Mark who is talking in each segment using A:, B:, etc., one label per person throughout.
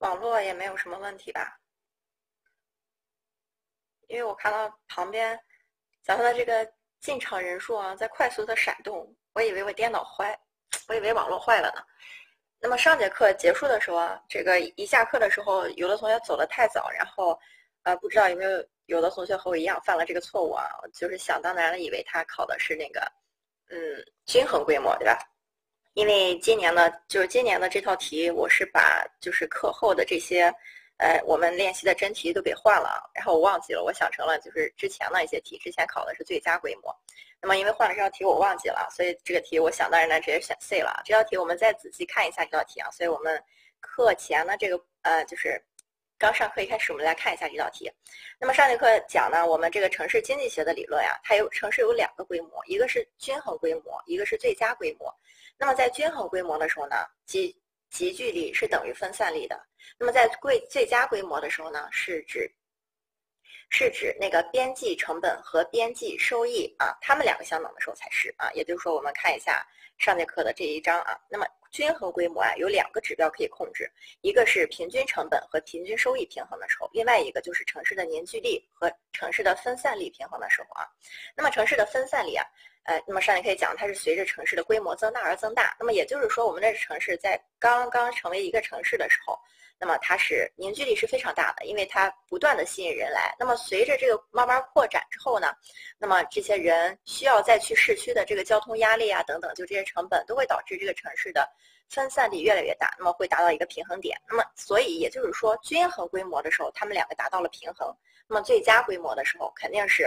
A: 网络也没有什么问题吧？因为我看到旁边咱们的这个进场人数啊在快速的闪动，我以为我电脑坏，我以为网络坏了呢。那么上节课结束的时候啊，这个一下课的时候，有的同学走的太早，然后呃不知道有没有有的同学和我一样犯了这个错误啊，就是想当然的以为他考的是那个嗯均衡规模，对吧？因为今年呢，就是今年的这套题，我是把就是课后的这些，呃，我们练习的真题都给换了，然后我忘记了，我想成了就是之前的一些题，之前考的是最佳规模，那么因为换了这道题我忘记了，所以这个题我想当然的直接选 C 了。这道题我们再仔细看一下这道题啊，所以我们课前呢这个呃就是。刚上课一开始，我们来看一下这道题。那么上节课讲呢，我们这个城市经济学的理论呀，它有城市有两个规模，一个是均衡规模，一个是最佳规模。那么在均衡规模的时候呢，集集聚力是等于分散力的。那么在规最佳规模的时候呢，是指是指那个边际成本和边际收益啊，它们两个相等的时候才是啊。也就是说，我们看一下上节课的这一章啊，那么。均衡规模啊，有两个指标可以控制，一个是平均成本和平均收益平衡的时候，另外一个就是城市的凝聚力和城市的分散力平衡的时候啊。那么城市的分散力啊，呃，那么上节课讲，它是随着城市的规模增大而增大。那么也就是说，我们的城市在刚刚成为一个城市的时候。那么它是凝聚力是非常大的，因为它不断的吸引人来。那么随着这个慢慢扩展之后呢，那么这些人需要再去市区的这个交通压力啊等等，就这些成本都会导致这个城市的分散力越来越大。那么会达到一个平衡点。那么所以也就是说，均衡规模的时候，他们两个达到了平衡。那么最佳规模的时候，肯定是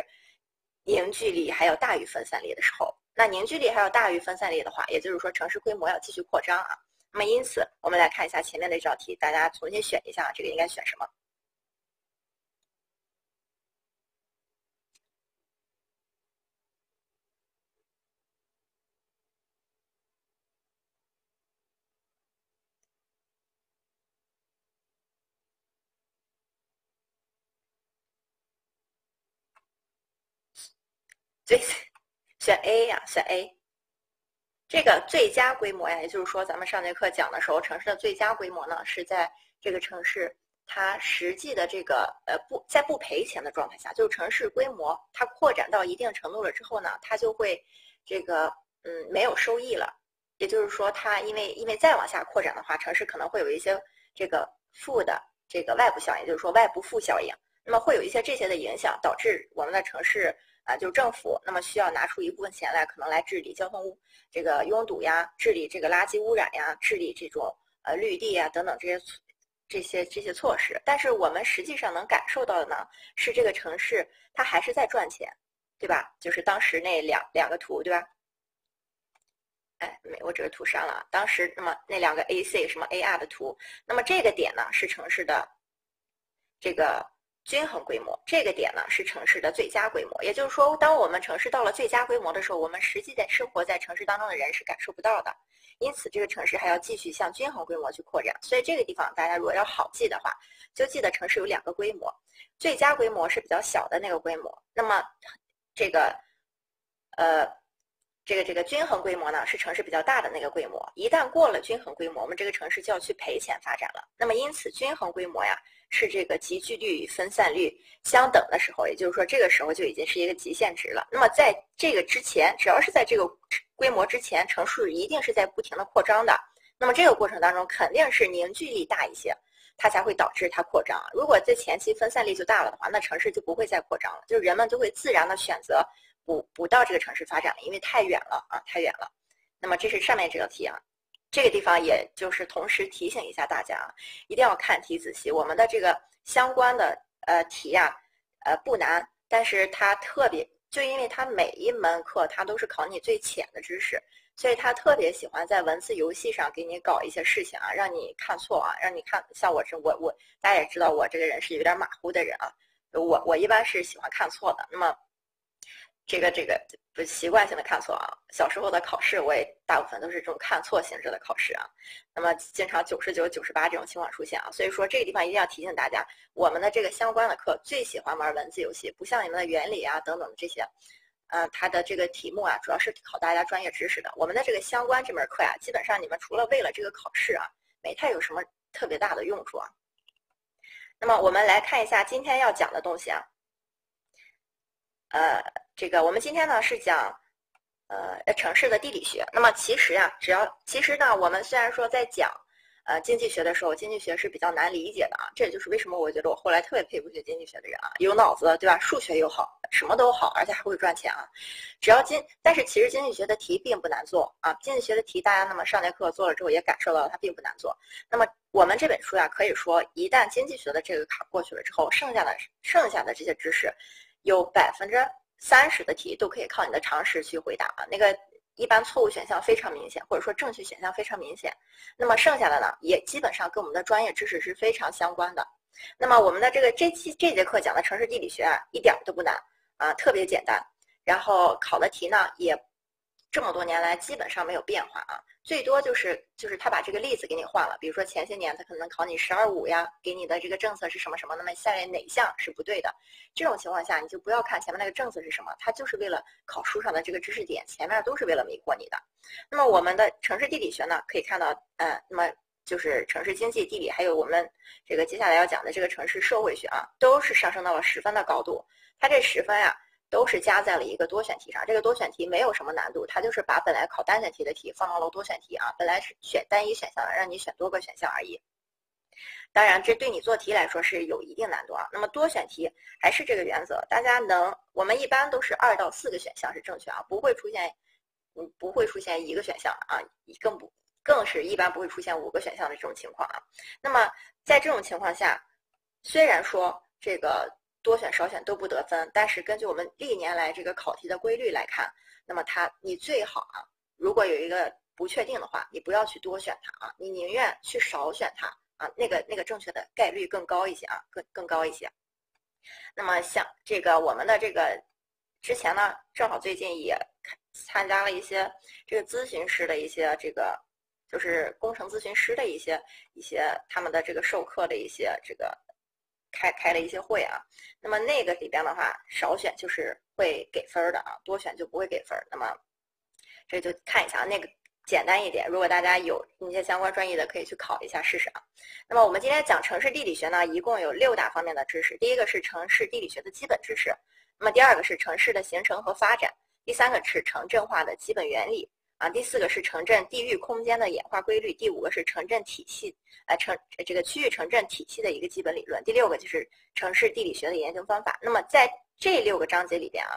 A: 凝聚力还要大于分散力的时候。那凝聚力还要大于分散力的话，也就是说城市规模要继续扩张啊。那么因此，我们来看一下前面的这道题，大家重新选一下，这个应该选什么？对，选 A 呀，选 A。这个最佳规模呀，也就是说，咱们上节课讲的时候，城市的最佳规模呢，是在这个城市它实际的这个呃不在不赔钱的状态下，就是城市规模它扩展到一定程度了之后呢，它就会这个嗯没有收益了。也就是说，它因为因为再往下扩展的话，城市可能会有一些这个负的这个外部效应，就是说外部负效应。那么会有一些这些的影响，导致我们的城市。啊，就是政府，那么需要拿出一部分钱来，可能来治理交通这个拥堵呀，治理这个垃圾污染呀，治理这种呃绿地呀等等这些这些这些措施。但是我们实际上能感受到的呢，是这个城市它还是在赚钱，对吧？就是当时那两两个图，对吧？哎，没，我这个图删了。当时那么那两个 AC 什么 AR 的图，那么这个点呢是城市的这个。均衡规模这个点呢是城市的最佳规模，也就是说，当我们城市到了最佳规模的时候，我们实际在生活在城市当中的人是感受不到的。因此，这个城市还要继续向均衡规模去扩展。所以这个地方大家如果要好记的话，就记得城市有两个规模，最佳规模是比较小的那个规模。那么，这个，呃。这个这个均衡规模呢，是城市比较大的那个规模。一旦过了均衡规模，我们这个城市就要去赔钱发展了。那么因此，均衡规模呀，是这个集聚率与分散率相等的时候，也就是说，这个时候就已经是一个极限值了。那么在这个之前，只要是在这个规模之前，城市一定是在不停的扩张的。那么这个过程当中，肯定是凝聚力大一些，它才会导致它扩张。如果在前期分散力就大了的话，那城市就不会再扩张了，就是人们就会自然的选择。不不到这个城市发展了，因为太远了啊，太远了。那么这是上面这道题啊，这个地方也就是同时提醒一下大家啊，一定要看题仔细。我们的这个相关的呃题呀，呃不难，但是它特别就因为它每一门课它都是考你最浅的知识，所以它特别喜欢在文字游戏上给你搞一些事情啊，让你看错啊，让你看像我这我我大家也知道我这个人是有点马虎的人啊，我我一般是喜欢看错的。那么。这个这个不习惯性的看错啊，小时候的考试我也大部分都是这种看错性质的考试啊，那么经常九十九、九十八这种情况出现啊，所以说这个地方一定要提醒大家，我们的这个相关的课最喜欢玩文字游戏，不像你们的原理啊等等这些，呃，它的这个题目啊主要是考大家专业知识的，我们的这个相关这门课呀，基本上你们除了为了这个考试啊，没太有什么特别大的用处啊，那么我们来看一下今天要讲的东西啊。呃，这个我们今天呢是讲呃城市的地理学。那么其实啊，只要其实呢，我们虽然说在讲。呃，经济学的时候，经济学是比较难理解的啊，这也就是为什么我觉得我后来特别佩服学经济学的人啊，有脑子，对吧？数学又好，什么都好，而且还会赚钱啊。只要经，但是其实经济学的题并不难做啊，经济学的题大家那么上节课做了之后也感受到它并不难做。那么我们这本书呀，可以说一旦经济学的这个坎过去了之后，剩下的剩下的这些知识，有百分之三十的题都可以靠你的常识去回答啊，那个。一般错误选项非常明显，或者说正确选项非常明显，那么剩下的呢，也基本上跟我们的专业知识是非常相关的。那么我们的这个这期这节课讲的城市地理学啊，一点都不难啊，特别简单。然后考的题呢，也这么多年来基本上没有变化啊。最多就是就是他把这个例子给你换了，比如说前些年他可能考你十二五呀，给你的这个政策是什么什么，那么下列哪项是不对的？这种情况下，你就不要看前面那个政策是什么，它就是为了考书上的这个知识点，前面都是为了迷惑你的。那么我们的城市地理学呢，可以看到，呃，那么就是城市经济地理，还有我们这个接下来要讲的这个城市社会学啊，都是上升到了十分的高度。它这十分呀。都是加在了一个多选题上，这个多选题没有什么难度，它就是把本来考单选题的题放到了多选题啊，本来是选单一选项的，让你选多个选项而已。当然，这对你做题来说是有一定难度啊。那么多选题还是这个原则，大家能，我们一般都是二到四个选项是正确啊，不会出现，嗯，不会出现一个选项啊，更不，更是一般不会出现五个选项的这种情况啊。那么在这种情况下，虽然说这个。多选少选都不得分，但是根据我们历年来这个考题的规律来看，那么它你最好啊，如果有一个不确定的话，你不要去多选它啊，你宁愿去少选它啊，那个那个正确的概率更高一些啊，更更高一些。那么像这个我们的这个之前呢，正好最近也参加了一些这个咨询师的一些这个就是工程咨询师的一些一些他们的这个授课的一些这个。开开了一些会啊，那么那个里边的话，少选就是会给分的啊，多选就不会给分。那么这就看一下那个简单一点，如果大家有一些相关专业的，可以去考一下试试啊。那么我们今天讲城市地理学呢，一共有六大方面的知识。第一个是城市地理学的基本知识，那么第二个是城市的形成和发展，第三个是城镇化的基本原理。啊，第四个是城镇地域空间的演化规律，第五个是城镇体系，呃，城这个区域城镇体系的一个基本理论，第六个就是城市地理学的研究方法。那么在这六个章节里边啊。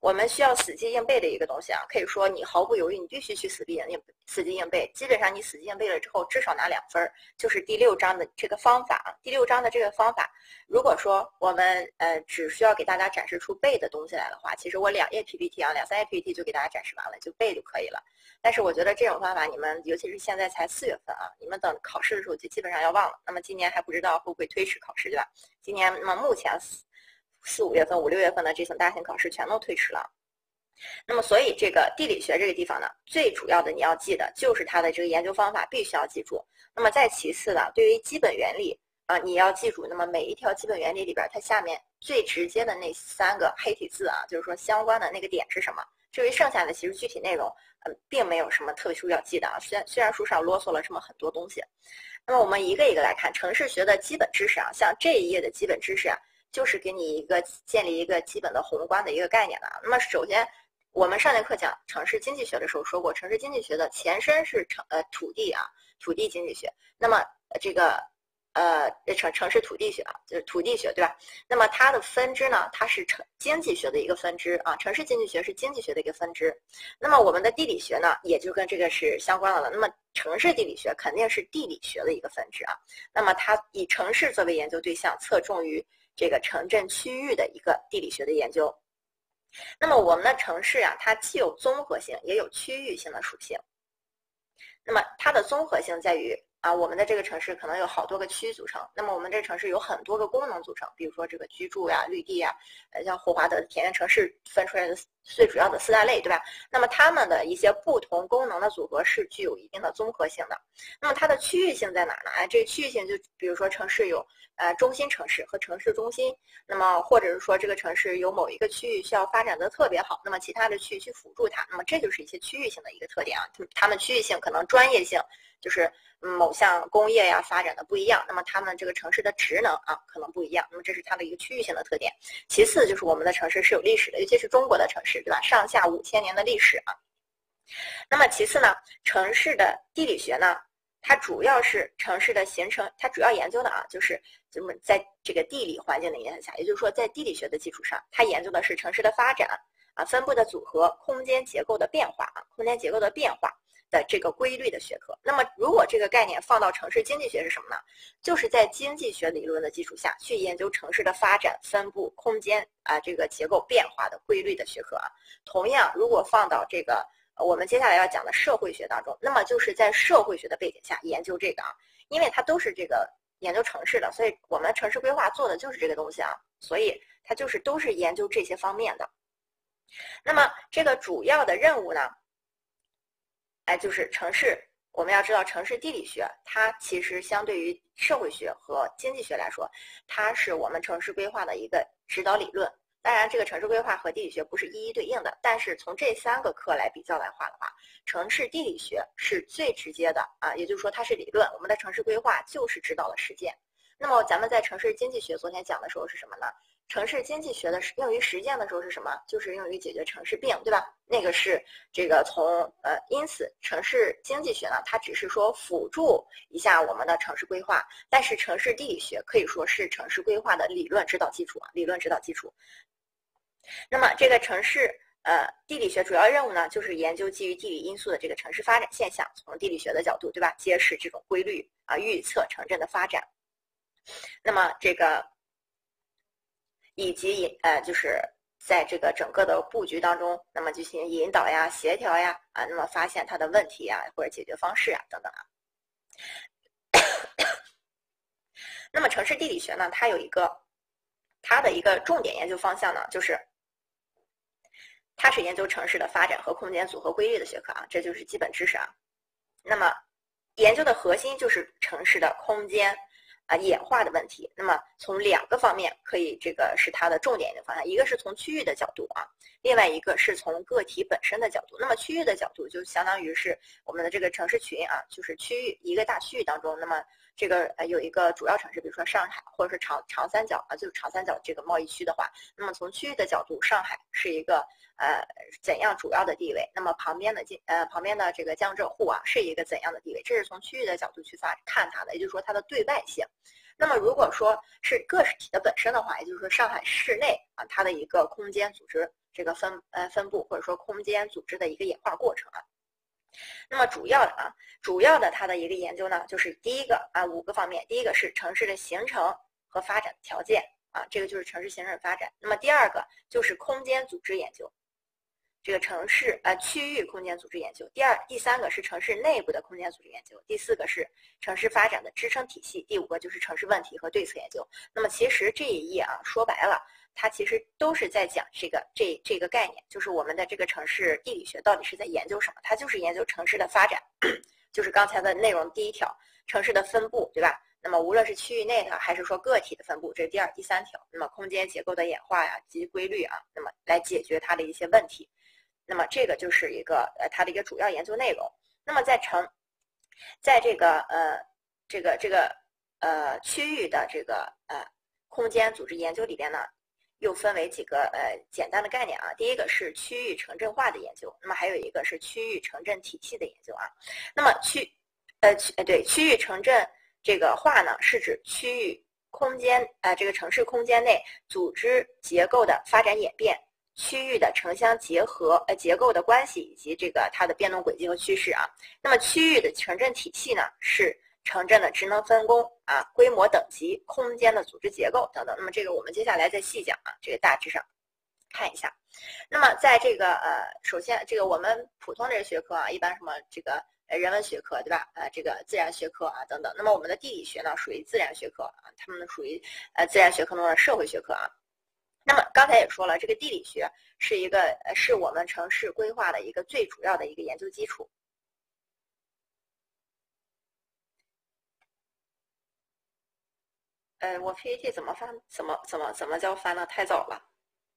A: 我们需要死记硬背的一个东西啊，可以说你毫不犹豫，你必须去死记硬死记硬背。基本上你死记硬背了之后，至少拿两分儿，就是第六章的这个方法啊。第六章的这个方法，如果说我们呃只需要给大家展示出背的东西来的话，其实我两页 PPT 啊，两三页 PPT 就给大家展示完了，就背就可以了。但是我觉得这种方法，你们尤其是现在才四月份啊，你们等考试的时候就基本上要忘了。那么今年还不知道会不会推迟考试，对吧？今年那么目前。四五月份、五六月份的这层大型考试全都推迟了，那么所以这个地理学这个地方呢，最主要的你要记的就是它的这个研究方法必须要记住。那么再其次的，对于基本原理啊，你要记住。那么每一条基本原理里边，它下面最直接的那三个黑体字啊，就是说相关的那个点是什么？至于剩下的，其实具体内容嗯，并没有什么特殊要记的啊。虽然虽然书上啰嗦了这么很多东西，那么我们一个一个来看城市学的基本知识啊，像这一页的基本知识啊。就是给你一个建立一个基本的宏观的一个概念的。那么首先，我们上节课讲城市经济学的时候说过，城市经济学的前身是城呃土地啊，土地经济学。那么这个呃城城市土地学啊，就是土地学对吧？那么它的分支呢，它是城经济学的一个分支啊，城市经济学是经济学的一个分支。那么我们的地理学呢，也就跟这个是相关的了。那么城市地理学肯定是地理学的一个分支啊。那么它以城市作为研究对象，侧重于。这个城镇区域的一个地理学的研究，那么我们的城市啊，它既有综合性，也有区域性的属性。那么它的综合性在于啊，我们的这个城市可能有好多个区组成，那么我们这城市有很多个功能组成，比如说这个居住呀、绿地呀，呃，像霍华德田园城市分出来的最主要的四大类，对吧？那么它们的一些不同功能的组合是具有一定的综合性的。那么它的区域性在哪呢？哎，这区域性就比如说城市有。呃，中心城市和城市中心，那么或者是说这个城市有某一个区域需要发展的特别好，那么其他的区域去辅助它，那么这就是一些区域性的一个特点啊，就它们区域性可能专业性就是某项工业呀发展的不一样，那么他们这个城市的职能啊可能不一样，那么这是它的一个区域性的特点。其次就是我们的城市是有历史的，尤其是中国的城市，对吧？上下五千年的历史啊。那么其次呢，城市的地理学呢，它主要是城市的形成，它主要研究的啊就是怎么在这个地理环境的影响下，也就是说在地理学的基础上，它研究的是城市的发展。啊，分布的组合、空间结构的变化啊，空间结构的变化的这个规律的学科。那么，如果这个概念放到城市经济学是什么呢？就是在经济学理论的基础下去研究城市的发展、分布、空间啊这个结构变化的规律的学科啊。同样，如果放到这个我们接下来要讲的社会学当中，那么就是在社会学的背景下研究这个啊，因为它都是这个研究城市的，所以我们城市规划做的就是这个东西啊，所以它就是都是研究这些方面的。那么这个主要的任务呢，哎，就是城市。我们要知道，城市地理学它其实相对于社会学和经济学来说，它是我们城市规划的一个指导理论。当然，这个城市规划和地理学不是一一对应的，但是从这三个课来比较来画的话，城市地理学是最直接的啊，也就是说它是理论，我们的城市规划就是指导了实践。那么咱们在城市经济学昨天讲的时候是什么呢？城市经济学的用于实践的时候是什么？就是用于解决城市病，对吧？那个是这个从呃，因此城市经济学呢，它只是说辅助一下我们的城市规划，但是城市地理学可以说是城市规划的理论指导基础啊，理论指导基础。那么这个城市呃地理学主要任务呢，就是研究基于地理因素的这个城市发展现象，从地理学的角度，对吧？揭示这种规律啊，预测城镇的发展。那么这个。以及引呃，就是在这个整个的布局当中，那么进行引导呀、协调呀啊，那么发现它的问题呀或者解决方式啊等等啊。那么城市地理学呢，它有一个它的一个重点研究方向呢，就是它是研究城市的发展和空间组合规律的学科啊，这就是基本知识啊。那么研究的核心就是城市的空间。啊，演化的问题。那么从两个方面可以，这个是它的重点一个方向。一个是从区域的角度啊，另外一个是从个体本身的角度。那么区域的角度就相当于是我们的这个城市群啊，就是区域一个大区域当中，那么这个呃有一个主要城市，比如说上海或者是长长三角啊，就是长三角这个贸易区的话，那么从区域的角度，上海是一个呃怎样主要的地位？那么旁边的江呃旁边的这个江浙沪啊是一个怎样的地位？这是从区域的角度去发看它的，也就是说它的对外性。那么，如果说是个体的本身的话，也就是说上海市内啊，它的一个空间组织这个分呃分布，或者说空间组织的一个演化过程啊。那么主要的啊，主要的它的一个研究呢，就是第一个啊五个方面，第一个是城市的形成和发展条件啊，这个就是城市形成发展。那么第二个就是空间组织研究。这个城市呃区域空间组织研究，第二、第三个是城市内部的空间组织研究，第四个是城市发展的支撑体系，第五个就是城市问题和对策研究。那么其实这一页啊，说白了，它其实都是在讲这个这这个概念，就是我们的这个城市地理学到底是在研究什么？它就是研究城市的发展，就是刚才的内容第一条，城市的分布，对吧？那么无论是区域内的还是说个体的分布，这是第二、第三条。那么空间结构的演化呀及规律啊，那么来解决它的一些问题。那么这个就是一个呃它的一个主要研究内容。那么在城，在这个呃这个这个呃区域的这个呃空间组织研究里边呢，又分为几个呃简单的概念啊。第一个是区域城镇化的研究，那么还有一个是区域城镇体系的研究啊。那么区呃区呃对区域城镇这个化呢，是指区域空间呃这个城市空间内组织结构的发展演变。区域的城乡结合呃结构的关系以及这个它的变动轨迹和趋势啊，那么区域的城镇体系呢是城镇的职能分工啊、规模等级、空间的组织结构等等。那么这个我们接下来再细讲啊，这个大致上看一下。那么在这个呃，首先这个我们普通这个学科啊，一般什么这个呃人文学科对吧？呃，这个自然学科啊等等。那么我们的地理学呢属于自然学科啊，它们属于呃自然学科中的社会学科啊。那么刚才也说了，这个地理学是一个呃，是我们城市规划的一个最主要的一个研究基础。呃，我 PPT 怎么翻？怎么怎么怎么叫翻的太早了？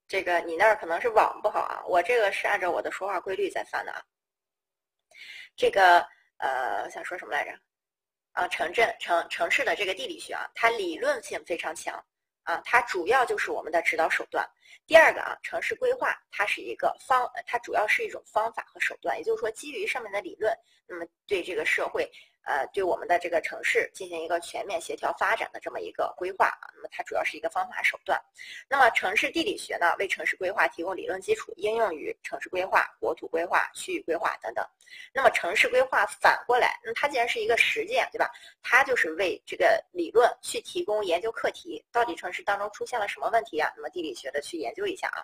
A: 这个你那儿可能是网不好啊，我这个是按照我的说话规律在翻的啊。这个呃，想说什么来着？啊，城镇城城市的这个地理学啊，它理论性非常强啊，它主要就是我们的指导手段。第二个啊，城市规划它是一个方，它主要是一种方法和手段，也就是说，基于上面的理论，那么对这个社会。呃，对我们的这个城市进行一个全面协调发展的这么一个规划啊，那么它主要是一个方法手段。那么城市地理学呢，为城市规划提供理论基础，应用于城市规划、国土规划、区域规划等等。那么城市规划反过来，那它既然是一个实践，对吧？它就是为这个理论去提供研究课题，到底城市当中出现了什么问题啊？那么地理学的去研究一下啊，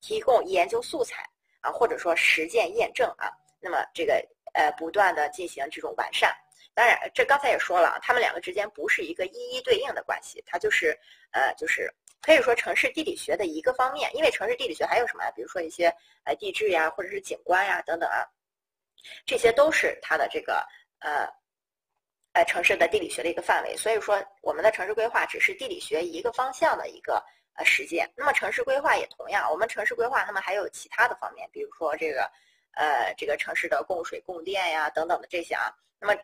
A: 提供研究素材啊，或者说实践验证啊，那么这个呃不断的进行这种完善。当然，这刚才也说了，他们两个之间不是一个一一对应的关系，它就是，呃，就是可以说城市地理学的一个方面。因为城市地理学还有什么？比如说一些呃地质呀，或者是景观呀等等啊，这些都是它的这个呃，呃城市的地理学的一个范围。所以说，我们的城市规划只是地理学一个方向的一个呃实践。那么城市规划也同样，我们城市规划那么还有其他的方面，比如说这个呃这个城市的供水供电呀等等的这些啊，那么。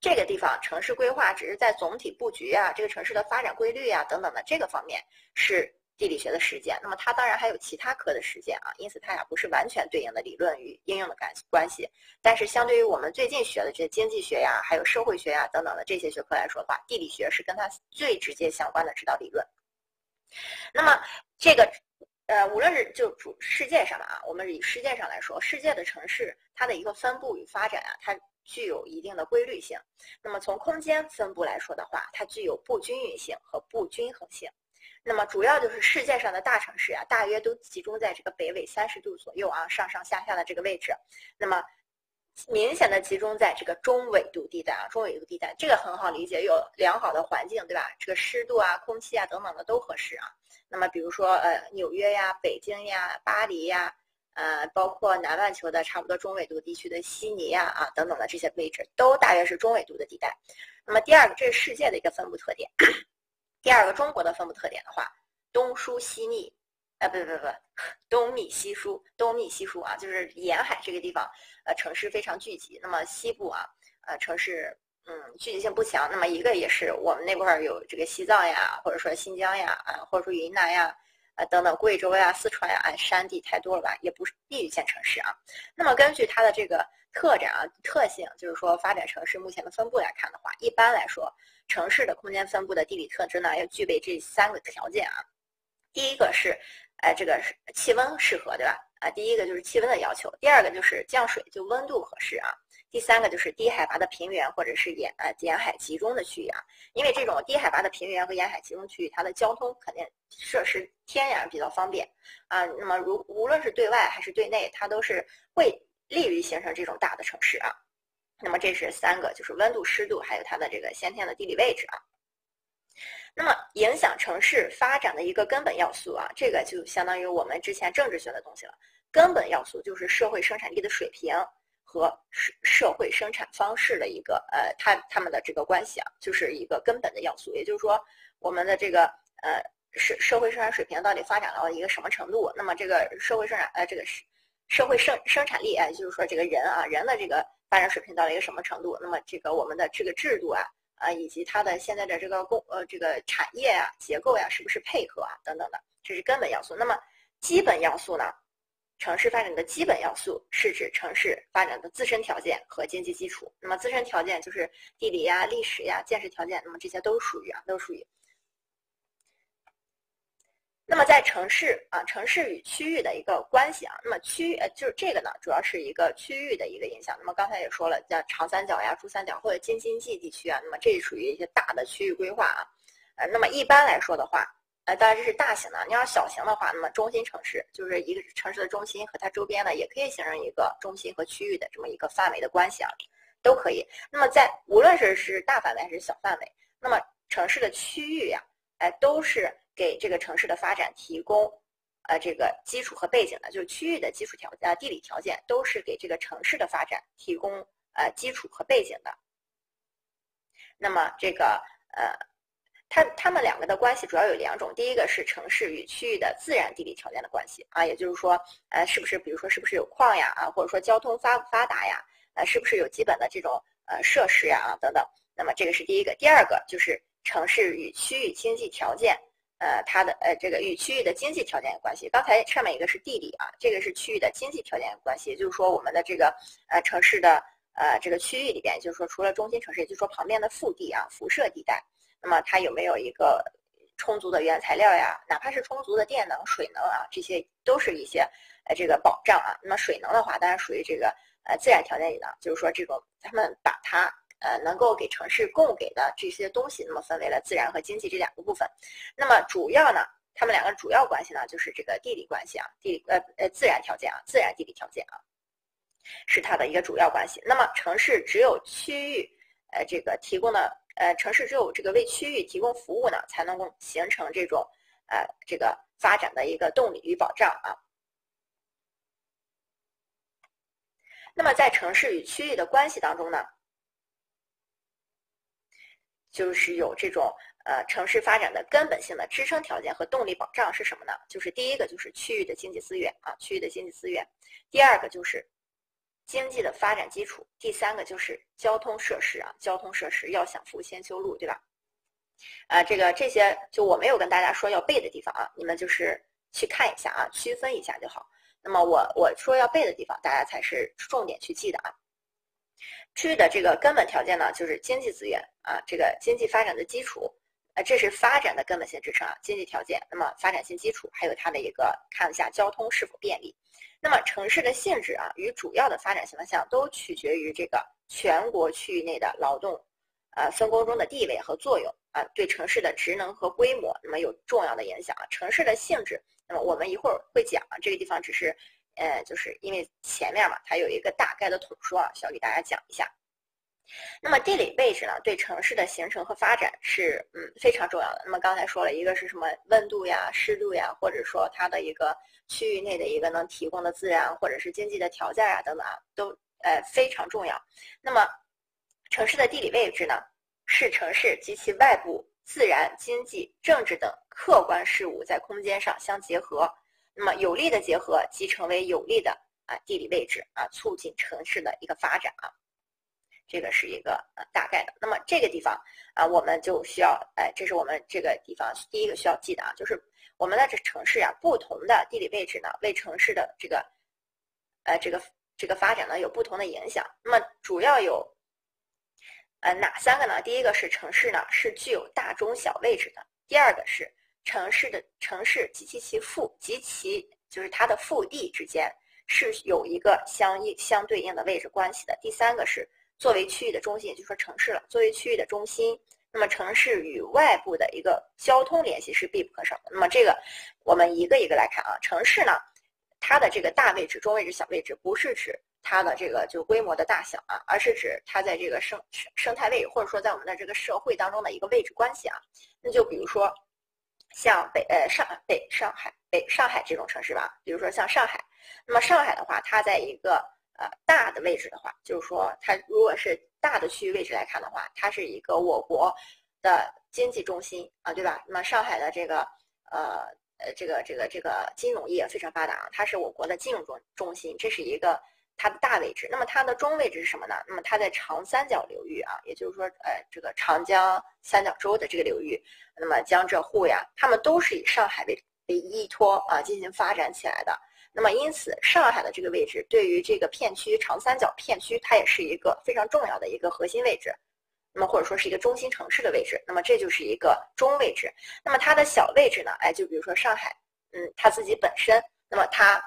A: 这个地方城市规划只是在总体布局啊，这个城市的发展规律啊等等的这个方面是地理学的实践。那么它当然还有其他科的实践啊，因此它俩不是完全对应的理论与应用的关关系。但是相对于我们最近学的这些经济学呀、还有社会学呀等等的这些学科来说的话，地理学是跟它最直接相关的指导理论。那么这个呃，无论是就主世界上的啊，我们以世界上来说，世界的城市它的一个分布与发展啊，它。具有一定的规律性。那么从空间分布来说的话，它具有不均匀性和不均衡性。那么主要就是世界上的大城市啊，大约都集中在这个北纬三十度左右啊，上上下下的这个位置。那么明显的集中在这个中纬度地带啊，中纬度地带这个很好理解，有良好的环境，对吧？这个湿度啊、空气啊等等的都合适啊。那么比如说呃纽约呀、北京呀、巴黎呀。呃，包括南半球的差不多中纬度地区的悉尼呀啊等等的这些位置，都大约是中纬度的地带。那么第二个，这是世界的一个分布特点。第二个，中国的分布特点的话，东疏西密，啊不不不，东密西疏，东密西疏啊，就是沿海这个地方，呃，城市非常聚集。那么西部啊，呃，城市嗯聚集性不强。那么一个也是我们那块儿有这个西藏呀，或者说新疆呀，啊或者说云南呀。等等，贵州呀、四川呀，啊，山地太多了吧，也不是地域性城市啊。那么根据它的这个特展啊特性，就是说发展城市目前的分布来看的话，一般来说，城市的空间分布的地理特征呢，要具备这三个条件啊。第一个是，呃，这个气温适合，对吧？啊，第一个就是气温的要求，第二个就是降水就温度合适啊。第三个就是低海拔的平原或者是沿呃沿海集中的区域啊，因为这种低海拔的平原和沿海集中区域，它的交通肯定设施天然比较方便啊。那么如无论是对外还是对内，它都是会利于形成这种大的城市啊。那么这是三个，就是温度、湿度，还有它的这个先天的地理位置啊。那么影响城市发展的一个根本要素啊，这个就相当于我们之前政治学的东西了。根本要素就是社会生产力的水平。和社社会生产方式的一个呃，它他们的这个关系啊，就是一个根本的要素。也就是说，我们的这个呃社社会生产水平到底发展到了一个什么程度？那么这个社会生产呃这个社社会生生产力啊，就是说这个人啊人的这个发展水平到了一个什么程度？那么这个我们的这个制度啊啊以及它的现在的这个工呃这个产业啊结构呀是不是配合啊等等的，这是根本要素。那么基本要素呢？城市发展的基本要素是指城市发展的自身条件和经济基础。那么自身条件就是地理呀、历史呀、建设条件，那么这些都属于啊，都属于。那么在城市啊，城市与区域的一个关系啊，那么区域呃就是这个呢，主要是一个区域的一个影响。那么刚才也说了，像长三角呀、珠三角或者京津冀地区啊，那么这属于一些大的区域规划啊。呃，那么一般来说的话。当然这是大型的。你要小型的话，那么中心城市就是一个城市的中心和它周边呢，也可以形成一个中心和区域的这么一个范围的关系啊，都可以。那么在无论是是大范围还是小范围，那么城市的区域呀，哎，都是给这个城市的发展提供呃这个基础和背景的，就是区域的基础条件、地理条件都是给这个城市的发展提供呃基础和背景的。那么这个呃。它它们两个的关系主要有两种，第一个是城市与区域的自然地理条件的关系啊，也就是说，呃，是不是比如说是不是有矿呀啊，或者说交通发不发达呀，呃，是不是有基本的这种呃设施呀啊等等。那么这个是第一个，第二个就是城市与区域经济条件，呃，它的呃这个与区域的经济条件有关系。刚才上面一个是地理啊，这个是区域的经济条件有关系，也就是说我们的这个呃城市的呃这个区域里边，就是说除了中心城市，也就是说旁边的腹地啊、辐射地带，那么它有没有一个充足的原材料呀？哪怕是充足的电能、水能啊，这些都是一些呃这个保障啊。那么水能的话，当然属于这个呃自然条件里的，就是说这种他们把它。呃，能够给城市供给的这些东西，那么分为了自然和经济这两个部分。那么主要呢，它们两个主要关系呢，就是这个地理关系啊，地理呃呃自然条件啊，自然地理条件啊，是它的一个主要关系。那么城市只有区域，呃，这个提供的呃城市只有这个为区域提供服务呢，才能够形成这种呃这个发展的一个动力与保障啊。那么在城市与区域的关系当中呢？就是有这种呃城市发展的根本性的支撑条件和动力保障是什么呢？就是第一个就是区域的经济资源啊，区域的经济资源；第二个就是经济的发展基础；第三个就是交通设施啊，交通设施要想富先修路，对吧？啊，这个这些就我没有跟大家说要背的地方啊，你们就是去看一下啊，区分一下就好。那么我我说要背的地方，大家才是重点去记的啊。区域的这个根本条件呢，就是经济资源啊，这个经济发展的基础，呃，这是发展的根本性支撑啊，经济条件。那么发展性基础还有它的一个看一下交通是否便利。那么城市的性质啊，与主要的发展形象都取决于这个全国区域内的劳动，呃，分工中的地位和作用啊，对城市的职能和规模那么有重要的影响啊。城市的性质，那么我们一会儿会讲啊，这个地方只是。呃，就是因为前面嘛，它有一个大概的统说啊，需要给大家讲一下。那么地理位置呢，对城市的形成和发展是嗯非常重要的。那么刚才说了一个是什么温度呀、湿度呀，或者说它的一个区域内的一个能提供的自然或者是经济的条件啊等等啊，都呃非常重要。那么城市的地理位置呢，是城市及其外部自然、经济、政治等客观事物在空间上相结合。那么有利的结合即成为有利的啊地理位置啊，促进城市的一个发展啊，这个是一个呃大概的。那么这个地方啊，我们就需要哎，这是我们这个地方第一个需要记的啊，就是我们的这城市啊，不同的地理位置呢，为城市的这个呃这个这个发展呢有不同的影响。那么主要有呃哪三个呢？第一个是城市呢是具有大中小位置的，第二个是。城市的城市及其其腹及其就是它的腹地之间是有一个相应相对应的位置关系的。第三个是作为区域的中心，也就是说城市了，作为区域的中心，那么城市与外部的一个交通联系是必不可少的。那么这个我们一个一个来看啊，城市呢，它的这个大位置、中位置、小位置，不是指它的这个就规模的大小啊，而是指它在这个生生态位或者说在我们的这个社会当中的一个位置关系啊。那就比如说。像北呃上北上海北上海这种城市吧，比如说像上海，那么上海的话，它在一个呃大的位置的话，就是说它如果是大的区域位置来看的话，它是一个我国的经济中心啊，对吧？那么上海的这个呃呃这个这个这个金融业非常发达，它是我国的金融中中心，这是一个。它的大位置，那么它的中位置是什么呢？那么它在长三角流域啊，也就是说，呃，这个长江三角洲的这个流域，那么江浙沪呀，他们都是以上海为为依托啊进行发展起来的。那么因此，上海的这个位置对于这个片区长三角片区，它也是一个非常重要的一个核心位置，那么或者说是一个中心城市的位置。那么这就是一个中位置。那么它的小位置呢？哎，就比如说上海，嗯，它自己本身，那么它。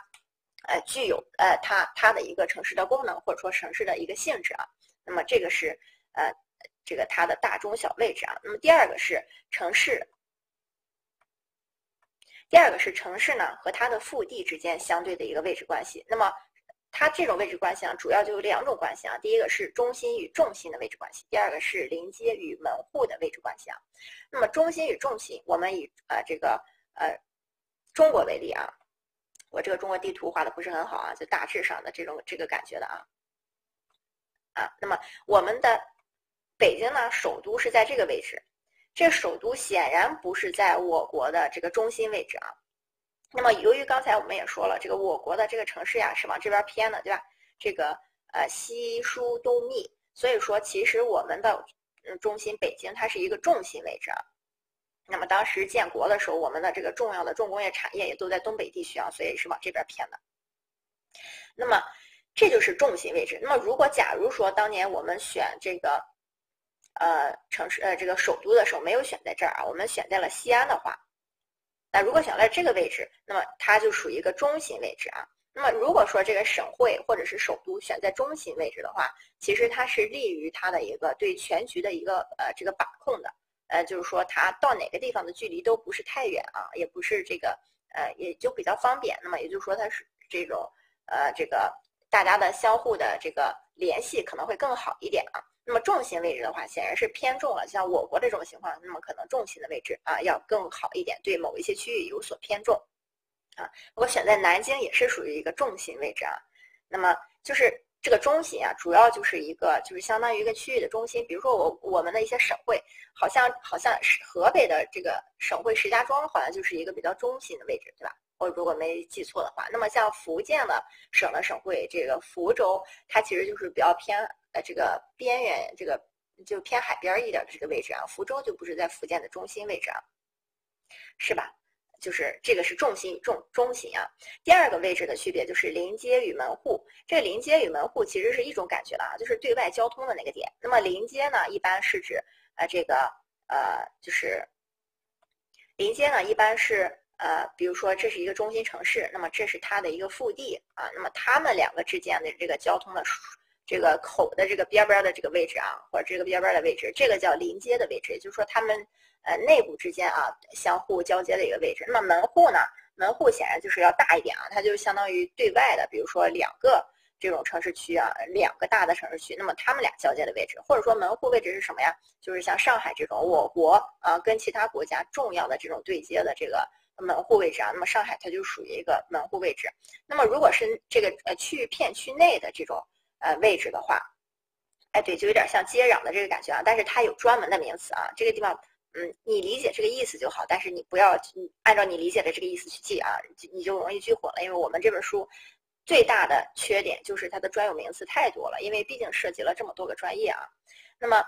A: 呃，具有呃，它它的一个城市的功能，或者说城市的一个性质啊。那么这个是呃，这个它的大中小位置啊。那么第二个是城市，第二个是城市呢和它的腹地之间相对的一个位置关系。那么它这种位置关系啊，主要就有两种关系啊。第一个是中心与重心的位置关系，第二个是临街与门户的位置关系啊。那么中心与重心，我们以呃这个呃中国为例啊。我这个中国地图画的不是很好啊，就大致上的这种这个感觉的啊，啊，那么我们的北京呢，首都是在这个位置，这首都显然不是在我国的这个中心位置啊。那么由于刚才我们也说了，这个我国的这个城市呀是往这边偏的，对吧？这个呃西疏东密，所以说，其实我们的中心北京它是一个重心位置啊。那么当时建国的时候，我们的这个重要的重工业产业也都在东北地区啊，所以是往这边偏的。那么这就是重心位置。那么如果假如说当年我们选这个呃城市呃这个首都的时候没有选在这儿啊，我们选在了西安的话，那如果选在这个位置，那么它就属于一个中心位置啊。那么如果说这个省会或者是首都选在中心位置的话，其实它是利于它的一个对全局的一个呃这个把控的。呃，就是说它到哪个地方的距离都不是太远啊，也不是这个呃，也就比较方便。那么也就是说它是这种呃，这个大家的相互的这个联系可能会更好一点啊。那么重心位置的话，显然是偏重了。像我国这种情况，那么可能重心的位置啊要更好一点，对某一些区域有所偏重啊。我选在南京也是属于一个重心位置啊。那么就是。这个中心啊，主要就是一个，就是相当于一个区域的中心。比如说我我们的一些省会，好像好像是河北的这个省会石家庄，好像就是一个比较中心的位置，对吧？我如果没记错的话，那么像福建的省的省会，这个福州，它其实就是比较偏呃这个边缘，这个就偏海边一点的这个位置啊。福州就不是在福建的中心位置啊，是吧？就是这个是重心重中心啊，第二个位置的区别就是临街与门户。这个临街与门户其实是一种感觉了啊，就是对外交通的那个点。那么临街呢，一般是指呃这个呃就是临街呢，一般是呃比如说这是一个中心城市，那么这是它的一个腹地啊，那么它们两个之间的这个交通的这个口的这个边边的这个位置啊，或者这个边边的位置，这个叫临街的位置，也就是说它们。呃，内部之间啊，相互交接的一个位置。那么门户呢？门户显然就是要大一点啊，它就相当于对外的，比如说两个这种城市区啊，两个大的城市区，那么他们俩交接的位置，或者说门户位置是什么呀？就是像上海这种，我国啊跟其他国家重要的这种对接的这个门户位置啊，那么上海它就属于一个门户位置。那么如果是这个呃区域片区内的这种呃位置的话，哎，对，就有点像接壤的这个感觉啊，但是它有专门的名词啊，这个地方。嗯，你理解这个意思就好，但是你不要按照你理解的这个意思去记啊，你就容易记混了。因为我们这本书最大的缺点就是它的专有名词太多了，因为毕竟涉及了这么多个专业啊。那么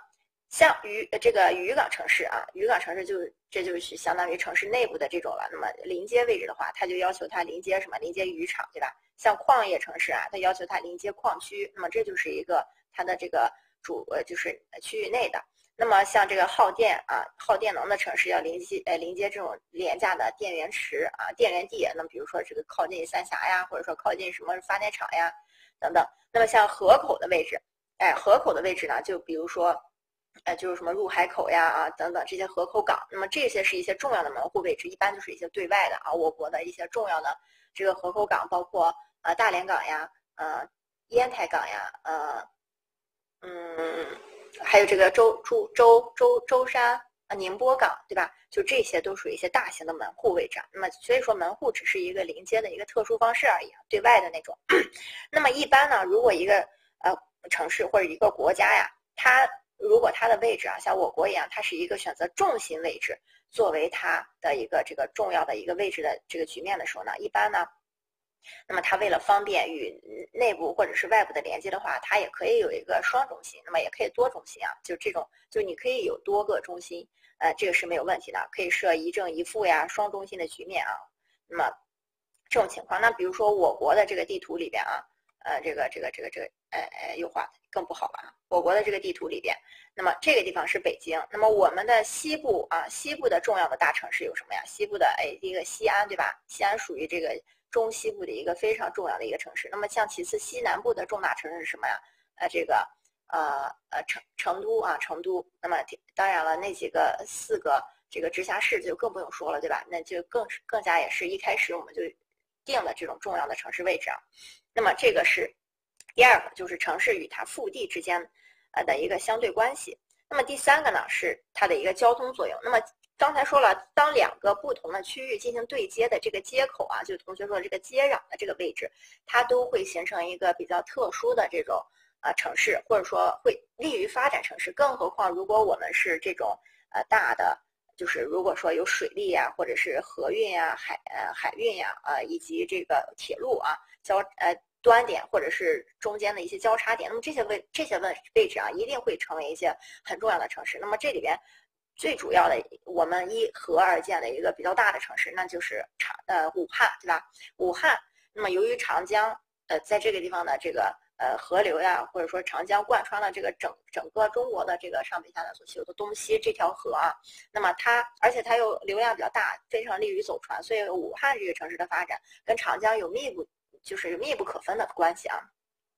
A: 像渔这个渔港城市啊，渔港城市就这就是相当于城市内部的这种了。那么临街位置的话，它就要求它临街什么？临街渔场，对吧？像矿业城市啊，它要求它临街矿区，那么这就是一个它的这个主呃就是区域内的。那么像这个耗电啊、耗电能的城市要临接呃临接这种廉价的电源池啊、电源地，那么比如说这个靠近三峡呀，或者说靠近什么发电厂呀等等。那么像河口的位置，哎，河口的位置呢，就比如说，呃，就是什么入海口呀啊等等这些河口港。那么这些是一些重要的门户位置，一般就是一些对外的啊，我国的一些重要的这个河口港，包括呃大连港呀、呃烟台港呀、呃嗯。还有这个舟舟舟舟舟山啊，宁波港，对吧？就这些都属于一些大型的门户位置。那么，所以说门户只是一个临接的一个特殊方式而已，对外的那种。那么一般呢，如果一个呃城市或者一个国家呀，它如果它的位置啊，像我国一样，它是一个选择重心位置作为它的一个这个重要的一个位置的这个局面的时候呢，一般呢。那么它为了方便与内部或者是外部的连接的话，它也可以有一个双中心，那么也可以多中心啊，就这种，就你可以有多个中心，呃，这个是没有问题的，可以设一正一负呀，双中心的局面啊。那么这种情况，那比如说我国的这个地图里边啊，呃，这个这个这个这个，呃呃，优化更不好了啊。我国的这个地图里边，那么这个地方是北京，那么我们的西部啊，西部的重要的大城市有什么呀？西部的哎，一个西安对吧？西安属于这个。中西部的一个非常重要的一个城市，那么像其次西南部的重大城市是什么呀？呃，这个呃呃成成都啊，成都。那么当然了，那几个四个这个直辖市就更不用说了，对吧？那就更更加也是一开始我们就定了这种重要的城市位置啊。那么这个是第二个，就是城市与它腹地之间呃的一个相对关系。那么第三个呢，是它的一个交通作用。那么刚才说了，当两个不同的区域进行对接的这个接口啊，就是同学说的这个接壤的这个位置，它都会形成一个比较特殊的这种呃城市，或者说会利于发展城市。更何况，如果我们是这种呃大的，就是如果说有水利呀，或者是河运呀、海呃海运呀，呃以及这个铁路啊交呃端点或者是中间的一些交叉点。那么这些位这些位位置啊，一定会成为一些很重要的城市。那么这里边最主要的，我们依河而建的一个比较大的城市，那就是长呃武汉，对吧？武汉。那么由于长江呃在这个地方的这个。呃，河流呀，或者说长江贯穿了这个整整个中国的这个上北下南所系有的东西这条河啊，那么它而且它又流量比较大，非常利于走船，所以武汉这个城市的发展跟长江有密不就是密不可分的关系啊。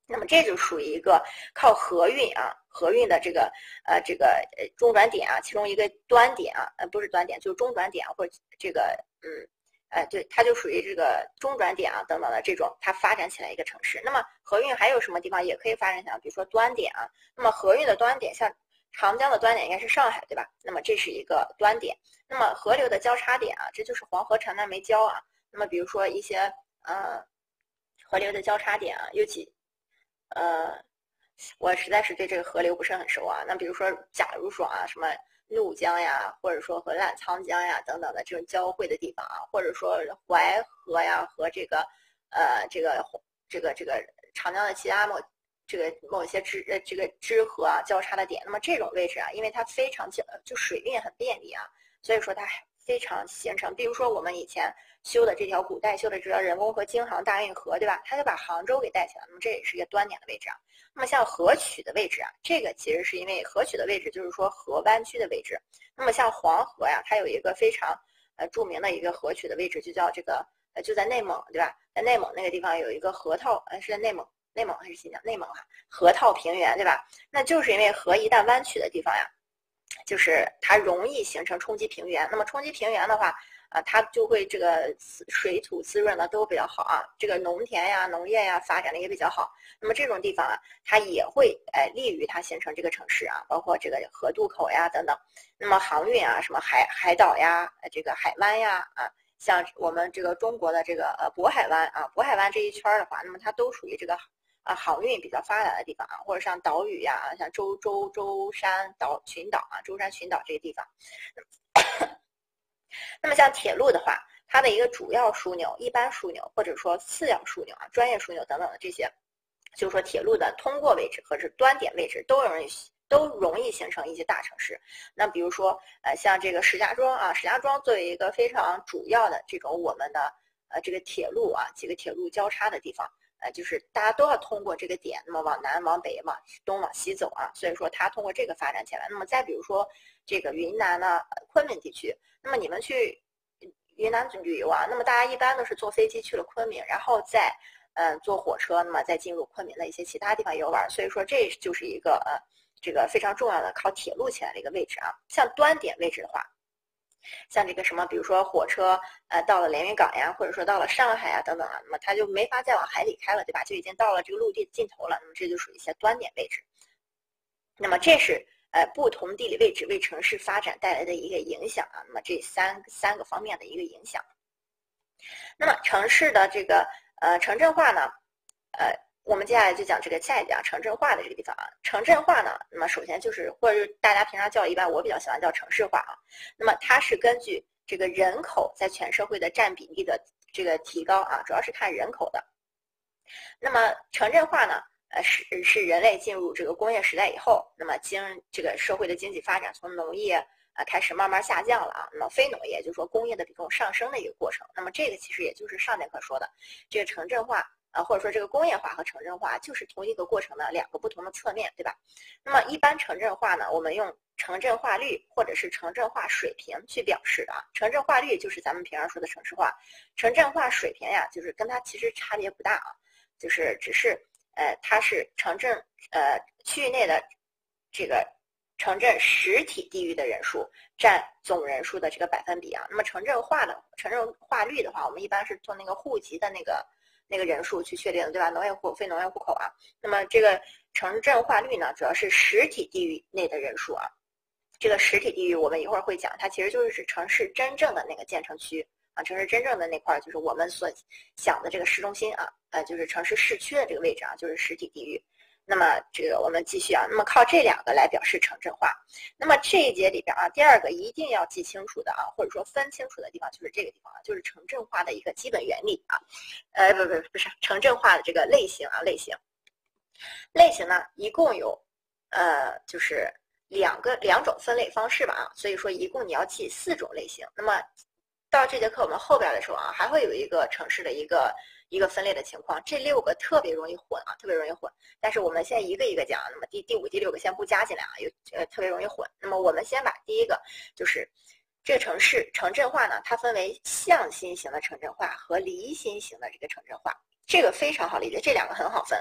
A: 那么这就属于一个靠河运啊，河运的这个呃这个呃中转点啊，其中一个端点啊，呃不是端点，就是中转点或者这个嗯。哎，对，它就属于这个中转点啊，等等的这种，它发展起来一个城市。那么河运还有什么地方也可以发展起来？比如说端点啊，那么河运的端点，像长江的端点应该是上海，对吧？那么这是一个端点。那么河流的交叉点啊，这就是黄河、长江、没交啊。那么比如说一些呃河流的交叉点啊，尤其呃，我实在是对这个河流不是很熟啊。那比如说，假如说啊，什么？怒江呀，或者说和澜沧江呀等等的这种交汇的地方啊，或者说淮河呀和这个呃这个这个这个长江的其他某这个某些支呃这个支河啊交叉的点，那么这种位置啊，因为它非常就就水运很便利啊，所以说它非常形成。比如说我们以前修的这条古代修的这条人工河京杭大运河，对吧？它就把杭州给带起来，那么这也是一个端点的位置啊。那么像河曲的位置啊，这个其实是因为河曲的位置就是说河弯曲的位置。那么像黄河呀，它有一个非常呃著名的一个河曲的位置，就叫这个呃就在内蒙，对吧？在内蒙那个地方有一个河套，呃是在内蒙，内蒙还是新疆？内蒙啊，河套平原，对吧？那就是因为河一旦弯曲的地方呀，就是它容易形成冲积平原。那么冲积平原的话。啊，它就会这个水土滋润的都比较好啊，这个农田呀、农业呀发展的也比较好。那么这种地方啊，它也会哎利于它形成这个城市啊，包括这个河渡口呀等等。那么航运啊，什么海海岛呀、这个海湾呀啊，像我们这个中国的这个呃渤海湾啊，渤海湾这一圈的话，那么它都属于这个啊航运比较发达的地方啊，或者像岛屿呀，像舟舟舟山岛群岛啊，舟山群岛这个地方。那么像铁路的话，它的一个主要枢纽、一般枢纽或者说次要枢纽啊、专业枢纽等等的这些，就是说铁路的通过位置和是端点位置都容易都容易形成一些大城市。那比如说，呃，像这个石家庄啊，石家庄作为一个非常主要的这种我们的呃这个铁路啊几个铁路交叉的地方，呃，就是大家都要通过这个点，那么往南往北往东往西走啊，所以说它通过这个发展起来。那么再比如说。这个云南呢，昆明地区，那么你们去云南旅游啊，那么大家一般都是坐飞机去了昆明，然后再嗯坐火车，那么再进入昆明的一些其他地方游玩。所以说这就是一个呃这个非常重要的靠铁路起来的一个位置啊。像端点位置的话，像这个什么，比如说火车呃到了连云港呀，或者说到了上海啊等等啊，那么它就没法再往海里开了，对吧？就已经到了这个陆地的尽头了，那么这就属于一些端点位置。那么这是。呃，不同地理位置为城市发展带来的一个影响啊，那么这三三个方面的一个影响。那么城市的这个呃城镇化呢，呃，我们接下来就讲这个下一讲城镇化的这个地方啊。城镇化呢，那么首先就是或者是大家平常叫一般，我比较喜欢叫城市化啊。那么它是根据这个人口在全社会的占比例的这个提高啊，主要是看人口的。那么城镇化呢？呃，是是人类进入这个工业时代以后，那么经这个社会的经济发展从农业啊开始慢慢下降了啊，那么非农业就是说工业的比重上升的一个过程。那么这个其实也就是上节课说的这个城镇化啊，或者说这个工业化和城镇化就是同一个过程的两个不同的侧面，对吧？那么一般城镇化呢，我们用城镇化率或者是城镇化水平去表示的啊。城镇化率就是咱们平常说的城市化，城镇化水平呀，就是跟它其实差别不大啊，就是只是。呃，它是城镇呃区域内的这个城镇实体地域的人数占总人数的这个百分比啊。那么城镇化的城镇化率的话，我们一般是做那个户籍的那个那个人数去确定，对吧？农业户、非农业户口啊。那么这个城镇化率呢，主要是实体地域内的人数啊。这个实体地域我们一会儿会讲，它其实就是指城市真正的那个建成区。啊，城市真正的那块儿就是我们所想的这个市中心啊，呃，就是城市市区的这个位置啊，就是实体地域。那么这个我们继续啊，那么靠这两个来表示城镇化。那么这一节里边啊，第二个一定要记清楚的啊，或者说分清楚的地方就是这个地方啊，就是城镇化的一个基本原理啊。呃，不不不是城镇化的这个类型啊，类型。类型呢，一共有呃，就是两个两种分类方式吧啊，所以说一共你要记四种类型。那么到这节课我们后边的时候啊，还会有一个城市的一个。一个分类的情况，这六个特别容易混啊，特别容易混。但是我们现在一个一个讲，那么第第五、第六个先不加进来啊，有呃特别容易混。那么我们先把第一个，就是这个城市城镇化呢，它分为向心型的城镇化和离心型的这个城镇化，这个非常好理解，这两个很好分。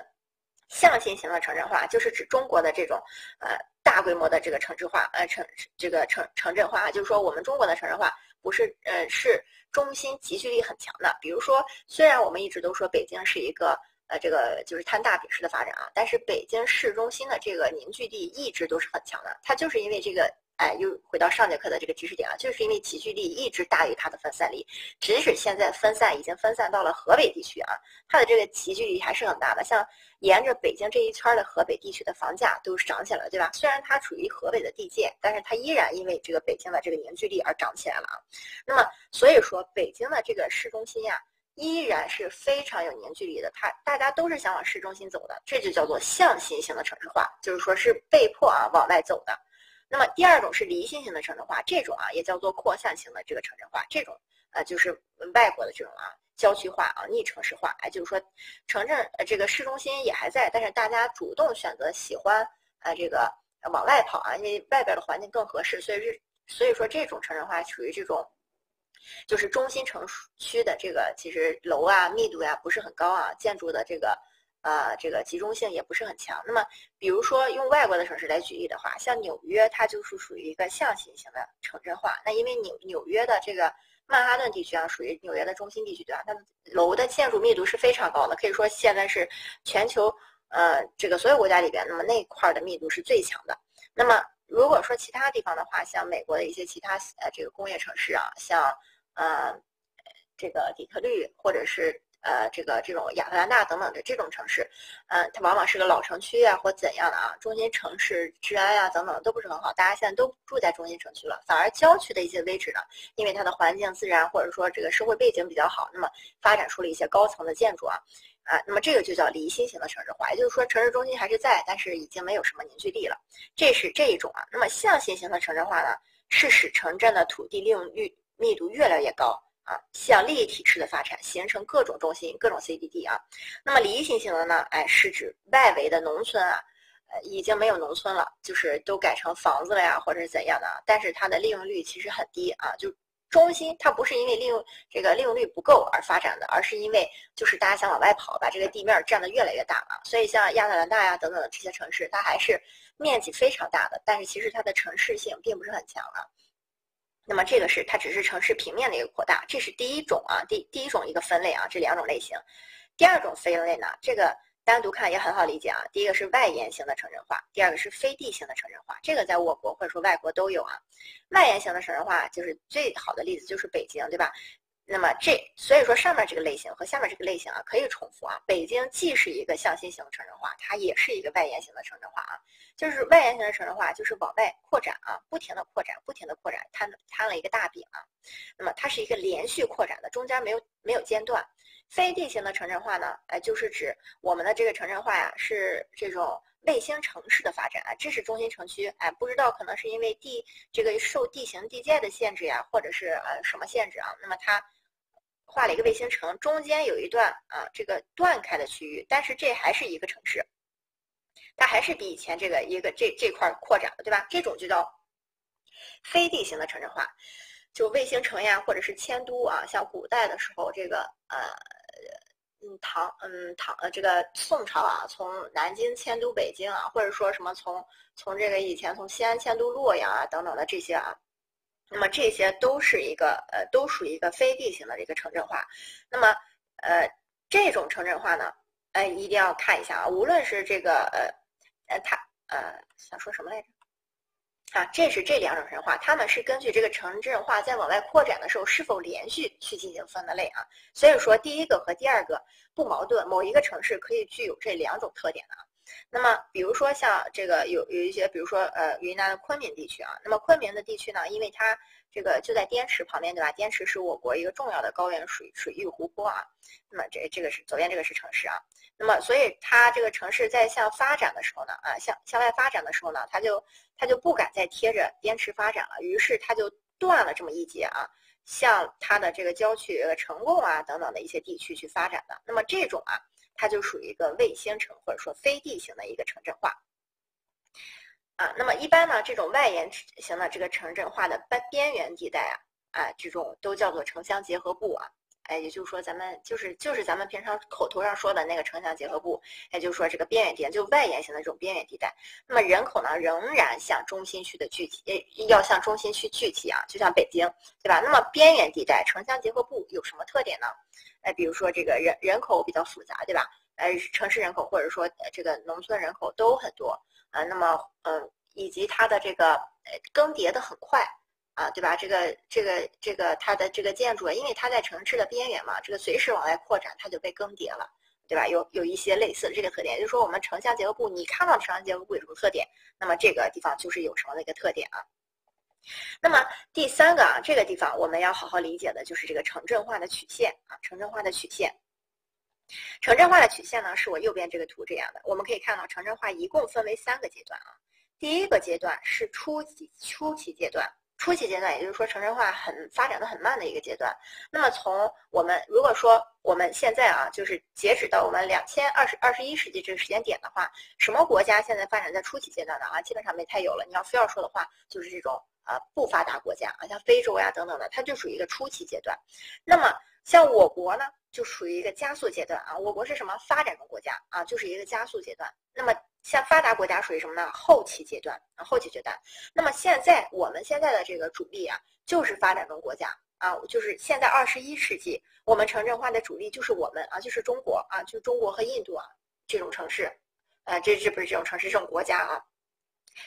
A: 向心型的城镇化就是指中国的这种呃大规模的这个城市化，呃城这个城城镇化，就是说我们中国的城镇化不是呃是。中心集聚力很强的，比如说，虽然我们一直都说北京是一个呃，这个就是摊大饼式的发展啊，但是北京市中心的这个凝聚力一直都是很强的，它就是因为这个。哎，又回到上节课的这个知识点啊，就是因为集聚力一直大于它的分散力，即使现在分散已经分散到了河北地区啊，它的这个集聚力还是很大的。像沿着北京这一圈的河北地区的房价都涨起来了，对吧？虽然它处于河北的地界，但是它依然因为这个北京的这个凝聚力而涨起来了啊。那么，所以说北京的这个市中心呀，依然是非常有凝聚力的，它大家都是想往市中心走的，这就叫做向心型的城市化，就是说是被迫啊往外走的。那么第二种是离心型的城镇化，这种啊也叫做扩散型的这个城镇化，这种呃就是外国的这种啊郊区化啊逆城市化，哎就是说城镇呃这个市中心也还在，但是大家主动选择喜欢呃这个往外跑啊，因为外边的环境更合适，所以是所以说这种城镇化属于这种就是中心城区的这个其实楼啊密度呀不是很高啊，建筑的这个。呃，这个集中性也不是很强。那么，比如说用外国的城市来举例的话，像纽约，它就是属于一个向心型的城镇化。那因为纽纽约的这个曼哈顿地区啊，属于纽约的中心地区，对吧？它楼的建筑密度是非常高的，可以说现在是全球呃这个所有国家里边，那么那块的密度是最强的。那么如果说其他地方的话，像美国的一些其他呃这个工业城市啊，像呃这个底特律或者是。呃，这个这种亚特兰大等等的这种城市，嗯，它往往是个老城区啊，或怎样的啊，中心城市治安啊等等都不是很好，大家现在都住在中心城区了，反而郊区的一些位置呢，因为它的环境自然或者说这个社会背景比较好，那么发展出了一些高层的建筑啊，啊，那么这个就叫离心型的城市化，也就是说城市中心还是在，但是已经没有什么凝聚力了，这是这一种啊。那么向心型的城镇化呢，是使城镇的土地利用率密度越来越高。啊，向立体式的发展，形成各种中心、各种 CBD 啊。那么离心型的呢？哎，是指外围的农村啊，呃，已经没有农村了，就是都改成房子了呀，或者是怎样的。但是它的利用率其实很低啊。就中心，它不是因为利用这个利用率不够而发展的，而是因为就是大家想往外跑，把这个地面占得越来越大嘛。所以像亚特兰大呀等等的这些城市，它还是面积非常大的，但是其实它的城市性并不是很强了。那么这个是它只是城市平面的一个扩大，这是第一种啊，第第一种一个分类啊，这两种类型。第二种分类呢，这个单独看也很好理解啊。第一个是外延型的城镇化，第二个是非地形的城镇化，这个在我国或者说外国都有啊。外延型的城镇化就是最好的例子就是北京，对吧？那么这所以说上面这个类型和下面这个类型啊可以重复啊。北京既是一个向心型城镇化，它也是一个外延型的城镇化啊。就是外延型的城镇化，就是往外扩展啊，不停的扩展，不停的扩展，摊摊了一个大饼啊。那么它是一个连续扩展的，中间没有没有间断。非地形的城镇化呢，哎，就是指我们的这个城镇化呀，是这种卫星城市的发展啊，这是中心城区，哎，不知道可能是因为地这个受地形地界的限制呀，或者是呃什么限制啊，那么它画了一个卫星城，中间有一段啊这个断开的区域，但是这还是一个城市。它还是比以前这个一个这这块扩展了，对吧？这种就叫非地形的城镇化，就卫星城呀，或者是迁都啊，像古代的时候，这个呃，嗯唐嗯唐呃这个宋朝啊，从南京迁都北京啊，或者说什么从从这个以前从西安迁都洛阳啊等等的这些啊，那么这些都是一个呃都属于一个非地形的这个城镇化，那么呃这种城镇化呢，哎一定要看一下啊，无论是这个呃。呃，它呃想说什么来着？啊，这是这两种神话，他们是根据这个城镇化在往外扩展的时候是否连续去进行分的类啊。所以说第一个和第二个不矛盾，某一个城市可以具有这两种特点的啊。那么，比如说像这个有有一些，比如说呃云南的昆明地区啊，那么昆明的地区呢，因为它这个就在滇池旁边，对吧？滇池是我国一个重要的高原水水域湖泊啊。那么这这个是左边这个是城市啊。那么所以它这个城市在向发展的时候呢，啊向向外发展的时候呢，它就它就不敢再贴着滇池发展了，于是它就断了这么一截啊，向它的这个郊区呃成贡啊等等的一些地区去发展的。那么这种啊。它就属于一个卫星城或者说非地型的一个城镇化，啊，那么一般呢，这种外延型的这个城镇化的边边缘地带啊，啊，这种都叫做城乡结合部啊，哎，也就是说咱们就是就是咱们平常口头上说的那个城乡结合部，也就是说这个边缘地带，就外延型的这种边缘地带，那么人口呢仍然向中心区的聚集，要向中心区聚集啊，就像北京，对吧？那么边缘地带城乡结合部有什么特点呢？哎，比如说这个人人口比较复杂，对吧？呃，城市人口或者说这个农村人口都很多啊。那么，嗯，以及它的这个呃更迭的很快啊，对吧？这个这个这个它的这个建筑，因为它在城市的边缘嘛，这个随时往外扩展，它就被更迭了，对吧？有有一些类似的这个特点，就是说我们城乡结合部，你看到城乡结合部有什么特点？那么这个地方就是有什么的一个特点啊？那么第三个啊，这个地方我们要好好理解的就是这个城镇化的曲线啊，城镇化的曲线。城镇化的曲线呢，是我右边这个图这样的。我们可以看到，城镇化一共分为三个阶段啊。第一个阶段是初级初期阶段，初期阶段也就是说城镇化很发展的很慢的一个阶段。那么从我们如果说我们现在啊，就是截止到我们两千二十二十一世纪这个时间点的话，什么国家现在发展在初期阶段的啊？基本上没太有了。你要非要说的话，就是这种。啊，不发达国家啊，像非洲呀等等的，它就属于一个初期阶段。那么像我国呢，就属于一个加速阶段啊。我国是什么？发展中国家啊，就是一个加速阶段。那么像发达国家属于什么呢？后期阶段啊，后期阶段。那么现在我们现在的这个主力啊，就是发展中国家啊，就是现在二十一世纪，我们城镇化的主力就是我们啊，就是中国啊，就中国和印度啊这种城市，呃，这这不是这种城市，这种国家啊，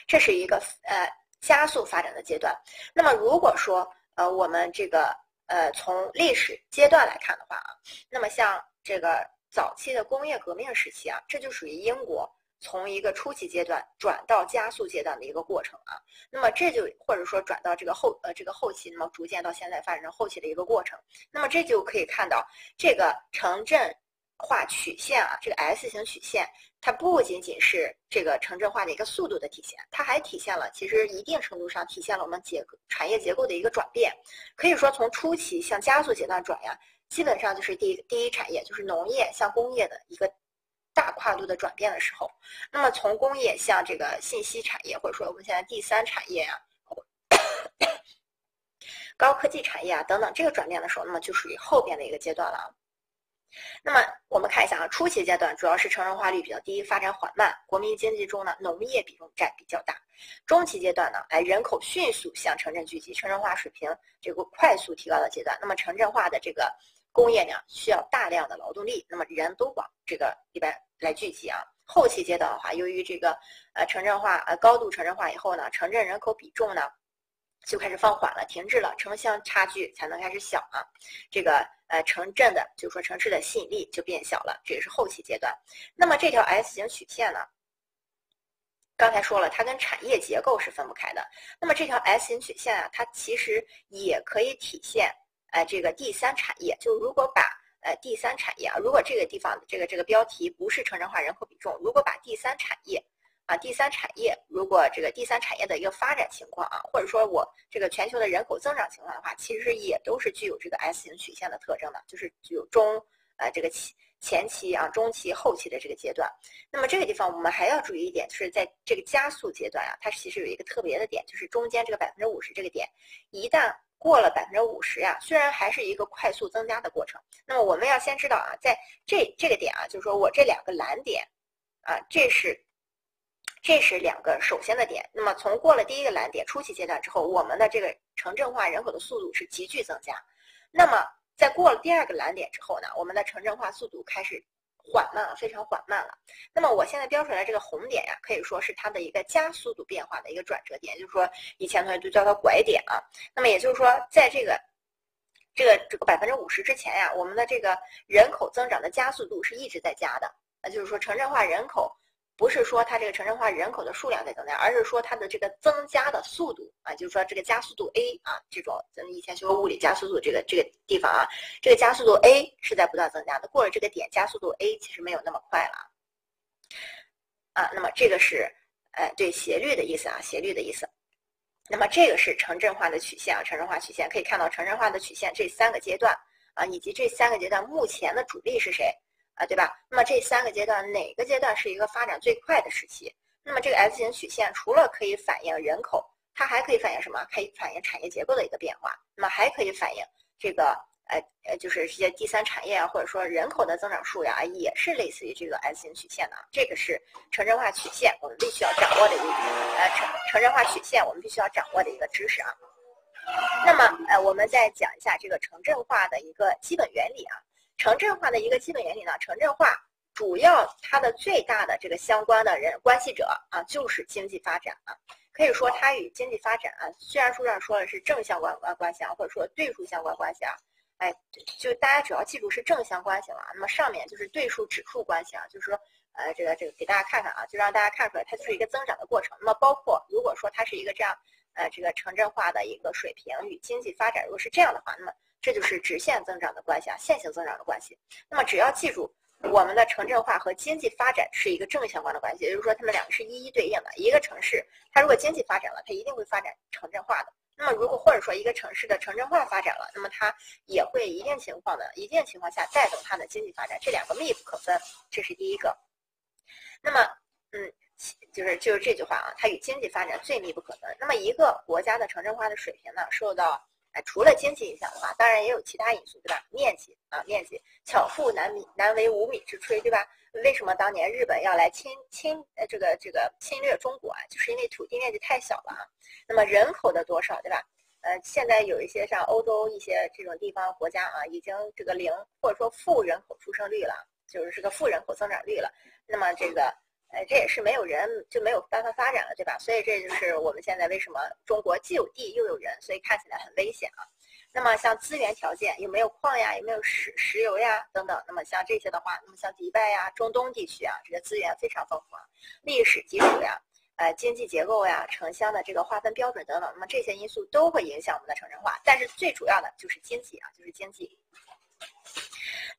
A: 这是一个呃。加速发展的阶段。那么，如果说呃，我们这个呃，从历史阶段来看的话啊，那么像这个早期的工业革命时期啊，这就属于英国从一个初期阶段转到加速阶段的一个过程啊。那么这就或者说转到这个后呃这个后期，那么逐渐到现在发展成后期的一个过程。那么这就可以看到这个城镇化曲线啊，这个 S 型曲线。它不仅仅是这个城镇化的一个速度的体现，它还体现了其实一定程度上体现了我们结构产业结构的一个转变。可以说从初期向加速阶段转呀，基本上就是第第一产业就是农业向工业的一个大跨度的转变的时候。那么从工业向这个信息产业，或者说我们现在第三产业啊，高科技产业啊等等这个转变的时候，那么就属于后边的一个阶段了。那么我们看一下啊，初期阶段主要是城镇化率比较低，发展缓慢，国民经济中呢农业比重占比较大。中期阶段呢，哎人口迅速向城镇聚集，城镇化水平这个快速提高的阶段。那么城镇化的这个工业呢，需要大量的劳动力，那么人都往这个里边来聚集啊。后期阶段的话，由于这个呃城镇化呃高度城镇化以后呢，城镇人口比重呢。就开始放缓了，停滞了，城乡差距才能开始小啊。这个呃城镇的，就是说城市的吸引力就变小了，这也是后期阶段。那么这条 S 型曲线呢，刚才说了，它跟产业结构是分不开的。那么这条 S 型曲线啊，它其实也可以体现呃这个第三产业。就如果把呃第三产业啊，如果这个地方这个这个标题不是城镇化人口比重，如果把第三产业。啊，第三产业如果这个第三产业的一个发展情况啊，或者说我这个全球的人口增长情况的话，其实也都是具有这个 S 型曲线的特征的，就是具有中呃这个期前期啊、中期、后期的这个阶段。那么这个地方我们还要注意一点，就是在这个加速阶段啊，它其实有一个特别的点，就是中间这个百分之五十这个点，一旦过了百分之五十呀，虽然还是一个快速增加的过程，那么我们要先知道啊，在这这个点啊，就是说我这两个蓝点啊，这是。这是两个首先的点。那么从过了第一个蓝点初期阶段之后，我们的这个城镇化人口的速度是急剧增加。那么在过了第二个蓝点之后呢，我们的城镇化速度开始缓慢了，非常缓慢了。那么我现在标出来这个红点呀，可以说是它的一个加速度变化的一个转折点，就是说以前同学都叫它拐点啊。那么也就是说，在这个这个这个百分之五十之前呀，我们的这个人口增长的加速度是一直在加的。那就是说城镇化人口。不是说它这个城镇化人口的数量在增加，而是说它的这个增加的速度啊，就是说这个加速度 a 啊，这种咱们以前学过物理加速度这个这个地方啊，这个加速度 a 是在不断增加的，过了这个点加速度 a 其实没有那么快了啊。那么这个是呃对斜率的意思啊，斜率的意思。那么这个是城镇化的曲线啊，城镇化曲线可以看到城镇化的曲线这三个阶段啊，以及这三个阶段目前的主力是谁？啊，对吧？那么这三个阶段哪个阶段是一个发展最快的时期？那么这个 S 型曲线除了可以反映人口，它还可以反映什么？可以反映产业结构的一个变化。那么还可以反映这个呃呃，就是这些第三产业啊，或者说人口的增长数呀，也是类似于这个 S 型曲线的。这个是城镇化曲线，我们必须要掌握的一个呃城城镇化曲线，我们必须要掌握的一个知识啊。那么呃，我们再讲一下这个城镇化的一个基本原理啊。城镇化的一个基本原理呢，城镇化主要它的最大的这个相关的人关系者啊，就是经济发展啊。可以说它与经济发展啊，虽然书上说的是正相关关关系啊，或者说对数相关关系啊，哎，就大家只要记住是正相关性了。那么上面就是对数指数关系啊，就是说呃这个这个给大家看看啊，就让大家看出来它就是一个增长的过程。那么包括如果说它是一个这样呃这个城镇化的一个水平与经济发展如果是这样的话，那么这就是直线增长的关系啊，线性增长的关系。那么只要记住，我们的城镇化和经济发展是一个正相关的关系，也就是说，它们两个是一一对应的。一个城市，它如果经济发展了，它一定会发展城镇化的。那么如果或者说一个城市的城镇化发展了，那么它也会一定情况的一定情况下带动它的经济发展，这两个密不可分。这是第一个。那么，嗯，就是就是这句话啊，它与经济发展最密不可分。那么一个国家的城镇化的水平呢，受到哎，除了经济影响的话，当然也有其他因素，对吧？面积啊，面积，巧妇难米难为无米之炊，对吧？为什么当年日本要来侵侵呃这个这个侵略中国啊？就是因为土地面积太小了啊。那么人口的多少，对吧？呃，现在有一些像欧洲一些这种地方国家啊，已经这个零或者说负人口出生率了，就是这个负人口增长率了。那么这个。哎，这也是没有人就没有办法发展了，对吧？所以这就是我们现在为什么中国既有地又有人，所以看起来很危险啊。那么像资源条件，有没有矿呀？有没有石石油呀？等等。那么像这些的话，那么像迪拜呀、中东地区啊，这个资源非常丰富啊。历史基础呀，呃，经济结构呀，城乡的这个划分标准等等，那么这些因素都会影响我们的城镇化。但是最主要的就是经济啊，就是经济。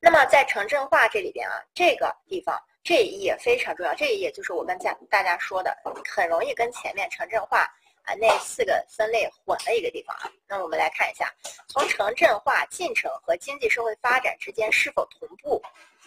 A: 那么在城镇化这里边啊，这个地方。这一页非常重要，这一页就是我跟家大家说的，很容易跟前面城镇化啊那四个分类混的一个地方啊。那我们来看一下，从城镇化进程和经济社会发展之间是否同步，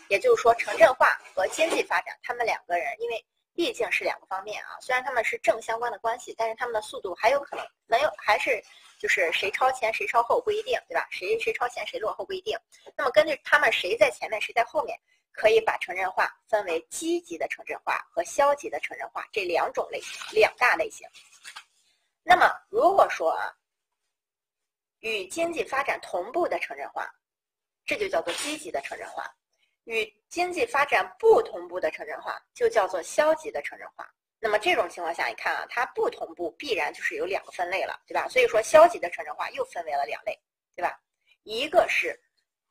A: 也就是说，城镇化和经济发展，他们两个人因为毕竟是两个方面啊，虽然他们是正相关的关系，但是他们的速度还有可能能有还是就是谁超前谁超后不一定，对吧？谁谁超前谁落后不一定。那么根据他们谁在前面谁在后面。可以把城镇化分为积极的城镇化和消极的城镇化这两种类型，两大类型。那么，如果说啊，与经济发展同步的城镇化，这就叫做积极的城镇化；与经济发展不同步的城镇化，就叫做消极的城镇化。那么这种情况下，你看啊，它不同步，必然就是有两个分类了，对吧？所以说，消极的城镇化又分为了两类，对吧？一个是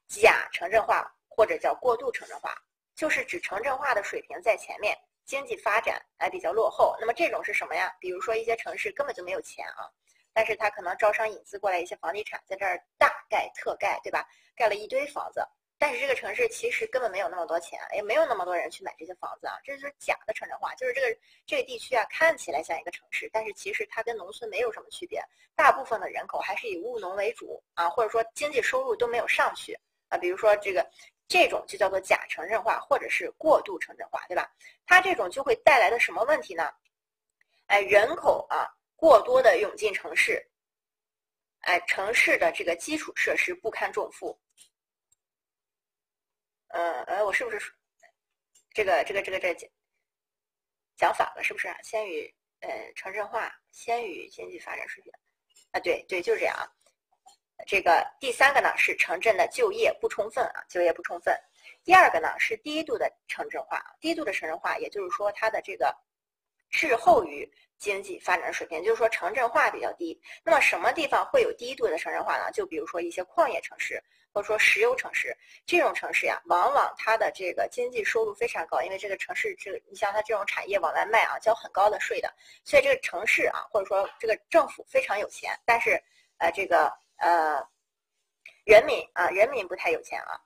A: 假城镇化。或者叫过度城镇化，就是指城镇化的水平在前面，经济发展还比较落后。那么这种是什么呀？比如说一些城市根本就没有钱啊，但是他可能招商引资过来一些房地产，在这儿大盖特盖，对吧？盖了一堆房子，但是这个城市其实根本没有那么多钱，也没有那么多人去买这些房子啊，这就是假的城镇化，就是这个这个地区啊看起来像一个城市，但是其实它跟农村没有什么区别，大部分的人口还是以务农为主啊，或者说经济收入都没有上去啊，比如说这个。这种就叫做假城镇化，或者是过度城镇化，对吧？它这种就会带来的什么问题呢？哎，人口啊过多的涌进城市，哎，城市的这个基础设施不堪重负。呃呃，我是不是这个这个这个这讲反了？是不是？先于呃城镇化，先于经济发展水平啊？对对，就是这样。这个第三个呢是城镇的就业不充分啊，就业不充分。第二个呢是低度的城镇化，低度的城镇化，也就是说它的这个滞后于经济发展水平，就是说城镇化比较低。那么什么地方会有低度的城镇化呢？就比如说一些矿业城市，或者说石油城市，这种城市呀，往往它的这个经济收入非常高，因为这个城市这个你像它这种产业往外卖啊，交很高的税的，所以这个城市啊，或者说这个政府非常有钱，但是呃这个呃人民啊人民不太有钱啊。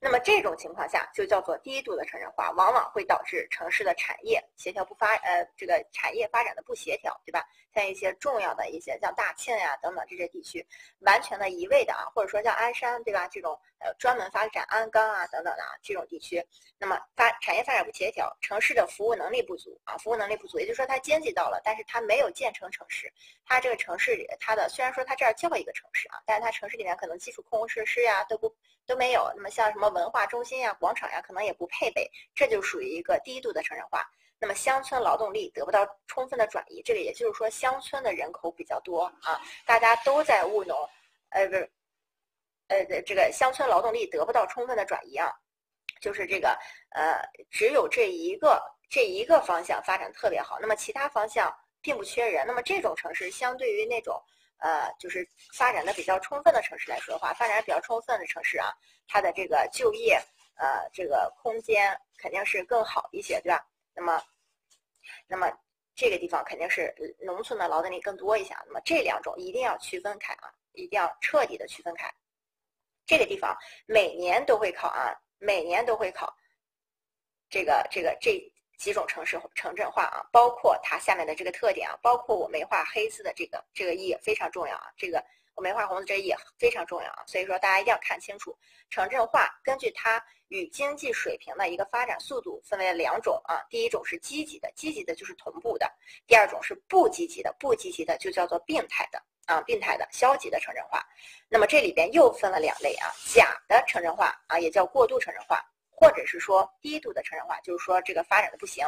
A: 那么这种情况下就叫做低度的城镇化，往往会导致城市的产业协调不发，呃，这个产业发展的不协调，对吧？像一些重要的一些像大庆呀等等这些地区，完全的一味的啊，或者说像鞍山，对吧？这种呃专门发展鞍钢啊等等的啊这种地区，那么发产业发展不协调，城市的服务能力不足啊，服务能力不足，也就是说它经济到了，但是它没有建成城市，它这个城市里它的虽然说它这儿叫一个城市啊，但是它城市里面可能基础公共设施呀都不。都没有，那么像什么文化中心呀、广场呀，可能也不配备，这就属于一个低度的城镇化。那么乡村劳动力得不到充分的转移，这个也就是说乡村的人口比较多啊，大家都在务农，呃不是，呃这个乡村劳动力得不到充分的转移啊，就是这个呃只有这一个这一个方向发展特别好，那么其他方向并不缺人，那么这种城市相对于那种。呃，就是发展的比较充分的城市来说的话，发展比较充分的城市啊，它的这个就业呃这个空间肯定是更好一些，对吧？那么，那么这个地方肯定是农村的劳动力更多一些。那么这两种一定要区分开啊，一定要彻底的区分开。这个地方每年都会考啊，每年都会考这个这个这。几种城市城镇化啊，包括它下面的这个特点啊，包括我没画黑字的这个这个也非常重要啊，这个我没画红的这也非常重要啊，所以说大家一定要看清楚，城镇化根据它与经济水平的一个发展速度分为两种啊，第一种是积极的，积极的就是同步的，第二种是不积极的，不积极的就叫做病态的啊，病态的消极的城镇化，那么这里边又分了两类啊，假的城镇化啊，也叫过度城镇化。或者是说低度的城镇化，就是说这个发展的不行。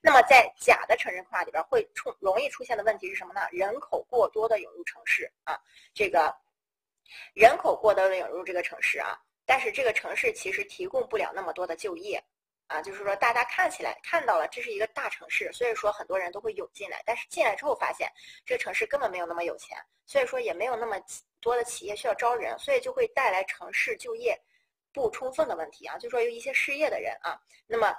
A: 那么在假的城镇化里边会出容易出现的问题是什么呢？人口过多的涌入城市啊，这个人口过多的涌入这个城市啊，但是这个城市其实提供不了那么多的就业啊，就是说大家看起来看到了这是一个大城市，所以说很多人都会涌进来，但是进来之后发现这个城市根本没有那么有钱，所以说也没有那么多的企业需要招人，所以就会带来城市就业。不充分的问题啊，就说有一些失业的人啊，那么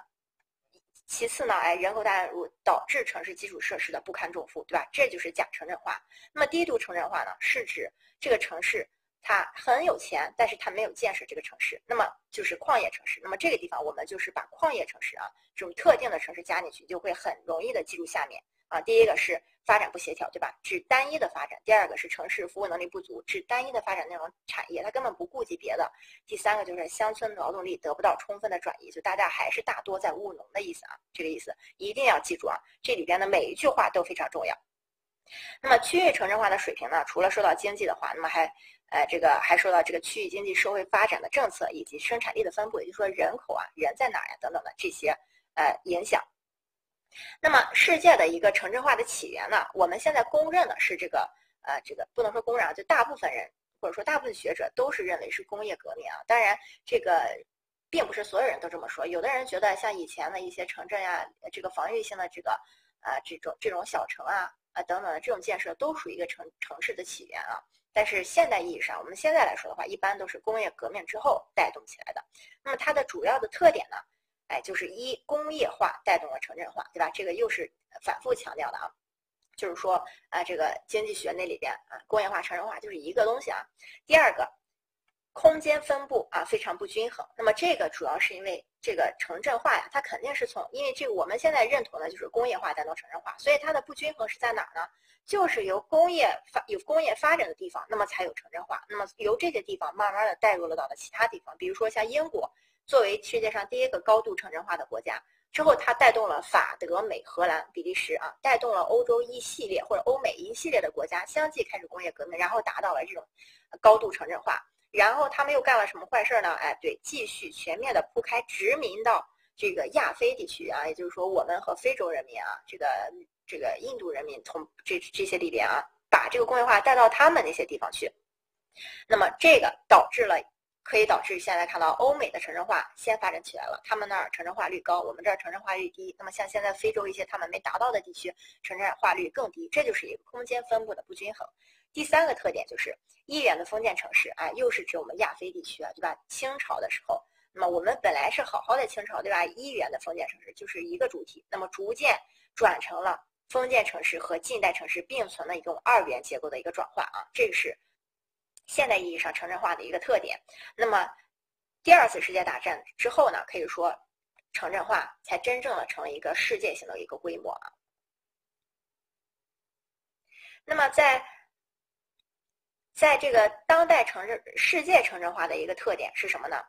A: 其次呢，哎，人口大涌入导致城市基础设施的不堪重负，对吧？这就是假城镇化。那么低度城镇化呢，是指这个城市它很有钱，但是它没有建设这个城市，那么就是矿业城市。那么这个地方我们就是把矿业城市啊这种特定的城市加进去，就会很容易的记住下面。啊，第一个是发展不协调，对吧？指单一的发展；第二个是城市服务能力不足，指单一的发展那种产业，它根本不顾及别的；第三个就是乡村劳动力得不到充分的转移，就大家还是大多在务农的意思啊，这个意思一定要记住啊，这里边的每一句话都非常重要。那么区域城镇化的水平呢，除了说到经济的话，那么还呃这个还说到这个区域经济社会发展的政策以及生产力的分布，也就是说人口啊人在哪呀等等的这些呃影响。那么，世界的一个城镇化的起源呢？我们现在公认的是这个，呃，这个不能说公认啊，就大部分人或者说大部分学者都是认为是工业革命啊。当然，这个并不是所有人都这么说。有的人觉得像以前的一些城镇呀，这个防御性的这个，啊，这种这种小城啊，啊等等的这种建设都属于一个城城市的起源啊。但是现代意义上，我们现在来说的话，一般都是工业革命之后带动起来的。那么它的主要的特点呢？哎，就是一工业化带动了城镇化，对吧？这个又是反复强调的啊，就是说啊，这个经济学那里边啊，工业化、城镇化就是一个东西啊。第二个，空间分布啊非常不均衡。那么这个主要是因为这个城镇化呀，它肯定是从因为这个我们现在认同的就是工业化带动城镇化，所以它的不均衡是在哪儿呢？就是由工业发有工业发展的地方，那么才有城镇化。那么由这些地方慢慢的带入了到了其他地方，比如说像英国。作为世界上第一个高度城镇化的国家，之后它带动了法、德、美、荷兰、比利时啊，带动了欧洲一系列或者欧美一系列的国家相继开始工业革命，然后达到了这种高度城镇化。然后他们又干了什么坏事呢？哎，对，继续全面的铺开殖民到这个亚非地区啊，也就是说我们和非洲人民啊，这个这个印度人民从这这些里边啊，把这个工业化带到他们那些地方去。那么这个导致了。可以导致现在看到欧美的城镇化先发展起来了，他们那儿城镇化率高，我们这儿城镇化率低。那么像现在非洲一些他们没达到的地区，城镇化率更低，这就是一个空间分布的不均衡。第三个特点就是一元的封建城市啊，又是指我们亚非地区啊，对吧？清朝的时候，那么我们本来是好好的清朝，对吧？一元的封建城市就是一个主体，那么逐渐转成了封建城市和近代城市并存的一种二元结构的一个转化啊，这个是。现代意义上城镇化的一个特点。那么，第二次世界大战之后呢，可以说城镇化才真正的成了一个世界性的一个规模啊。那么，在在这个当代城镇世界城镇化的一个特点是什么呢？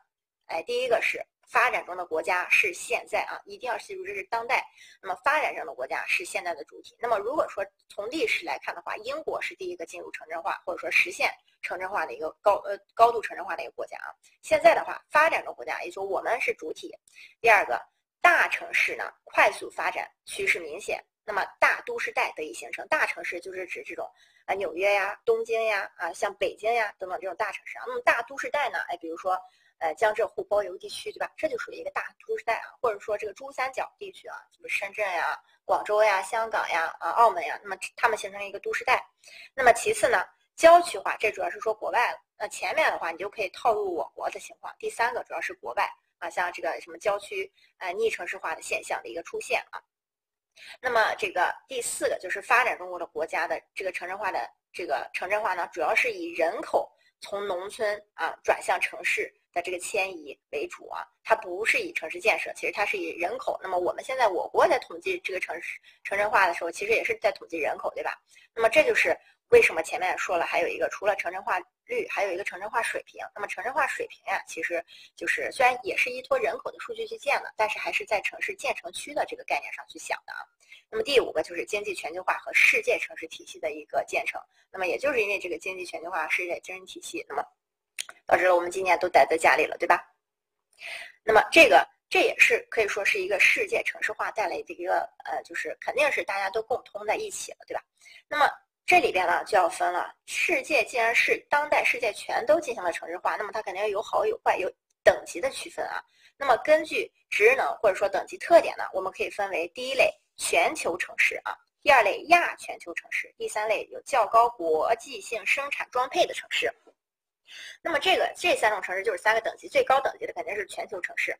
A: 哎，第一个是。发展中的国家是现在啊，一定要记住这是当代。那么发展中的国家是现在的主体。那么如果说从历史来看的话，英国是第一个进入城镇化或者说实现城镇化的一个高呃高度城镇化的一个国家啊。现在的话，发展中国家也就我们是主体。第二个，大城市呢快速发展趋势明显，那么大都市带得以形成。大城市就是指这种啊纽约呀、东京呀啊像北京呀等等这种大城市啊。那么大都市带呢，哎比如说。呃，江浙沪包邮地区，对吧？这就属于一个大都市带啊，或者说这个珠三角地区啊，什么深圳呀、广州呀、香港呀、啊澳门呀，那么它们形成一个都市带。那么其次呢，郊区化，这主要是说国外了。那前面的话，你就可以套入我国的情况。第三个主要是国外啊，像这个什么郊区呃逆城市化的现象的一个出现啊。那么这个第四个就是发展中国的国家的这个城镇化的这个城镇化呢，主要是以人口从农村啊转向城市。的这个迁移为主啊，它不是以城市建设，其实它是以人口。那么我们现在我国在统计这个城市城镇化的时候，其实也是在统计人口，对吧？那么这就是为什么前面说了，还有一个除了城镇化率，还有一个城镇化水平。那么城镇化水平呀，其实就是虽然也是依托人口的数据去建的，但是还是在城市建成区的这个概念上去想的啊。那么第五个就是经济全球化和世界城市体系的一个建成。那么也就是因为这个经济全球化、世界经济体系，那么。导致了我们今年都待在家里了，对吧？那么这个这也是可以说是一个世界城市化带来的一个呃，就是肯定是大家都共通在一起了，对吧？那么这里边呢就要分了，世界既然是当代世界全都进行了城市化，那么它肯定有好有坏，有等级的区分啊。那么根据职能或者说等级特点呢，我们可以分为第一类全球城市啊，第二类亚全球城市，第三类有较高国际性生产装配的城市。那么这个这三种城市就是三个等级，最高等级的肯定是全球城市。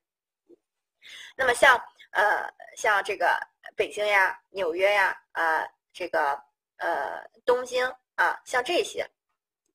A: 那么像呃像这个北京呀、纽约呀、啊这个呃东京啊，像这些，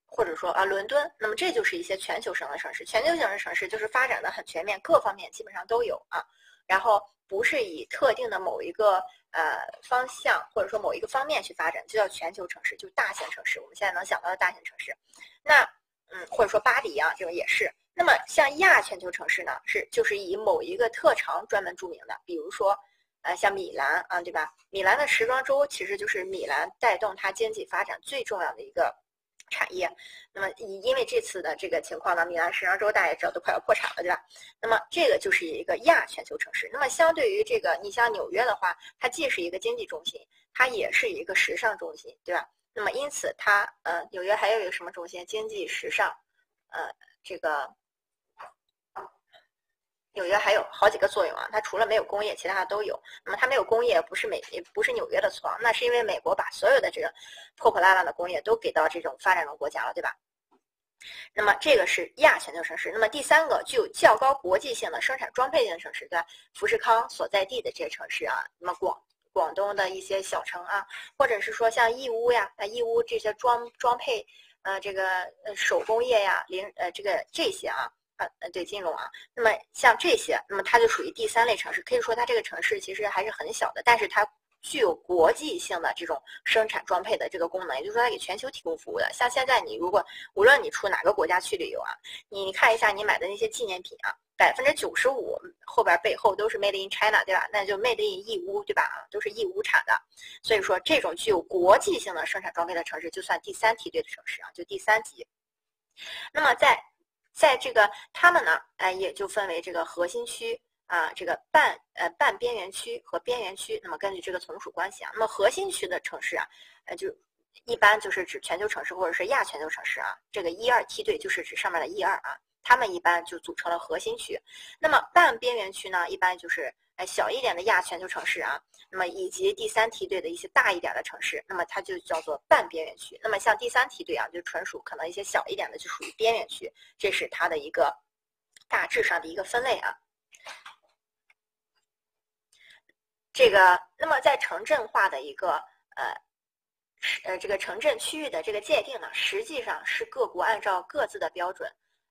A: 或者说啊伦敦，那么这就是一些全球型的城市。全球型的城市就是发展的很全面，各方面基本上都有啊。然后不是以特定的某一个呃方向或者说某一个方面去发展，就叫全球城市，就大型城市。我们现在能想到的大型城市，那。嗯，或者说巴黎啊，这种也是。那么像亚全球城市呢，是就是以某一个特长专门著名的，比如说，呃，像米兰啊，对吧？米兰的时装周其实就是米兰带动它经济发展最重要的一个产业。那么以因为这次的这个情况呢，米兰时装周大家也知道都快要破产了，对吧？那么这个就是一个亚全球城市。那么相对于这个，你像纽约的话，它既是一个经济中心，它也是一个时尚中心，对吧？那么，因此它呃，纽约还有一个什么中心？经济、时尚，呃，这个纽约还有好几个作用啊。它除了没有工业，其他的都有。那么它没有工业，不是美，不是纽约的错，那是因为美国把所有的这个破破烂烂的工业都给到这种发展中国家了，对吧？那么这个是亚全球城市。那么第三个具有较高国际性的生产装配性城市，对吧？富士康所在地的这些城市啊，那么广。广东的一些小城啊，或者是说像义乌呀，啊义乌这些装装配，呃这个呃手工业呀，零呃这个这些啊，呃呃对金融啊，那么像这些，那么它就属于第三类城市。可以说它这个城市其实还是很小的，但是它。具有国际性的这种生产装配的这个功能，也就是说它给全球提供服务的。像现在你如果无论你出哪个国家去旅游啊，你看一下你买的那些纪念品啊，百分之九十五后边背后都是 Made in China，对吧？那就 Made in 义乌，对吧？啊，都是义乌产的。所以说这种具有国际性的生产装配的城市，就算第三梯队的城市啊，就第三级。那么在在这个他们呢，哎，也就分为这个核心区。啊，这个半呃半边缘区和边缘区，那么根据这个从属关系啊，那么核心区的城市啊，呃就一般就是指全球城市或者是亚全球城市啊，这个一二梯队就是指上面的一二啊，它们一般就组成了核心区。那么半边缘区呢，一般就是哎小一点的亚全球城市啊，那么以及第三梯队的一些大一点的城市，那么它就叫做半边缘区。那么像第三梯队啊，就纯属可能一些小一点的就属于边缘区，这是它的一个大致上的一个分类啊。这个，那么在城镇化的一个呃，呃这个城镇区域的这个界定呢，实际上是各国按照各自的标准，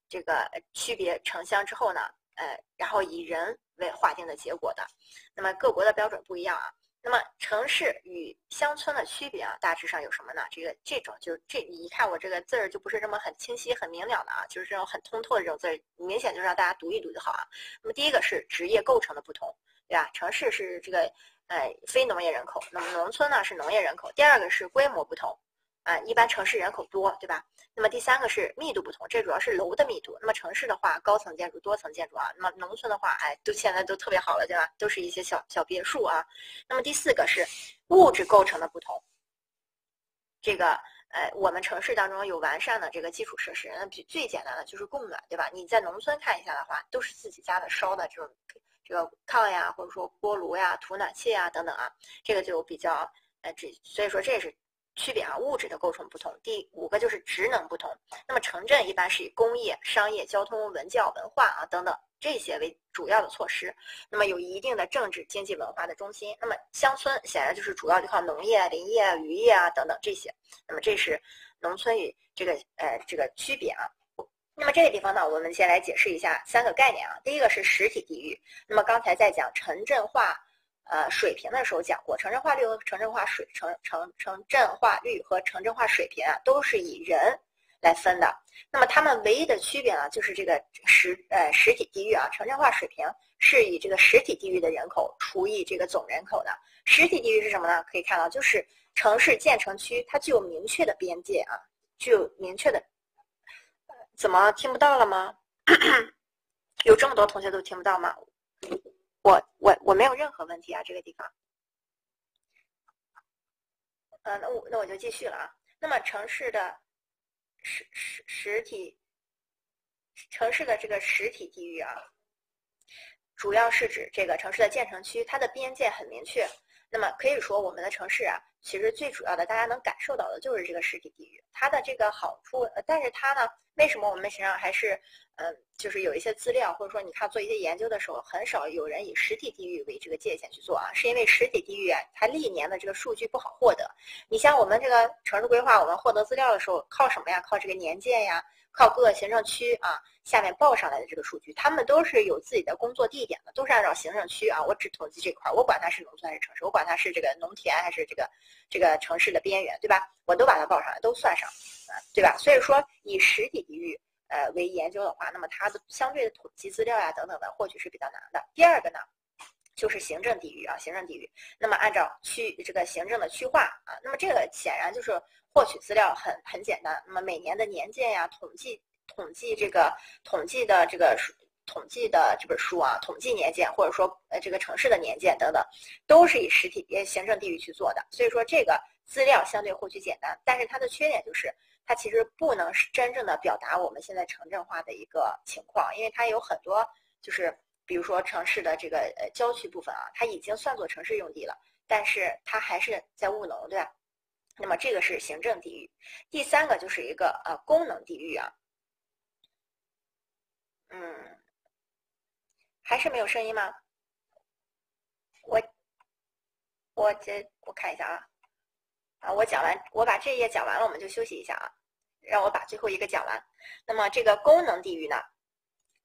A: 这个区别城乡之后呢，呃，然后以人为划定的结果的。那么各国的标准不一样啊。那么城市与乡村的区别啊，大致上有什么呢？这个这种就这你一看我这个字儿就不是这么很清晰、很明了的啊，就是这种很通透的这种字儿，明显就让大家读一读就好啊。那么第一个是职业构成的不同。对吧？城市是这个，呃，非农业人口，那么农村呢是农业人口。第二个是规模不同，啊，一般城市人口多，对吧？那么第三个是密度不同，这主要是楼的密度。那么城市的话，高层建筑、多层建筑啊。那么农村的话，哎，都现在都特别好了，对吧？都是一些小小别墅啊。那么第四个是物质构成的不同，这个，呃，我们城市当中有完善的这个基础设施，那最最简单的就是供暖，对吧？你在农村看一下的话，都是自己家的烧的这种。这个炕呀，或者说锅炉呀、土暖气呀等等啊，这个就比较呃，这所以说这也是区别啊，物质的构成不同。第五个就是职能不同。那么城镇一般是以工业、商业、交通、文教、文化啊等等这些为主要的措施，那么有一定的政治、经济、文化的中心。那么乡村显然就是主要就靠农业、林业、渔业啊等等这些。那么这是农村与这个呃这个区别啊。那么这个地方呢，我们先来解释一下三个概念啊。第一个是实体地域。那么刚才在讲城镇化呃水平的时候讲过，城镇化率和城镇化水城城城镇化率和城镇化水平啊，都是以人来分的。那么它们唯一的区别呢，就是这个实呃实体地域啊，城镇化水平是以这个实体地域的人口除以这个总人口的。实体地域是什么呢？可以看到，就是城市建成区它具有明确的边界啊，具有明确的。怎么听不到了吗？有这么多同学都听不到吗？我我我没有任何问题啊，这个地方。呃，那我那我就继续了啊。那么城市的实实实体城市的这个实体地域啊，主要是指这个城市的建成区，它的边界很明确。那么可以说，我们的城市啊，其实最主要的，大家能感受到的就是这个实体地域，它的这个好处。呃但是它呢，为什么我们实际上还是，嗯，就是有一些资料，或者说你看做一些研究的时候，很少有人以实体地域为这个界限去做啊？是因为实体地域啊，它历年的这个数据不好获得。你像我们这个城市规划，我们获得资料的时候，靠什么呀？靠这个年鉴呀。靠各个行政区啊，下面报上来的这个数据，他们都是有自己的工作地点的，都是按照行政区啊，我只统计这块儿，我管它是农村还是城市，我管它是这个农田还是这个这个城市的边缘，对吧？我都把它报上来，都算上，啊，对吧？所以说，以实体地域呃为研究的话，那么它的相对的统计资料呀等等的获取是比较难的。第二个呢，就是行政地域啊，行政地域，那么按照区这个行政的区划啊，那么这个显然就是。获取资料很很简单，那么每年的年鉴呀，统计统计这个统计的这个统计的这本书啊，统计年鉴或者说呃这个城市的年鉴等等，都是以实体呃行政地域去做的，所以说这个资料相对获取简单，但是它的缺点就是它其实不能是真正的表达我们现在城镇化的一个情况，因为它有很多就是比如说城市的这个呃郊区部分啊，它已经算作城市用地了，但是它还是在务农，对吧？那么这个是行政地域，第三个就是一个呃功能地域啊，嗯，还是没有声音吗？我我这我看一下啊，啊我讲完我把这一页讲完了，我们就休息一下啊，让我把最后一个讲完。那么这个功能地域呢，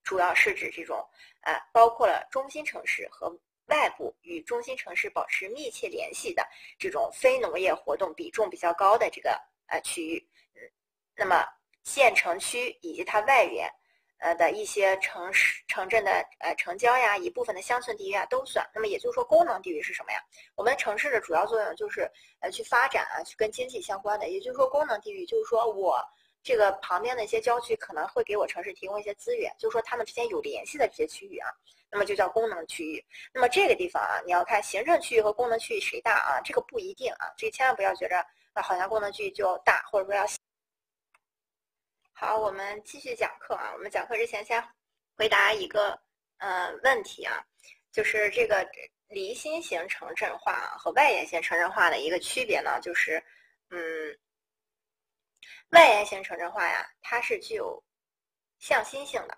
A: 主要是指这种呃包括了中心城市和。外部与中心城市保持密切联系的这种非农业活动比重比较高的这个呃区域，嗯，那么县城区以及它外缘，呃的一些城市城镇的呃城郊呀，一部分的乡村地域啊都算。那么也就是说，功能地域是什么呀？我们城市的主要作用就是呃去发展啊，去跟经济相关的。也就是说，功能地域就是说我。这个旁边的一些郊区可能会给我城市提供一些资源，就是说他们之间有联系的这些区域啊，那么就叫功能区域。那么这个地方啊，你要看行政区域和功能区域谁大啊？这个不一定啊，这千万不要觉着那，好像功能区域就大，或者说要。好，我们继续讲课啊。我们讲课之前先回答一个呃问题啊，就是这个离心型城镇化和外延型城镇化的一个区别呢，就是嗯，外延型城镇化呀，它是具有向心性的，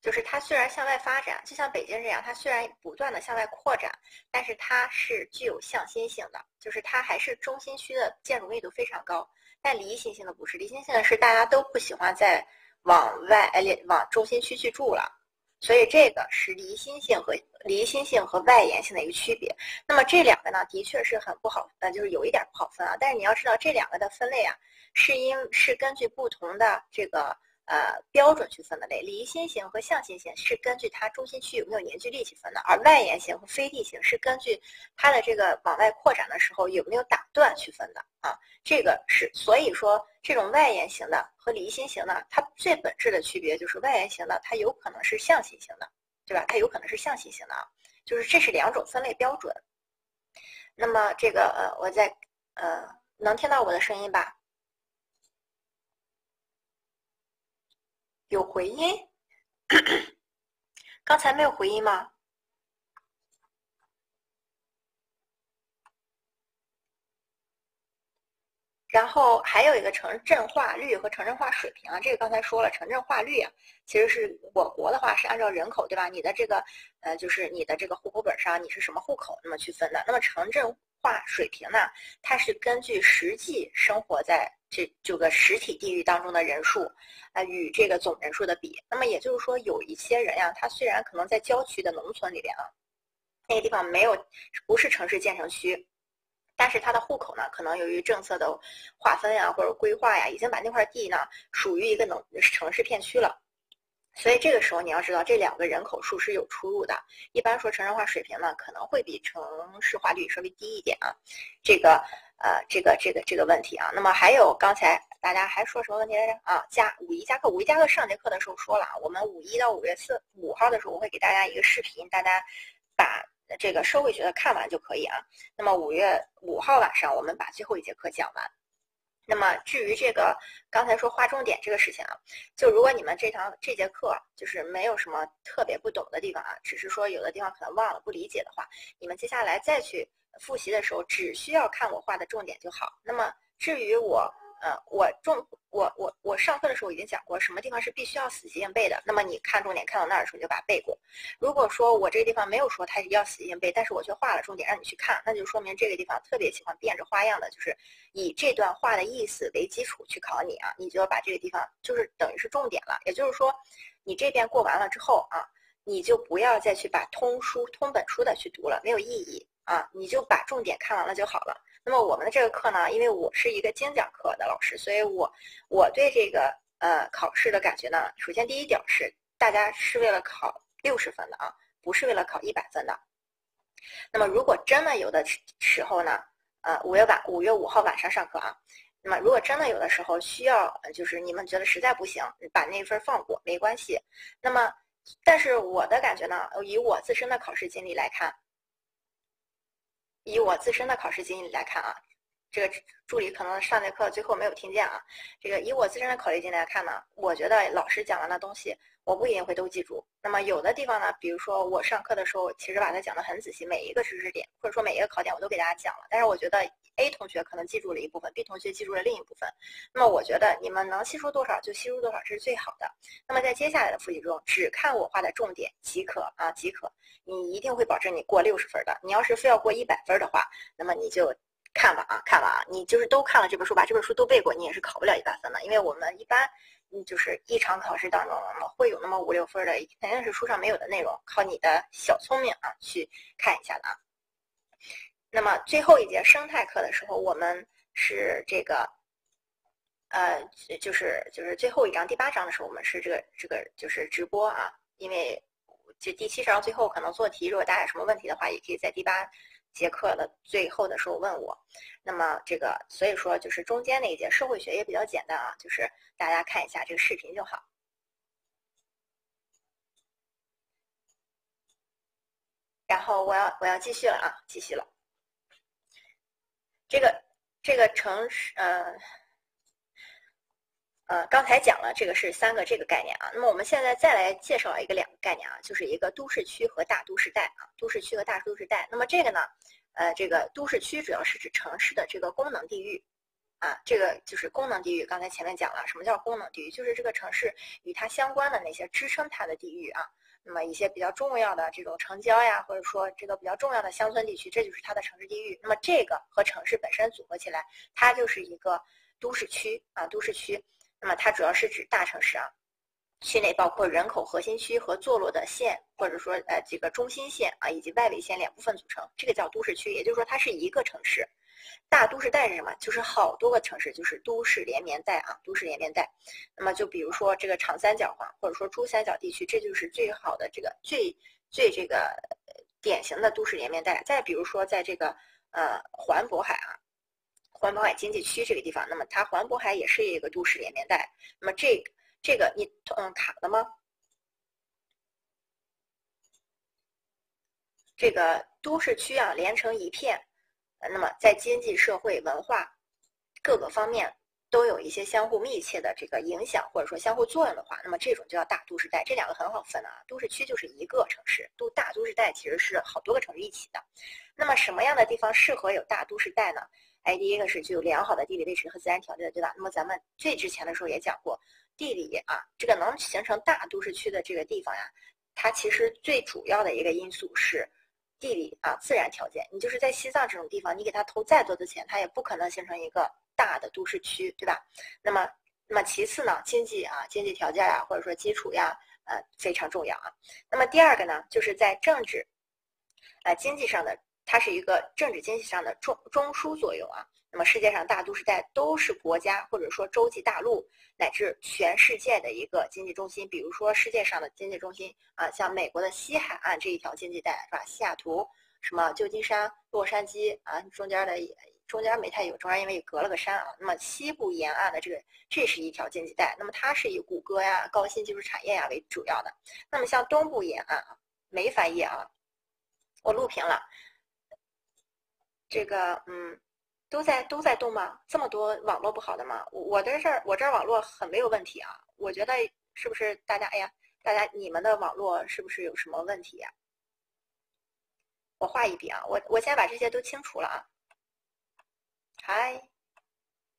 A: 就是它虽然向外发展，就像北京这样，它虽然不断的向外扩展，但是它是具有向心性的，就是它还是中心区的建筑密度非常高。但离心性的不是，离心性的是大家都不喜欢再往外哎往中心区去住了，所以这个是离心性和离心性和外延性的一个区别。那么这两个呢，的确是很不好，呃，就是有一点不好分啊。但是你要知道，这两个的分类啊，是因是根据不同的这个。呃，标准去分的类，离心型和向心型是根据它中心区有没有凝聚力去分的，而外延型和非地型是根据它的这个往外扩展的时候有没有打断去分的啊。这个是，所以说这种外延型的和离心型的，它最本质的区别就是外延型的它有可能是向心型的，对吧？它有可能是向心型的啊，就是这是两种分类标准。那么这个呃，我在呃，能听到我的声音吧？有回音，刚才没有回音吗？然后还有一个城镇化率和城镇化水平啊，这个刚才说了，城镇化率啊，其实是我国的话是按照人口对吧？你的这个呃，就是你的这个户口本上你是什么户口，那么去分的。那么城镇化水平呢，它是根据实际生活在这这个实体地域当中的人数啊，与这个总人数的比。那么也就是说，有一些人呀，他虽然可能在郊区的农村里边啊，那个地方没有不是城市建成区。但是他的户口呢，可能由于政策的划分呀或者规划呀，已经把那块地呢属于一个农城市片区了。所以这个时候你要知道，这两个人口数是有出入的。一般说城镇化水平呢，可能会比城市化率稍微低一点啊。这个呃，这个这个这个问题啊。那么还有刚才大家还说什么问题来着啊？加五一加课，五一加课上节课的时候说了，我们五一到五月四五号的时候，我会给大家一个视频，大家把。这个社会学的看完就可以啊。那么五月五号晚上，我们把最后一节课讲完。那么至于这个刚才说划重点这个事情啊，就如果你们这堂这节课就是没有什么特别不懂的地方啊，只是说有的地方可能忘了不理解的话，你们接下来再去复习的时候，只需要看我画的重点就好。那么至于我。呃，我重我我我上课的时候已经讲过，什么地方是必须要死记硬背的。那么你看重点看到那儿的时候，你就把它背过。如果说我这个地方没有说它要死记硬背，但是我却画了重点让你去看，那就说明这个地方特别喜欢变着花样的，就是以这段话的意思为基础去考你啊。你就要把这个地方就是等于是重点了。也就是说，你这边过完了之后啊，你就不要再去把通书通本书的去读了，没有意义啊。你就把重点看完了就好了。那么我们的这个课呢，因为我是一个精讲课的老师，所以我我对这个呃考试的感觉呢，首先第一点是大家是为了考六十分的啊，不是为了考一百分的。那么如果真的有的时候呢，呃五月晚五月五号晚上上课啊，那么如果真的有的时候需要，就是你们觉得实在不行，把那份放过没关系。那么但是我的感觉呢，以我自身的考试经历来看。以我自身的考试经历来看啊，这个助理可能上节课最后没有听见啊。这个以我自身的考虑经历来看呢，我觉得老师讲完的东西，我不一定会都记住。那么有的地方呢，比如说我上课的时候，其实把它讲得很仔细，每一个知识点或者说每一个考点我都给大家讲了。但是我觉得 A 同学可能记住了一部分，B 同学记住了另一部分。那么我觉得你们能吸收多少就吸收多少，这是最好的。那么在接下来的复习中，只看我画的重点即可啊，即可。你一定会保证你过六十分的。你要是非要过一百分的话，那么你就看吧啊，看吧啊，你就是都看了这本书，把这本书都背过，你也是考不了一百分的。因为我们一般，嗯就是一场考试当中会有那么五六分的，肯定是书上没有的内容，靠你的小聪明啊去看一下的啊。那么最后一节生态课的时候，我们是这个，呃，就是就是最后一章第八章的时候，我们是这个这个就是直播啊，因为。就第七章最后可能做题，如果大家有什么问题的话，也可以在第八结课的最后的时候问我。那么这个，所以说就是中间那一节社会学也比较简单啊，就是大家看一下这个视频就好。然后我要我要继续了啊，继续了。这个这个城市呃。呃，刚才讲了这个是三个这个概念啊，那么我们现在再来介绍一个两个概念啊，就是一个都市区和大都市带啊，都市区和大都市带。那么这个呢，呃，这个都市区主要是指城市的这个功能地域啊，这个就是功能地域。刚才前面讲了，什么叫功能地域？就是这个城市与它相关的那些支撑它的地域啊。那么一些比较重要的这种城郊呀，或者说这个比较重要的乡村地区，这就是它的城市地域。那么这个和城市本身组合起来，它就是一个都市区啊，都市区。那么它主要是指大城市啊，区内包括人口核心区和坐落的县，或者说呃几个中心县啊以及外围县两部分组成，这个叫都市区。也就是说它是一个城市。大都市带是什么？就是好多个城市，就是都市连绵带啊，都市连绵带。那么就比如说这个长三角啊，或者说珠三角地区，这就是最好的这个最最这个典型的都市连绵带。再比如说在这个呃环渤海啊。环渤海经济区这个地方，那么它环渤海也是一个都市连绵带。那么这这个你嗯卡了吗？这个都市区啊连成一片，那么在经济社会文化各个方面都有一些相互密切的这个影响或者说相互作用的话，那么这种就叫大都市带。这两个很好分啊，都市区就是一个城市，都大都市带其实是好多个城市一起的。那么什么样的地方适合有大都市带呢？哎，第一个是具有良好的地理位置和自然条件，对吧？那么咱们最之前的时候也讲过，地理啊，这个能形成大都市区的这个地方呀，它其实最主要的一个因素是地理啊，自然条件。你就是在西藏这种地方，你给它投再多的钱，它也不可能形成一个大的都市区，对吧？那么，那么其次呢，经济啊，经济条件呀，或者说基础呀，呃，非常重要啊。那么第二个呢，就是在政治，呃，经济上的。它是一个政治经济上的中中枢作用啊。那么世界上大都市带都是国家或者说洲际大陆乃至全世界的一个经济中心。比如说世界上的经济中心啊，像美国的西海岸这一条经济带是吧？西雅图、什么旧金山、洛杉矶啊，中间的中间没太有，中间因为隔了个山啊。那么西部沿岸的这个这是一条经济带，那么它是以谷歌呀、高新技术产业呀为主要的。那么像东部沿岸啊，没翻译啊，我录屏了。这个嗯，都在都在动吗？这么多网络不好的吗？我的这儿我这儿网络很没有问题啊。我觉得是不是大家哎呀，大家你们的网络是不是有什么问题呀？我画一笔啊，我我先把这些都清除了啊。嗨，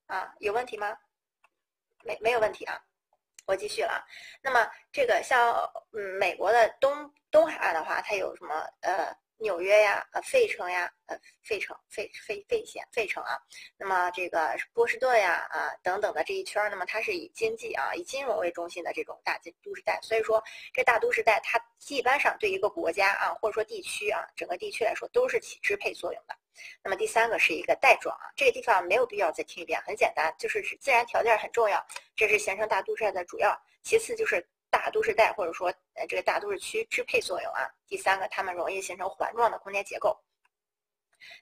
A: 啊，有问题吗？没没有问题啊。我继续了。那么这个像嗯美国的东东海岸的话，它有什么呃？纽约呀，呃，费城呀，呃，费城，费费费县，费城啊。那么这个波士顿呀，啊，等等的这一圈，那么它是以经济啊，以金融为中心的这种大都市带。所以说，这大都市带它一般上对一个国家啊，或者说地区啊，整个地区来说都是起支配作用的。那么第三个是一个带状啊，这个地方没有必要再听一遍，很简单，就是自然条件很重要，这是形成大都市带的主要。其次就是。大都市带或者说呃这个大都市区支配作用啊，第三个它们容易形成环状的空间结构，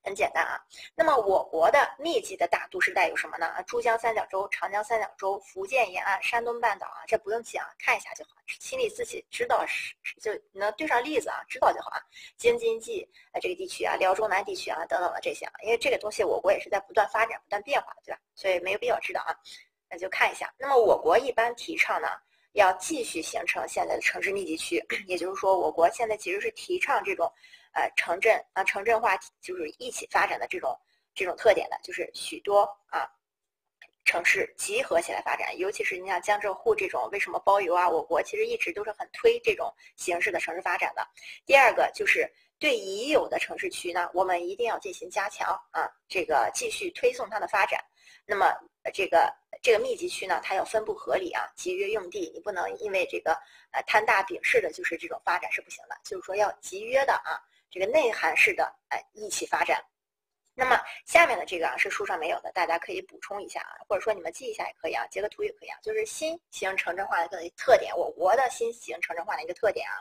A: 很简单啊。那么我国的密集的大都市带有什么呢？珠江三角洲、长江三角洲、福建沿岸、山东半岛啊，这不用记啊，看一下就好，心里自己知道是就能对上例子啊，知道就好啊。京津冀啊这个地区啊，辽中南地区啊等等的这些啊，因为这个东西我国也是在不断发展、不断变化的，对吧？所以没有必要知道啊，那就看一下。那么我国一般提倡呢？要继续形成现在的城市密集区，也就是说，我国现在其实是提倡这种，呃，城镇啊，城镇化就是一起发展的这种这种特点的，就是许多啊城市集合起来发展。尤其是你像江浙沪这种，为什么包邮啊？我国其实一直都是很推这种形式的城市发展的。第二个就是对已有的城市区呢，我们一定要进行加强啊，这个继续推送它的发展。那么这个。这个密集区呢，它要分布合理啊，集约用地，你不能因为这个呃摊大饼式的就是这种发展是不行的，就是说要集约的啊，这个内涵式的哎一起发展。那么下面的这个啊是书上没有的，大家可以补充一下啊，或者说你们记一下也可以啊，截个图也可以啊。就是新型城镇化的一个特点，我国的新型城镇化的一个特点啊，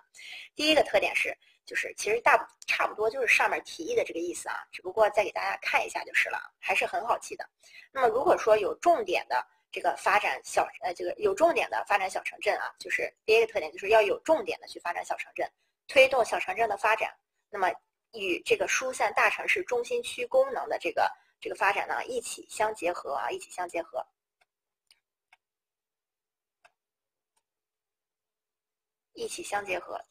A: 第一个特点是。就是其实大差不多就是上面提议的这个意思啊只不过再给大家看一下就是了还是很好记的。那么如果说有重点的这个发展小呃这个有重点的发展小城镇啊就是第一个特点就是要有重点的去发展小城镇推动小城镇的发展。那么与这个疏散大城市中心区功能的这个这个发展呢一起相结合啊一起相结合。一起相结合。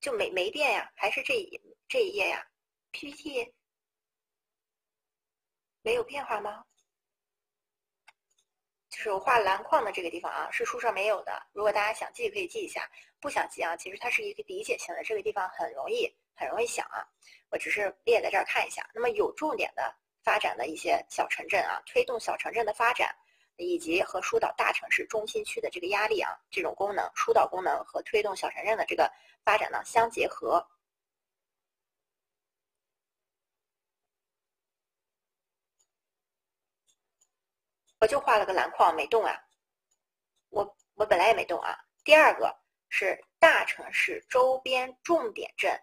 A: 就没没变呀，还是这这一页呀？PPT 没有变化吗？就是我画蓝框的这个地方啊，是书上没有的。如果大家想记，可以记一下；不想记啊，其实它是一个理解性的，这个地方很容易很容易想啊。我只是列在这儿看一下。那么有重点的发展的一些小城镇啊，推动小城镇的发展，以及和疏导大城市中心区的这个压力啊，这种功能疏导功能和推动小城镇的这个发展呢相结合。我就画了个蓝框没动啊，我我本来也没动啊。第二个是大城市周边重点镇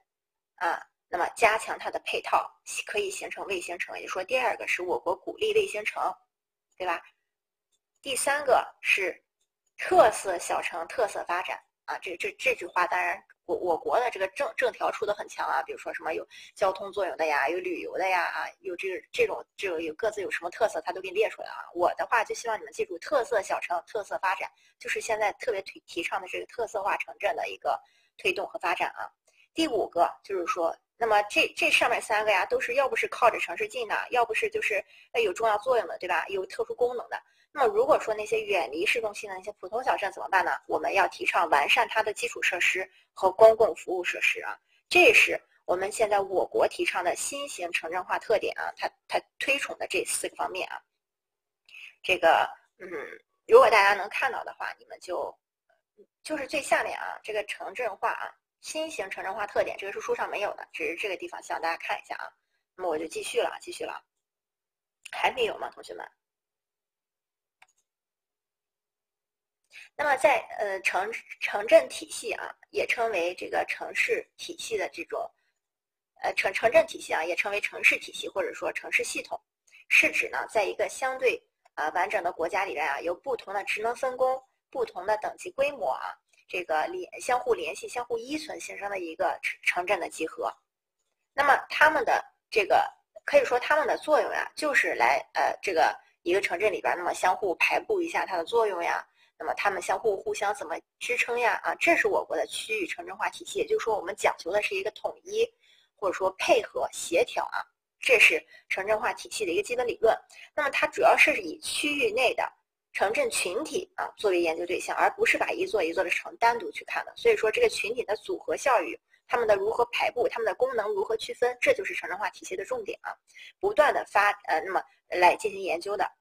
A: 啊，那么加强它的配套，可以形成卫星城。也就说，第二个是我国鼓励卫星城，对吧？第三个是特色小城特色发展啊，这这这句话当然。我我国的这个政政条出的很强啊，比如说什么有交通作用的呀，有旅游的呀，啊，有这个这种这种有各自有什么特色，它都给你列出来啊。我的话就希望你们记住，特色小城特色发展，就是现在特别提提倡的这个特色化城镇的一个推动和发展啊。第五个就是说，那么这这上面三个呀，都是要不是靠着城市近的，要不是就是有重要作用的，对吧？有特殊功能的。那么如果说那些远离市中心的那些普通小镇怎么办呢？我们要提倡完善它的基础设施和公共服务设施啊，这是我们现在我国提倡的新型城镇化特点啊，它它推崇的这四个方面啊。这个嗯，如果大家能看到的话，你们就就是最下面啊，这个城镇化啊，新型城镇化特点，这个是书上没有的，只是这个地方希望大家看一下啊。那么我就继续了，继续了，还没有吗，同学们？那么在呃城城镇体系啊，也称为这个城市体系的这种，呃城城镇体系啊，也称为城市体系或者说城市系统，是指呢在一个相对啊完整的国家里边啊，有不同的职能分工、不同的等级规模啊，这个联相互联系、相互依存形成的一个城城镇的集合。那么他们的这个可以说他们的作用呀，就是来呃这个一个城镇里边那么相互排布一下它的作用呀。那么他们相互互相怎么支撑呀？啊，这是我国的区域城镇化体系，也就是说我们讲求的是一个统一，或者说配合协调啊，这是城镇化体系的一个基本理论。那么它主要是以区域内的城镇群体啊作为研究对象，而不是把一座一座的城单独去看的。所以说这个群体的组合效应，他们的如何排布，他们的功能如何区分，这就是城镇化体系的重点啊，不断的发呃那么来进行研究的。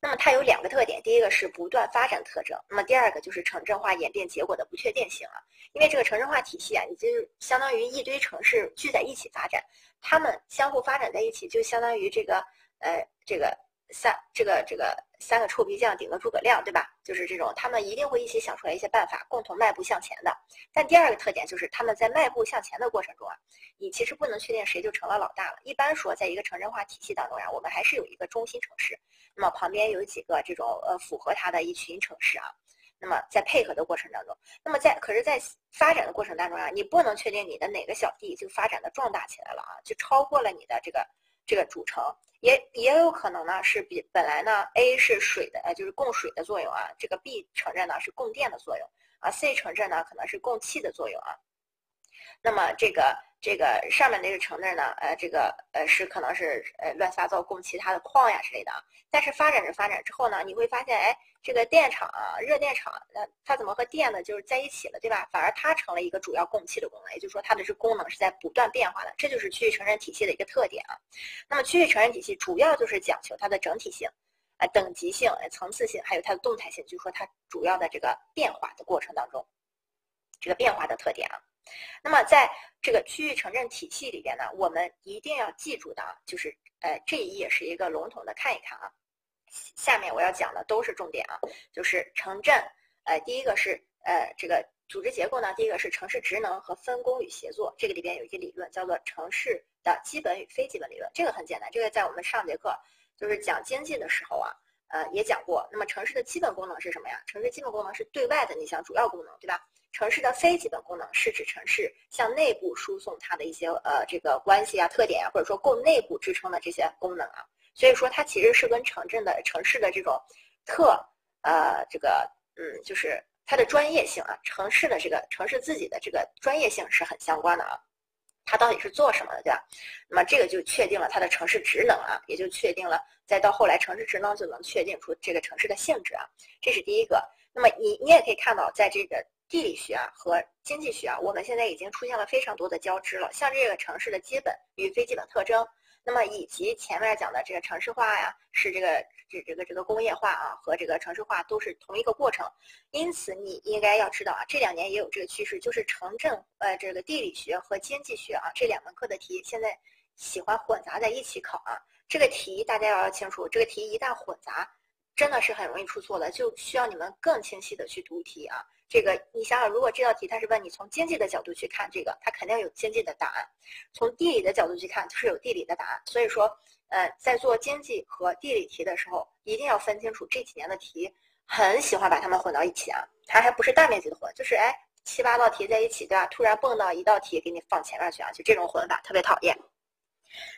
A: 那么它有两个特点，第一个是不断发展特征，那么第二个就是城镇化演变结果的不确定性了。因为这个城镇化体系啊，已经相当于一堆城市聚在一起发展，它们相互发展在一起，就相当于这个呃这个。三这个这个三个臭皮匠顶个诸葛亮，对吧？就是这种，他们一定会一起想出来一些办法，共同迈步向前的。但第二个特点就是他们在迈步向前的过程中啊，你其实不能确定谁就成了老大了。一般说，在一个城镇化体系当中呀，我们还是有一个中心城市，那么旁边有几个这种呃符合它的一群城市啊。那么在配合的过程当中，那么在可是，在发展的过程当中啊，你不能确定你的哪个小弟就发展的壮大起来了啊，就超过了你的这个。这个组成也也有可能呢，是比本来呢，A 是水的，呃，就是供水的作用啊，这个 B 承认呢是供电的作用啊，C 承认呢可能是供气的作用啊，那么这个。这个上面那个城镇呢，呃，这个呃是可能是呃乱七八糟供其他的矿呀之类的啊。但是发展着发展之后呢，你会发现，哎，这个电厂啊、热电厂，那它怎么和电呢就是在一起了，对吧？反而它成了一个主要供气的功能，也就是说它的这功能是在不断变化的，这就是区域城镇体系的一个特点啊。那么区域城镇体系主要就是讲求它的整体性、啊等级性、层次性，还有它的动态性，就是说它主要的这个变化的过程当中，这个变化的特点啊。那么在这个区域城镇体系里边呢，我们一定要记住的啊，就是呃这一页是一个笼统的看一看啊。下面我要讲的都是重点啊，就是城镇，呃第一个是呃这个组织结构呢，第一个是城市职能和分工与协作，这个里边有一个理论叫做城市的基本与非基本理论，这个很简单，这个在我们上节课就是讲经济的时候啊，呃也讲过。那么城市的基本功能是什么呀？城市基本功能是对外的那项主要功能，对吧？城市的非基本功能是指城市向内部输送它的一些呃这个关系啊、特点啊，或者说供内部支撑的这些功能啊。所以说它其实是跟城镇的城市的这种特呃这个嗯就是它的专业性啊，城市的这个城市自己的这个专业性是很相关的啊。它到底是做什么的，对吧？那么这个就确定了它的城市职能啊，也就确定了，再到后来城市职能就能确定出这个城市的性质啊。这是第一个。那么你你也可以看到，在这个地理学啊和经济学啊，我们现在已经出现了非常多的交织了。像这个城市的基本与非基本特征。那么以及前面讲的这个城市化呀，是这个这这个这个工业化啊和这个城市化都是同一个过程，因此你应该要知道啊，这两年也有这个趋势，就是城镇呃这个地理学和经济学啊这两门课的题现在喜欢混杂在一起考啊，这个题大家要清楚，这个题一旦混杂，真的是很容易出错的，就需要你们更清晰的去读题啊。这个你想想，如果这道题它是问你从经济的角度去看这个，它肯定有经济的答案；从地理的角度去看，就是有地理的答案。所以说，呃，在做经济和地理题的时候，一定要分清楚这几年的题很喜欢把它们混到一起啊。它还不是大面积的混，就是哎七八道题在一起，对吧？突然蹦到一道题给你放前面去啊，就这种混法特别讨厌。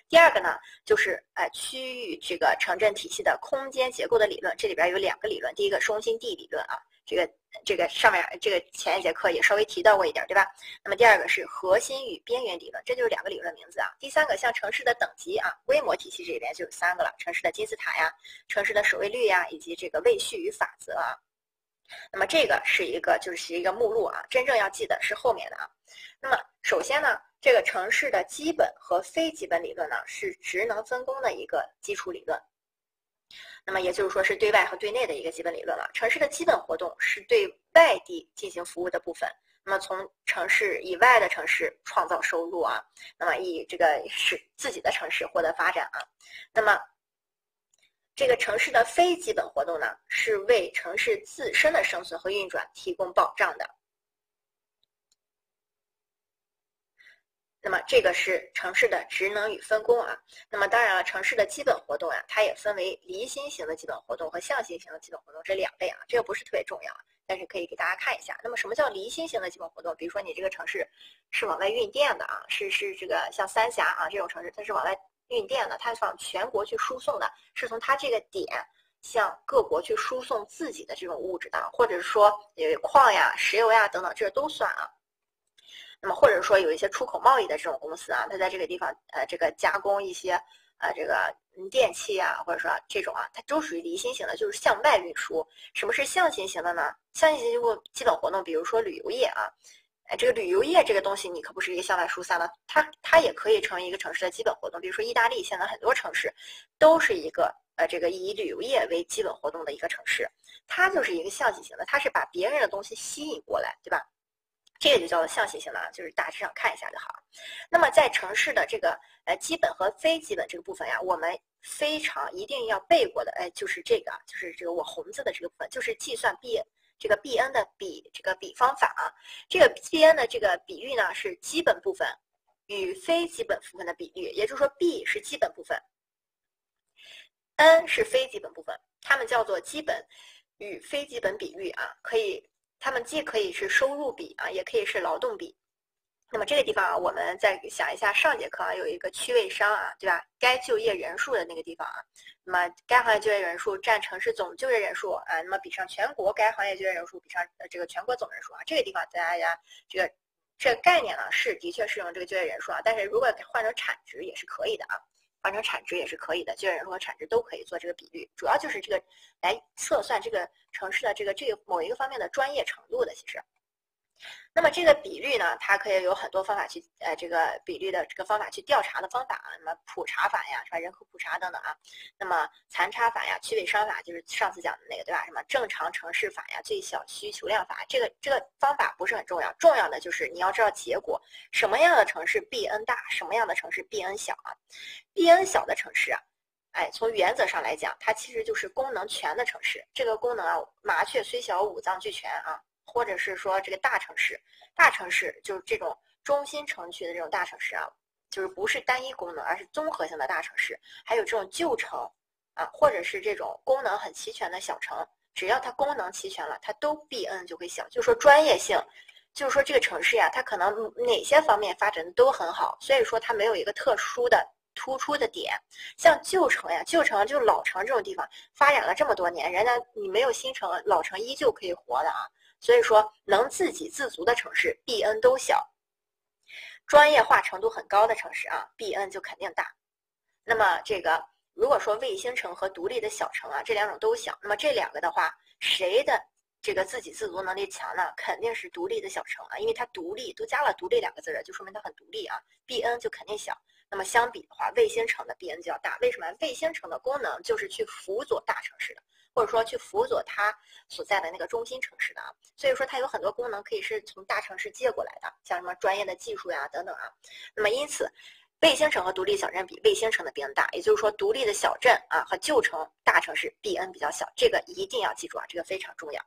A: 第二个呢，就是呃区域这个城镇体系的空间结构的理论，这里边有两个理论，第一个中心地理论啊。这个这个上面这个前一节课也稍微提到过一点，对吧？那么第二个是核心与边缘理论，这就是两个理论名字啊。第三个像城市的等级啊，规模体系这里边就有三个了：城市的金字塔呀，城市的首位率呀，以及这个位序与法则啊。那么这个是一个就是一个目录啊，真正要记的是后面的啊。那么首先呢，这个城市的基本和非基本理论呢，是职能分工的一个基础理论。那么也就是说，是对外和对内的一个基本理论了。城市的基本活动是对外地进行服务的部分。那么从城市以外的城市创造收入啊，那么以这个 使自己的城市获得发展啊。那么这个城市的非基本活动呢，是为城市自身的生存和运转提供保障的。那么这个是城市的职能与分工啊。那么当然了，城市的基本活动啊，它也分为离心型的基本活动和向心型的基本活动这两类啊。这个不是特别重要，但是可以给大家看一下。那么什么叫离心型的基本活动？比如说你这个城市是往外运电的啊，是是这个像三峡啊这种城市，它是往外运电的，它是往全国去输送的，是从它这个点向各国去输送自己的这种物质的，或者是说有矿呀、石油呀等等，这都算啊。那么或者说有一些出口贸易的这种公司啊，它在这个地方呃这个加工一些呃这个电器啊，或者说这种啊，它都属于离心型的，就是向外运输。什么是向心型的呢？向心型基本活动，比如说旅游业啊，哎这个旅游业这个东西你可不是一个向外疏散的，它它也可以成为一个城市的基本活动。比如说意大利现在很多城市都是一个呃这个以旅游业为基本活动的一个城市，它就是一个向心型的，它是把别人的东西吸引过来，对吧？这个就叫做向心型的，就是大致上看一下就好。那么在城市的这个呃基本和非基本这个部分呀，我们非常一定要背过的，哎，就是这个，就是这个我红字的这个部分，就是计算 b 这个 b n 的比这个比方法啊。这个 b n 的这个比率呢是基本部分与非基本部分的比率，也就是说 b 是基本部分，n 是非基本部分，它们叫做基本与非基本比率啊，可以。它们既可以是收入比啊，也可以是劳动比。那么这个地方啊，我们再想一下，上节课啊有一个区位商啊，对吧？该就业人数的那个地方啊，那么该行业就业人数占城市总就业人数啊，那么比上全国该行业就业人数比上呃这个全国总人数啊，这个地方大家这个这个概念呢是的确是用这个就业人数啊，但是如果换成产值也是可以的啊。换成产值也是可以的，就业人数和产值都可以做这个比率，主要就是这个来测算这个城市的这个这个某一个方面的专业程度的，其实。那么这个比率呢，它可以有很多方法去，呃，这个比率的这个方法去调查的方法啊，什么普查法呀，是吧？人口普查等等啊。那么残差法呀，区位商法就是上次讲的那个，对吧？什么正常城市法呀，最小需求量法，这个这个方法不是很重要，重要的就是你要知道结果，什么样的城市 B N 大，什么样的城市 B N 小啊？B N 小的城市啊，哎，从原则上来讲，它其实就是功能全的城市。这个功能啊，麻雀虽小，五脏俱全啊。或者是说这个大城市，大城市就是这种中心城区的这种大城市啊，就是不是单一功能，而是综合性的大城市。还有这种旧城啊，或者是这种功能很齐全的小城，只要它功能齐全了，它都 B N 就会小。就说专业性，就是说这个城市呀，它可能哪些方面发展的都很好，所以说它没有一个特殊的突出的点。像旧城呀，旧城就老城这种地方发展了这么多年，人家你没有新城，老城依旧可以活的啊。所以说能自给自足的城市，Bn 都小。专业化程度很高的城市啊，Bn 就肯定大。那么这个如果说卫星城和独立的小城啊，这两种都小，那么这两个的话，谁的这个自给自足能力强呢？肯定是独立的小城啊，因为它独立，都加了独立两个字儿，就说明它很独立啊。Bn 就肯定小。那么相比的话，卫星城的 Bn 就要大。为什么？卫星城的功能就是去辅佐大城市的，或者说去辅佐它所在的那个中心城市的啊。所以说它有很多功能可以是从大城市借过来的，像什么专业的技术呀等等啊。那么因此，卫星城和独立小镇比卫星城的 Bn 大，也就是说独立的小镇啊和旧城大城市 Bn 比较小，这个一定要记住啊，这个非常重要。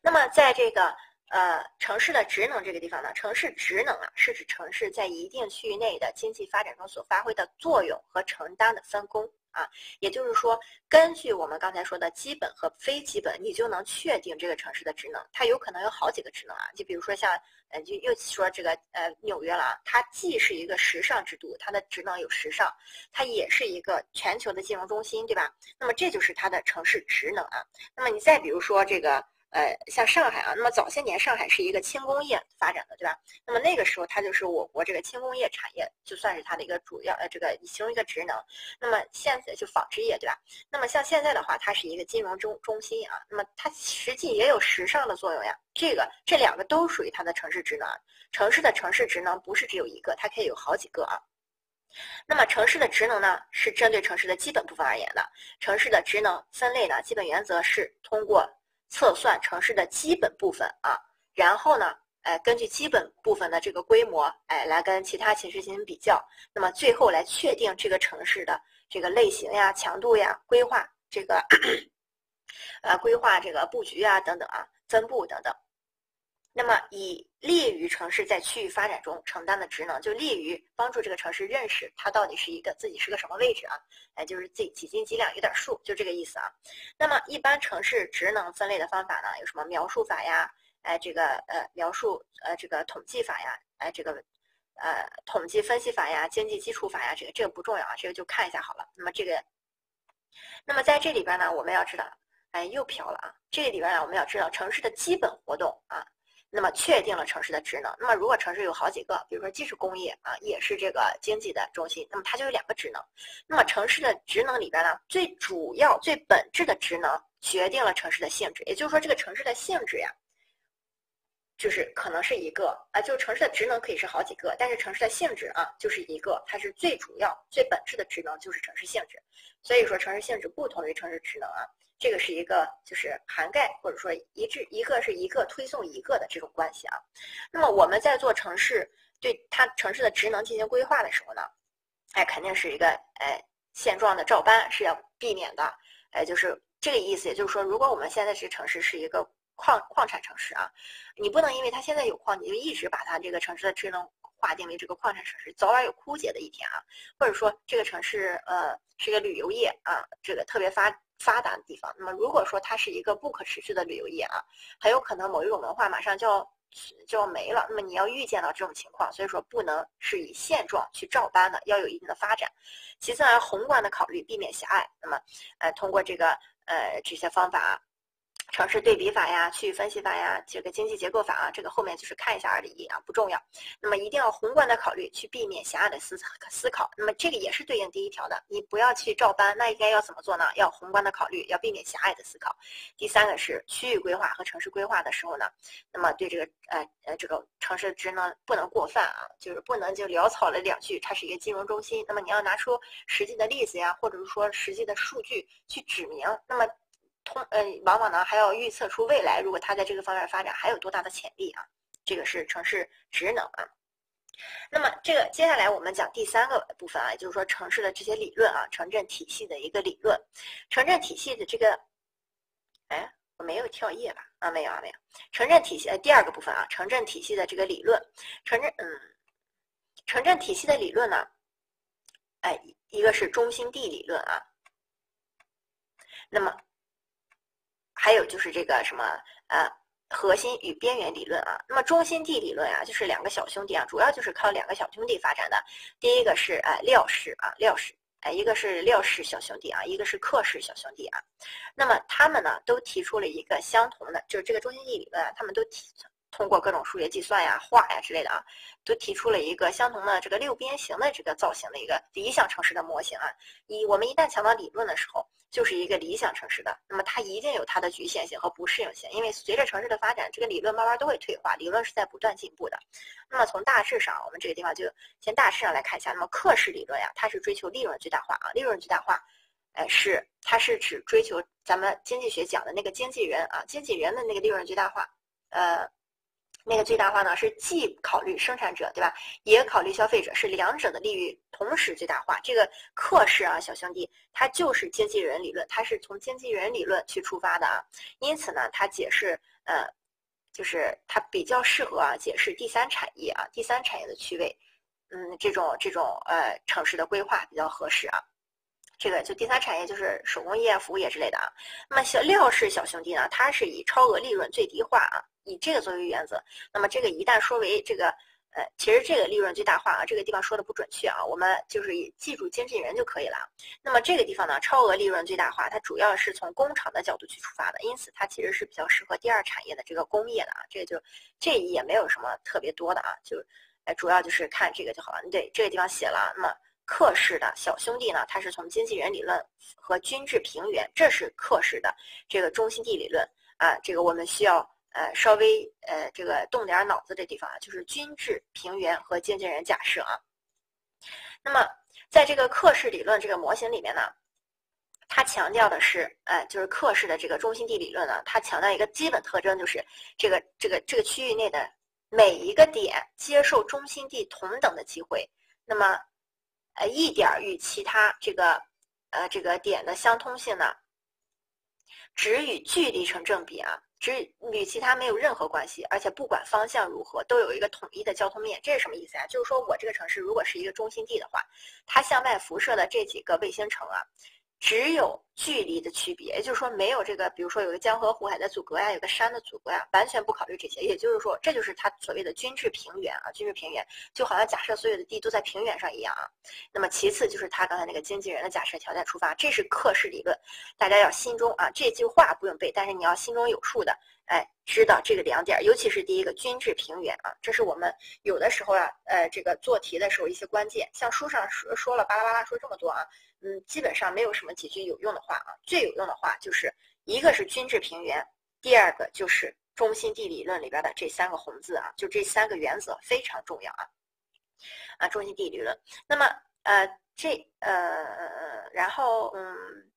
A: 那么在这个。呃，城市的职能这个地方呢，城市职能啊，是指城市在一定区域内的经济发展中所发挥的作用和承担的分工啊。也就是说，根据我们刚才说的基本和非基本，你就能确定这个城市的职能。它有可能有好几个职能啊，就比如说像，呃，就又说这个呃纽约了啊，它既是一个时尚之都，它的职能有时尚，它也是一个全球的金融中心，对吧？那么这就是它的城市职能啊。那么你再比如说这个。呃，像上海啊，那么早些年上海是一个轻工业发展的，对吧？那么那个时候它就是我国这个轻工业产业，就算是它的一个主要呃这个其中一个职能。那么现在就纺织业，对吧？那么像现在的话，它是一个金融中中心啊。那么它实际也有时尚的作用呀。这个这两个都属于它的城市职能。城市的城市职能不是只有一个，它可以有好几个啊。那么城市的职能呢，是针对城市的基本部分而言的。城市的职能分类呢，基本原则是通过。测算城市的基本部分啊，然后呢，哎，根据基本部分的这个规模，哎，来跟其他城市进行比较，那么最后来确定这个城市的这个类型呀、强度呀、规划这个，呃，规划这个布局啊等等啊，分布等等。那么，以利于城市在区域发展中承担的职能，就利于帮助这个城市认识它到底是一个自己是个什么位置啊？哎，就是自己几斤几两有点数，就这个意思啊。那么，一般城市职能分类的方法呢，有什么描述法呀？哎，这个呃描述呃这个统计法呀？哎，这个呃统计分析法呀？经济基础法呀？这个这个不重要啊，这个就看一下好了。那么这个，那么在这里边呢，我们要知道，哎，又飘了啊。这个里边呢，我们要知道城市的基本活动啊。那么确定了城市的职能。那么如果城市有好几个，比如说既是工业啊，也是这个经济的中心，那么它就有两个职能。那么城市的职能里边呢，最主要、最本质的职能决定了城市的性质。也就是说，这个城市的性质呀，就是可能是一个啊，就是城市的职能可以是好几个，但是城市的性质啊，就是一个，它是最主要、最本质的职能就是城市性质。所以说，城市性质不同于城市职能啊。这个是一个就是涵盖或者说一致，一个是一个推送一个的这种关系啊。那么我们在做城市对它城市的职能进行规划的时候呢，哎，肯定是一个哎现状的照搬是要避免的，哎，就是这个意思。也就是说，如果我们现在这个城市是一个矿矿产城市啊，你不能因为它现在有矿，你就一直把它这个城市的职能划定为这个矿产城市，早晚有枯竭的一天啊。或者说这个城市呃是一个旅游业啊，这个特别发。发达的地方，那么如果说它是一个不可持续的旅游业啊，很有可能某一种文化马上就要就要没了。那么你要预见到这种情况，所以说不能是以现状去照搬的，要有一定的发展。其次呢，宏观的考虑，避免狭隘。那么，呃，通过这个呃这些方法啊。城市对比法呀，区域分析法呀，这个经济结构法啊，这个后面就是看一下而已啊，不重要。那么一定要宏观的考虑，去避免狭隘的思思考。那么这个也是对应第一条的，你不要去照搬。那应该要怎么做呢？要宏观的考虑，要避免狭隘的思考。第三个是区域规划和城市规划的时候呢，那么对这个呃呃这个城市职能不能过泛啊，就是不能就潦草了两句，它是一个金融中心。那么你要拿出实际的例子呀，或者是说实际的数据去指明。那么通呃，往往呢还要预测出未来，如果它在这个方面发展还有多大的潜力啊？这个是城市职能啊。那么这个接下来我们讲第三个部分啊，就是说城市的这些理论啊，城镇体系的一个理论。城镇体系的这个，哎，我没有跳页吧？啊，没有啊，没有。城镇体系呃第二个部分啊，城镇体系的这个理论，城镇嗯，城镇体系的理论呢，哎，一个是中心地理论啊，那么。还有就是这个什么呃核心与边缘理论啊，那么中心地理论啊，就是两个小兄弟啊，主要就是靠两个小兄弟发展的。第一个是呃廖氏啊廖氏，哎，一个是廖氏小兄弟啊，一个是克氏小兄弟啊。那么他们呢，都提出了一个相同的，就是这个中心地理论啊，他们都提通过各种数学计算呀、画呀之类的啊，都提出了一个相同的这个六边形的这个造型的一个理想城市的模型啊。一我们一旦强调理论的时候，就是一个理想城市的，那么它一定有它的局限性和不适应性，因为随着城市的发展，这个理论慢慢都会退化，理论是在不断进步的。那么从大致上，我们这个地方就先大致上来看一下。那么克氏理论呀，它是追求利润最大化啊，利润最大化，哎，是它是指追求咱们经济学讲的那个经纪人啊，经纪人的那个利润最大化。呃，那个最大化呢，是既考虑生产者，对吧？也考虑消费者，是两者的利益同时最大化。这个克氏啊，小兄弟，它就是经纪人理论，它是从经纪人理论去出发的啊。因此呢，它解释呃。就是它比较适合啊解释第三产业啊第三产业的区位，嗯，这种这种呃城市的规划比较合适啊。这个就第三产业就是手工业、服务业之类的啊。那么小廖氏小兄弟呢，它是以超额利润最低化啊，以这个作为原则。那么这个一旦说为这个。呃，其实这个利润最大化啊，这个地方说的不准确啊，我们就是以记住经纪人就可以了。那么这个地方呢，超额利润最大化，它主要是从工厂的角度去出发的，因此它其实是比较适合第二产业的这个工业的啊。这个就这也没有什么特别多的啊，就呃主要就是看这个就好了。对，这个地方写了，那么克氏的小兄弟呢，它是从经纪人理论和均质平原，这是克氏的这个中心地理论啊，这个我们需要。呃，稍微呃，这个动点脑子的地方啊，就是均质平原和经纪人假设啊。那么，在这个克氏理论这个模型里面呢，它强调的是，呃，就是克氏的这个中心地理论呢，它强调一个基本特征，就是这个这个这个区域内的每一个点接受中心地同等的机会。那么，呃，一点与其他这个呃这个点的相通性呢，只与距离成正比啊。只与其他没有任何关系，而且不管方向如何，都有一个统一的交通面。这是什么意思啊？就是说我这个城市如果是一个中心地的话，它向外辐射的这几个卫星城啊。只有距离的区别，也就是说没有这个，比如说有个江河湖海的阻隔呀，有个山的阻隔呀，完全不考虑这些。也就是说，这就是它所谓的均质平原啊，均质平原就好像假设所有的地都在平原上一样啊。那么其次就是他刚才那个经纪人的假设条件出发，这是克氏理论，大家要心中啊这句话不用背，但是你要心中有数的，哎，知道这个两点，尤其是第一个均质平原啊，这是我们有的时候啊，呃，这个做题的时候一些关键，像书上说说了巴拉巴拉说这么多啊。嗯，基本上没有什么几句有用的话啊。最有用的话就是一个是均质平原，第二个就是中心地理论里边的这三个红字啊，就这三个原则非常重要啊。啊，中心地理论。那么呃，这呃，然后嗯。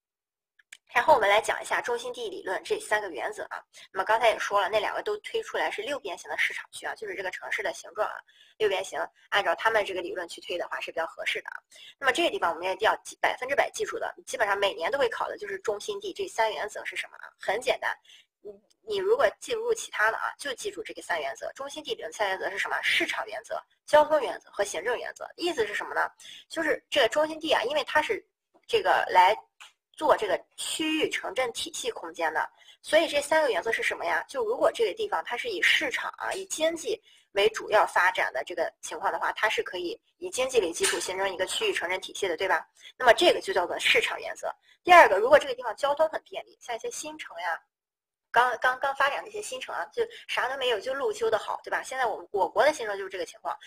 A: 然后我们来讲一下中心地理论这三个原则啊。那么刚才也说了，那两个都推出来是六边形的市场区啊，就是这个城市的形状啊，六边形。按照他们这个理论去推的话是比较合适的啊。那么这个地方我们也要百分之百记住的，基本上每年都会考的就是中心地这三原则是什么啊？很简单，你你如果记不住其他的啊，就记住这个三原则。中心地理论三原则是什么？市场原则、交通原则和行政原则。意思是什么呢？就是这个中心地啊，因为它是这个来。做这个区域城镇体系空间的，所以这三个原则是什么呀？就如果这个地方它是以市场啊、以经济为主要发展的这个情况的话，它是可以以经济为基础形成一个区域城镇体系的，对吧？那么这个就叫做市场原则。第二个，如果这个地方交通很便利，像一些新城呀，刚刚刚发展的一些新城啊，就啥都没有，就路修的好，对吧？现在我们我国的新城就是这个情况。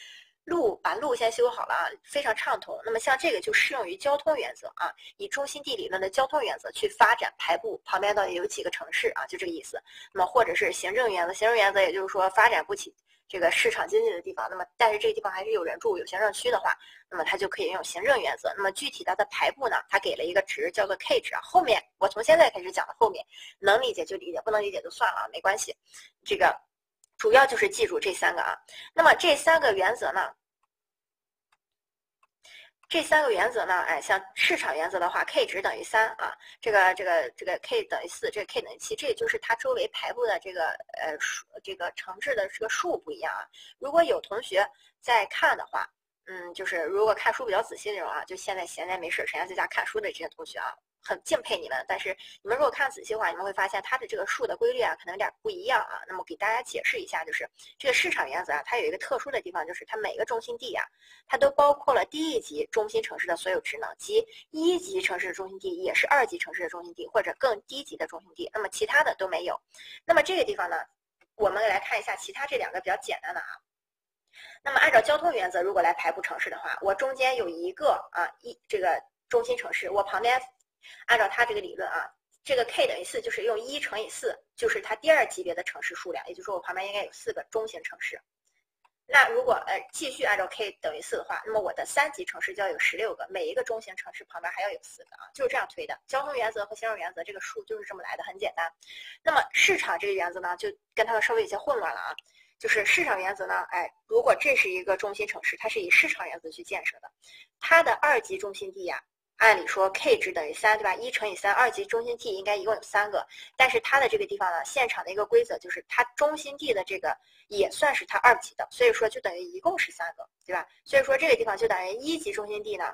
A: 路把路先修好了啊，非常畅通。那么像这个就适用于交通原则啊，以中心地理论的交通原则去发展排布旁边到底有几个城市啊，就这个意思。那么或者是行政原则，行政原则也就是说发展不起这个市场经济的地方，那么但是这个地方还是有人住有行政区的话，那么它就可以用行政原则。那么具体它的排布呢，它给了一个值叫做 K 值啊。后面我从现在开始讲的后面能理解就理解，不能理解就算了啊，没关系。这个。主要就是记住这三个啊，那么这三个原则呢，这三个原则呢，哎，像市场原则的话，K 值等于三啊，这个这个这个 K 等于四，这 K 等于七，这也就是它周围排布的这个呃数，这个城市的这个数不一样啊。如果有同学在看的话，嗯，就是如果看书比较仔细那种啊，就现在闲着没事，闲在家看书的这些同学啊，很敬佩你们，但是你们如果看仔细的话，你们会发现它的这个数的规律啊，可能有点不一样啊。那么给大家解释一下，就是这个市场原则啊，它有一个特殊的地方，就是它每个中心地啊，它都包括了第一级中心城市的所有职能，即一级城市的中心地也是二级城市的中心地或者更低级的中心地，那么其他的都没有。那么这个地方呢，我们来看一下其他这两个比较简单的啊。那么按照交通原则，如果来排布城市的话，我中间有一个啊一这个中心城市，我旁边。按照它这个理论啊，这个 k 等于四，就是用一乘以四，就是它第二级别的城市数量，也就是说我旁边应该有四个中型城市。那如果呃继续按照 k 等于四的话，那么我的三级城市就要有十六个，每一个中型城市旁边还要有四个啊，就是这样推的。交通原则和形容原则这个数就是这么来的，很简单。那么市场这个原则呢，就跟它稍微有些混乱了啊。就是市场原则呢，哎，如果这是一个中心城市，它是以市场原则去建设的，它的二级中心地呀。按理说 k 值等于三，对吧？一乘以三，二级中心地应该一共有三个。但是它的这个地方呢，现场的一个规则就是它中心地的这个也算是它二级的，所以说就等于一共是三个，对吧？所以说这个地方就等于一级中心地呢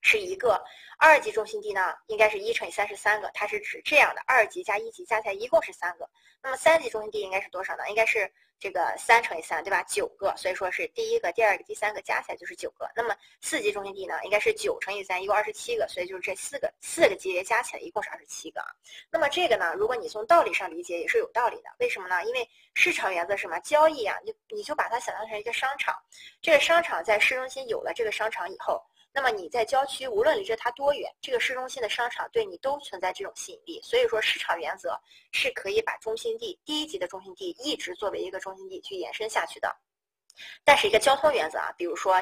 A: 是一个，二级中心地呢应该是一乘以三是三个，它是指这样的，二级加一级加起来一共是三个。那么三级中心地应该是多少呢？应该是。这个三乘以三，对吧？九个，所以说是第一个、第二个、第三个加起来就是九个。那么四级中心地呢，应该是九乘以三，一共二十七个，所以就是这四个四个级别加起来一共是二十七个。那么这个呢，如果你从道理上理解也是有道理的。为什么呢？因为市场原则什么？交易啊，你你就把它想象成一个商场，这个商场在市中心有了这个商场以后。那么你在郊区，无论离着它多远，这个市中心的商场对你都存在这种吸引力。所以说，市场原则是可以把中心地第一级的中心地一直作为一个中心地去延伸下去的。但是一个交通原则啊，比如说，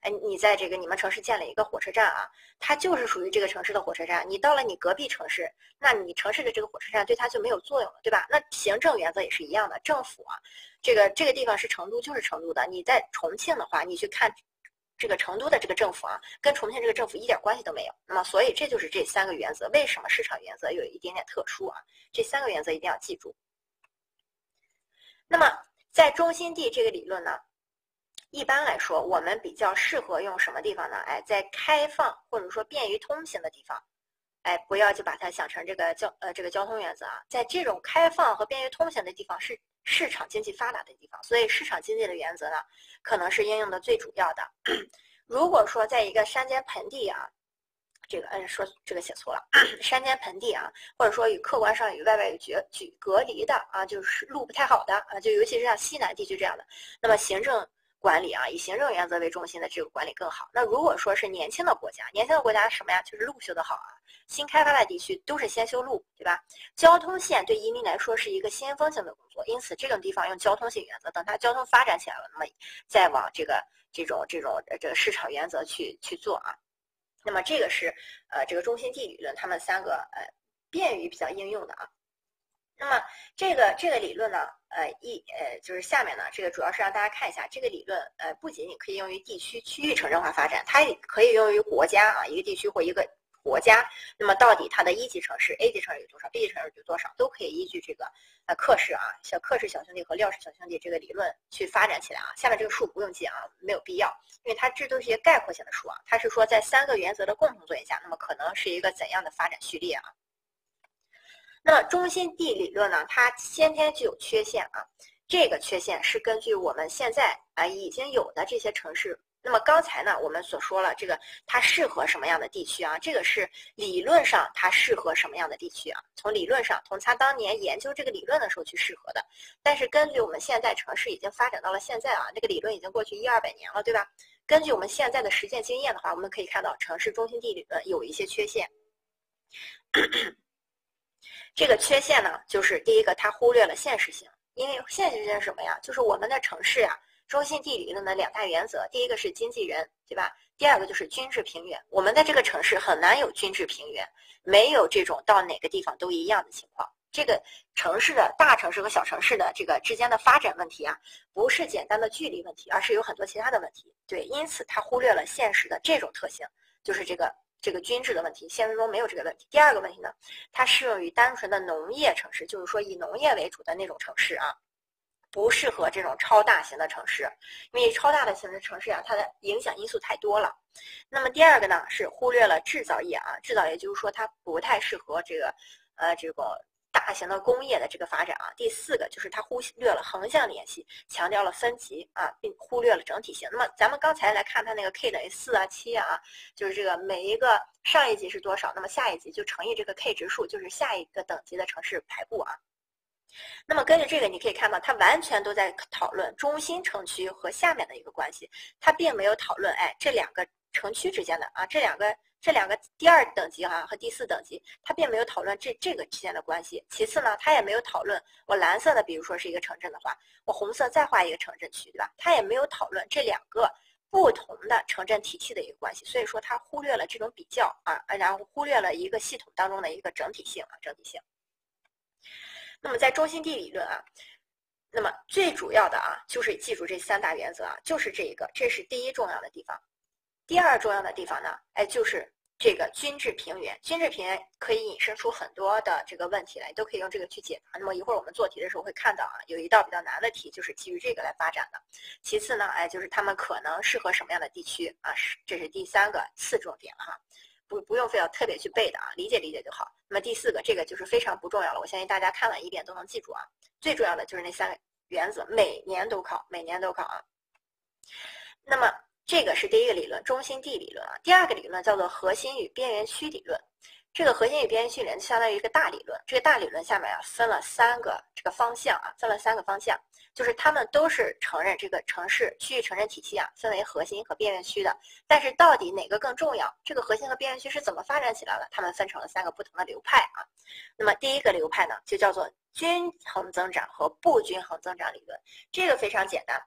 A: 哎，你在这个你们城市建了一个火车站啊，它就是属于这个城市的火车站。你到了你隔壁城市，那你城市的这个火车站对它就没有作用了，对吧？那行政原则也是一样的，政府啊，这个这个地方是成都就是成都的。你在重庆的话，你去看。这个成都的这个政府啊，跟重庆这个政府一点关系都没有。那么，所以这就是这三个原则。为什么市场原则有一点点特殊啊？这三个原则一定要记住。那么，在中心地这个理论呢，一般来说，我们比较适合用什么地方呢？哎，在开放或者说便于通行的地方。哎，不要就把它想成这个交呃这个交通原则啊，在这种开放和便于通行的地方是市场经济发达的地方，所以市场经济的原则呢，可能是应用的最主要的。如果说在一个山间盆地啊，这个嗯说这个写错了，山间盆地啊，或者说与客观上与外外有绝举隔离的啊，就是路不太好的啊，就尤其是像西南地区这样的，那么行政。管理啊，以行政原则为中心的这个管理更好。那如果说是年轻的国家，年轻的国家什么呀？就是路修得好啊。新开发的地区都是先修路，对吧？交通线对移民来说是一个先锋性的工作，因此这种地方用交通性原则。等它交通发展起来了，那么再往这个这种这种这个市场原则去去做啊。那么这个是呃这个中心地理论，他们三个呃便于比较应用的啊。那么这个这个理论呢，呃一呃就是下面呢，这个主要是让大家看一下这个理论，呃不仅仅可以用于地区区域城镇化发展，它也可以用于国家啊，一个地区或一个国家。那么到底它的一级城市、A 级城市有多少，B 级城市有多少，都可以依据这个呃克氏啊，小克氏小兄弟和廖氏小兄弟这个理论去发展起来啊。下面这个数不用记啊，没有必要，因为它这都是一些概括性的数啊。它是说在三个原则的共同作用下，那么可能是一个怎样的发展序列啊？那中心地理论呢？它先天就有缺陷啊。这个缺陷是根据我们现在啊已经有的这些城市。那么刚才呢，我们所说了这个它适合什么样的地区啊？这个是理论上它适合什么样的地区啊？从理论上，从他当年研究这个理论的时候去适合的。但是根据我们现在城市已经发展到了现在啊，这个理论已经过去一二百年了，对吧？根据我们现在的实践经验的话，我们可以看到城市中心地理论有一些缺陷。这个缺陷呢，就是第一个，它忽略了现实性。因为现实性是什么呀？就是我们的城市呀，中心地理论的两大原则，第一个是经纪人，对吧？第二个就是均质平原。我们的这个城市很难有均质平原，没有这种到哪个地方都一样的情况。这个城市的大城市和小城市的这个之间的发展问题啊，不是简单的距离问题，而是有很多其他的问题。对，因此它忽略了现实的这种特性，就是这个。这个均质的问题，现实中没有这个问题。第二个问题呢，它适用于单纯的农业城市，就是说以农业为主的那种城市啊。不适合这种超大型的城市，因为超大的型的城市啊，它的影响因素太多了。那么第二个呢，是忽略了制造业啊，制造业就是说它不太适合这个呃这个。大型的工业的这个发展啊，第四个就是它忽略了横向联系，强调了分级啊，并忽略了整体性。那么咱们刚才来看它那个 k 等于四啊七啊，就是这个每一个上一级是多少，那么下一级就乘以这个 k 值数，就是下一个等级的城市排布啊。那么根据这个，你可以看到它完全都在讨论中心城区和下面的一个关系，它并没有讨论哎这两个城区之间的啊这两个。这两个第二等级哈和第四等级，它并没有讨论这这个之间的关系。其次呢，它也没有讨论我蓝色的，比如说是一个城镇的话，我红色再画一个城镇区，对吧？它也没有讨论这两个不同的城镇体系的一个关系。所以说，它忽略了这种比较啊，然后忽略了一个系统当中的一个整体性啊，整体性。那么在中心地理论啊，那么最主要的啊，就是记住这三大原则啊，就是这一个，这是第一重要的地方。第二重要的地方呢，哎，就是这个均质平原。均质平原可以引申出很多的这个问题来，都可以用这个去解答。那么一会儿我们做题的时候会看到啊，有一道比较难的题就是基于这个来发展的。其次呢，哎，就是他们可能适合什么样的地区啊？是，这是第三个次重点哈，不不用非要特别去背的啊，理解理解就好。那么第四个，这个就是非常不重要了，我相信大家看完一遍都能记住啊。最重要的就是那三个原则，每年都考，每年都考啊。那么。这个是第一个理论，中心地理论啊。第二个理论叫做核心与边缘区理论。这个核心与边缘区理论相当于一个大理论。这个大理论下面啊分了三个这个方向啊，分了三个方向，就是他们都是承认这个城市区域城镇体系啊分为核心和边缘区的。但是到底哪个更重要？这个核心和边缘区是怎么发展起来的？他们分成了三个不同的流派啊。那么第一个流派呢，就叫做均衡增长和不均衡增长理论。这个非常简单。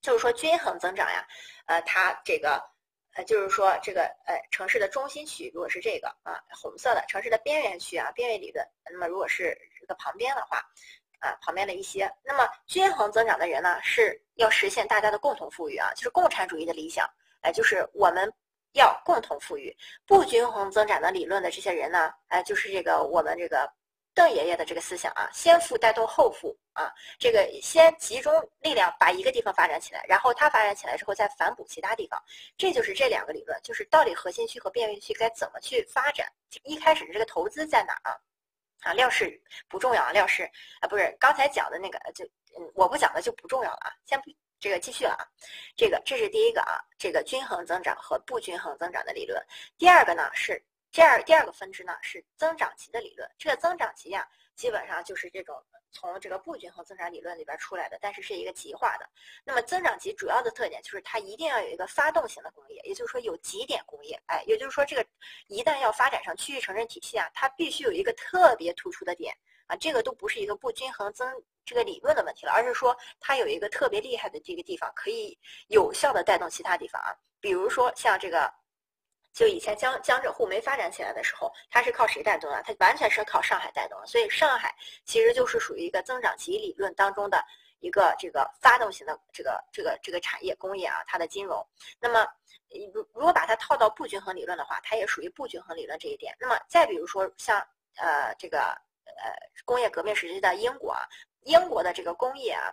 A: 就是说均衡增长呀，呃，它这个，呃，就是说这个，呃，城市的中心区如果是这个啊，红色的城市的边缘区啊，边缘理论，那么如果是这个旁边的话，啊，旁边的一些，那么均衡增长的人呢，是要实现大家的共同富裕啊，就是共产主义的理想，哎，就是我们要共同富裕。不均衡增长的理论的这些人呢，哎，就是这个我们这个。邓爷爷的这个思想啊，先富带动后富啊，这个先集中力量把一个地方发展起来，然后它发展起来之后再反哺其他地方，这就是这两个理论，就是到底核心区和边缘区该怎么去发展，一开始这个投资在哪啊？啊，料市不重要啊，料市啊不是刚才讲的那个就嗯我不讲的就不重要了啊，先不这个继续了啊，这个这是第一个啊，这个均衡增长和不均衡增长的理论，第二个呢是。第二第二个分支呢是增长期的理论，这个增长期呀，基本上就是这种从这个不均衡增长理论里边出来的，但是是一个极化的。那么增长期主要的特点就是它一定要有一个发动型的工业，也就是说有极点工业，哎，也就是说这个一旦要发展成区域城镇体系啊，它必须有一个特别突出的点啊，这个都不是一个不均衡增这个理论的问题了，而是说它有一个特别厉害的这个地方，可以有效的带动其他地方啊，比如说像这个。就以前江江浙沪没发展起来的时候，它是靠谁带动的？它完全是靠上海带动的。所以上海其实就是属于一个增长极理论当中的一个这个发动型的这个这个这个产业工业啊，它的金融。那么如如果把它套到不均衡理论的话，它也属于不均衡理论这一点。那么再比如说像呃这个呃工业革命时期的英国啊，英国的这个工业啊。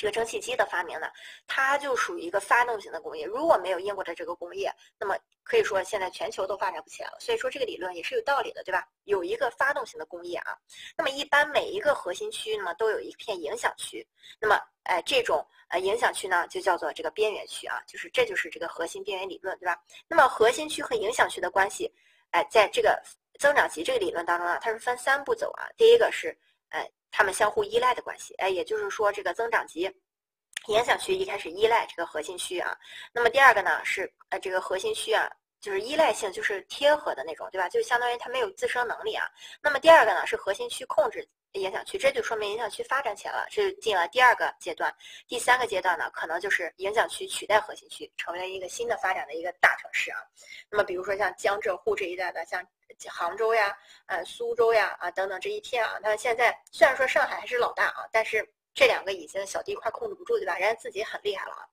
A: 这个蒸汽机的发明呢，它就属于一个发动型的工业。如果没有英国的这个工业，那么可以说现在全球都发展不起来了。所以说这个理论也是有道理的，对吧？有一个发动型的工业啊，那么一般每一个核心区域呢都有一片影响区。那么，哎，这种呃影响区呢就叫做这个边缘区啊，就是这就是这个核心边缘理论，对吧？那么核心区和影响区的关系，哎，在这个增长期这个理论当中啊，它是分三步走啊。第一个是，哎。它们相互依赖的关系，哎，也就是说，这个增长极影响区一开始依赖这个核心区啊。那么第二个呢是，呃，这个核心区啊，就是依赖性就是贴合的那种，对吧？就相当于它没有自身能力啊。那么第二个呢是核心区控制影响区，这就说明影响区发展起来了，是进了第二个阶段。第三个阶段呢，可能就是影响区取代核心区，成为了一个新的发展的一个大城市啊。那么比如说像江浙沪这一带的，像。杭州呀，呃，苏州呀，啊，等等这一片啊，那现在虽然说上海还是老大啊，但是这两个已经小地块控制不住，对吧？人家自己很厉害了啊。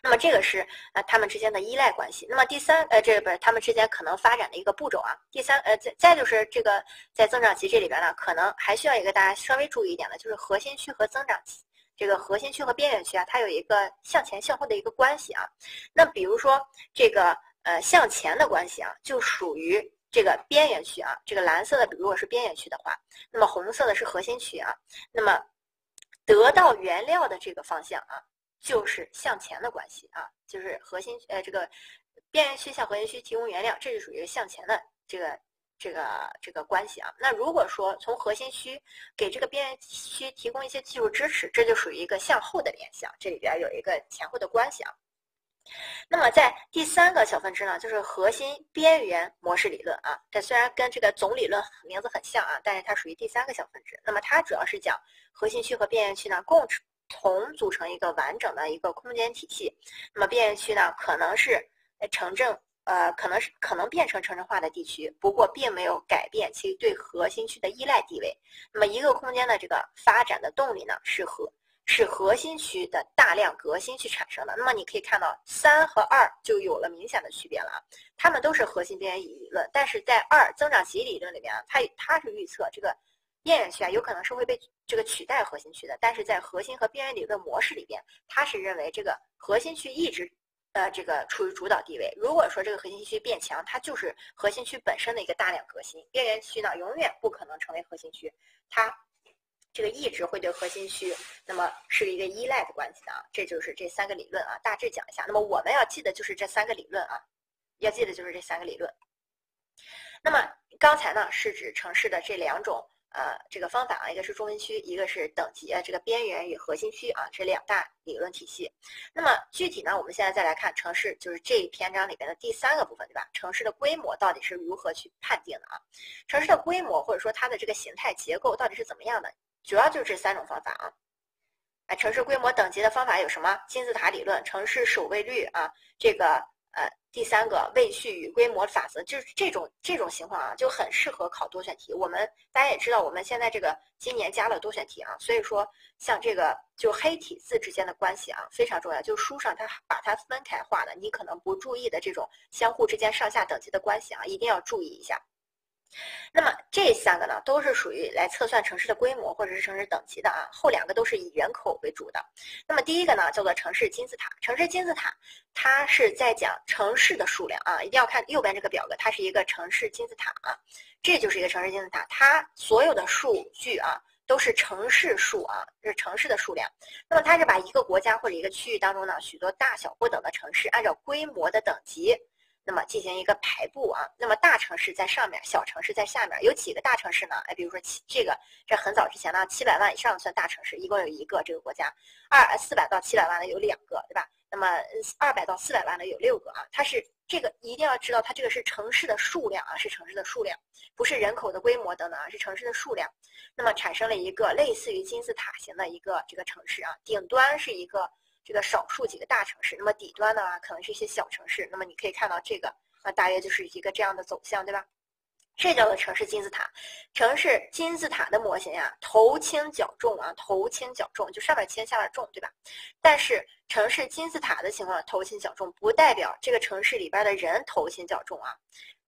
A: 那么这个是呃他们之间的依赖关系。那么第三呃这不是他们之间可能发展的一个步骤啊。第三呃再再就是这个在增长期这里边呢，可能还需要一个大家稍微注意一点的，就是核心区和增长期这个核心区和边缘区啊，它有一个向前向后的一个关系啊。那比如说这个呃向前的关系啊，就属于这个边缘区啊。这个蓝色的如果是边缘区的话，那么红色的是核心区啊。那么得到原料的这个方向啊。就是向前的关系啊，就是核心呃这个边缘区向核心区提供原料，这就属于向前的这个这个这个关系啊。那如果说从核心区给这个边缘区提供一些技术支持，这就属于一个向后的联想，这里边有一个前后的关系啊。那么在第三个小分支呢，就是核心边缘模式理论啊。这虽然跟这个总理论名字很像啊，但是它属于第三个小分支。那么它主要是讲核心区和边缘区呢共。同组成一个完整的一个空间体系，那么边缘区呢，可能是城镇，呃，可能是可能变成城镇化的地区，不过并没有改变其对核心区的依赖地位。那么一个空间的这个发展的动力呢，是核是核心区的大量革新去产生的。那么你可以看到三和二就有了明显的区别了啊，它们都是核心边缘理论，但是在二增长极理论里面啊，它它是预测这个。边缘区啊，有可能是会被这个取代核心区的，但是在核心和边缘理论模式里边，它是认为这个核心区一直呃这个处于主导地位。如果说这个核心区变强，它就是核心区本身的一个大量革新。边缘区呢，永远不可能成为核心区，它这个一直会对核心区那么是一个依赖的关系的啊。这就是这三个理论啊，大致讲一下。那么我们要记得就是这三个理论啊，要记得就是这三个理论。那么刚才呢是指城市的这两种。呃，这个方法啊，一个是中心区，一个是等级，这个边缘与核心区啊，这两大理论体系。那么具体呢，我们现在再来看城市，就是这一篇章里边的第三个部分，对吧？城市的规模到底是如何去判定的啊？城市的规模或者说它的这个形态结构到底是怎么样的？主要就是这三种方法啊。哎，城市规模等级的方法有什么？金字塔理论、城市守卫率啊，这个。呃，第三个位序与规模法则，就是这种这种情况啊，就很适合考多选题。我们大家也知道，我们现在这个今年加了多选题啊，所以说像这个就黑体字之间的关系啊非常重要。就书上它把它分开画的，你可能不注意的这种相互之间上下等级的关系啊，一定要注意一下。那么这三个呢，都是属于来测算城市的规模或者是城市等级的啊。后两个都是以人口为主的。那么第一个呢，叫做城市金字塔。城市金字塔，它是在讲城市的数量啊。一定要看右边这个表格，它是一个城市金字塔啊。这就是一个城市金字塔，它所有的数据啊都是城市数啊，是城市的数量。那么它是把一个国家或者一个区域当中呢许多大小不等的城市，按照规模的等级。那么进行一个排布啊，那么大城市在上面，小城市在下面。有几个大城市呢？哎，比如说七这个，这很早之前呢，七百万以上算大城市，一共有一个这个国家。二四百到七百万的有两个，对吧？那么二百到四百万的有六个啊。它是这个一定要知道，它这个是城市的数量啊，是城市的数量，不是人口的规模等等啊，是城市的数量。那么产生了一个类似于金字塔型的一个这个城市啊，顶端是一个。这个少数几个大城市，那么底端呢，可能是一些小城市。那么你可以看到这个，那，大约就是一个这样的走向，对吧？这叫做城市金字塔。城市金字塔的模型呀，头轻脚重啊，头轻脚重，就上面轻，下面重，对吧？但是城市金字塔的情况，头轻脚重，不代表这个城市里边的人头轻脚重啊。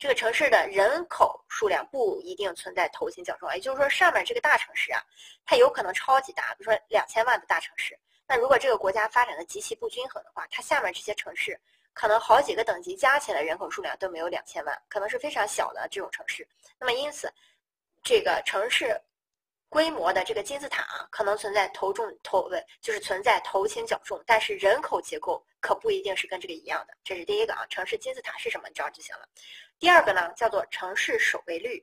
A: 这个城市的人口数量不一定存在头轻脚重，也就是说，上面这个大城市啊，它有可能超级大，比如说两千万的大城市。那如果这个国家发展的极其不均衡的话，它下面这些城市可能好几个等级加起来人口数量都没有两千万，可能是非常小的这种城市。那么因此，这个城市规模的这个金字塔啊，可能存在头重头不就是存在头轻脚重，但是人口结构可不一定是跟这个一样的。这是第一个啊，城市金字塔是什么？你知道就行了。第二个呢，叫做城市守卫率。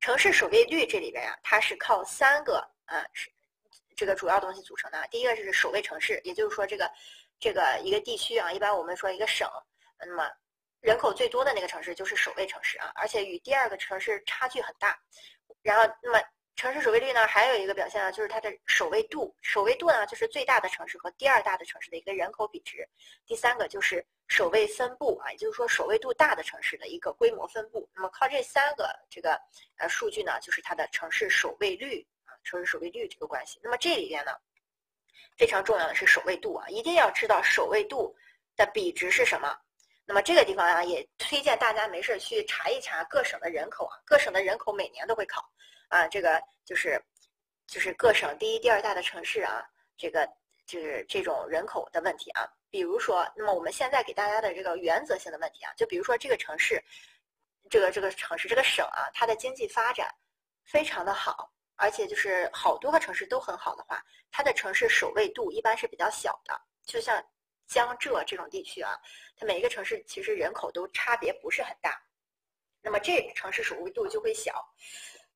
A: 城市守卫率这里边呀，它是靠三个啊。这个主要东西组成的，第一个是首位城市，也就是说，这个这个一个地区啊，一般我们说一个省，那么人口最多的那个城市就是首位城市啊，而且与第二个城市差距很大。然后，那么城市守卫率呢，还有一个表现呢，就是它的守卫度。守卫度呢，就是最大的城市和第二大的城市的一个人口比值。第三个就是守卫分布啊，也就是说守卫度大的城市的一个规模分布。那么靠这三个这个呃数据呢，就是它的城市守卫率。城市守卫率这个关系，那么这里边呢，非常重要的是首位度啊，一定要知道首位度的比值是什么。那么这个地方啊，也推荐大家没事去查一查各省的人口啊，各省的人口每年都会考啊，这个就是就是各省第一、第二大的城市啊，这个就是这种人口的问题啊。比如说，那么我们现在给大家的这个原则性的问题啊，就比如说这个城市，这个这个城市这个省啊，它的经济发展非常的好，而且就是好多个城市都很好的话，它的城市首位度一般是比较小的，就像。江浙这种地区啊，它每一个城市其实人口都差别不是很大，那么这城市首位度就会小。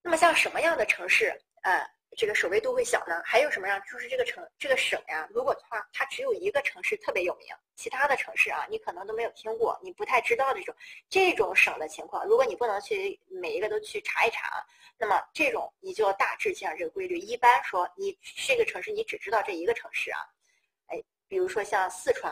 A: 那么像什么样的城市，呃，这个首位度会小呢？还有什么样？就是这个城这个省呀，如果的话，它只有一个城市特别有名，其他的城市啊，你可能都没有听过，你不太知道这种这种省的情况。如果你不能去每一个都去查一查，那么这种你就要大致记上这个规律。一般说，你这个城市你只知道这一个城市啊。比如说像四川，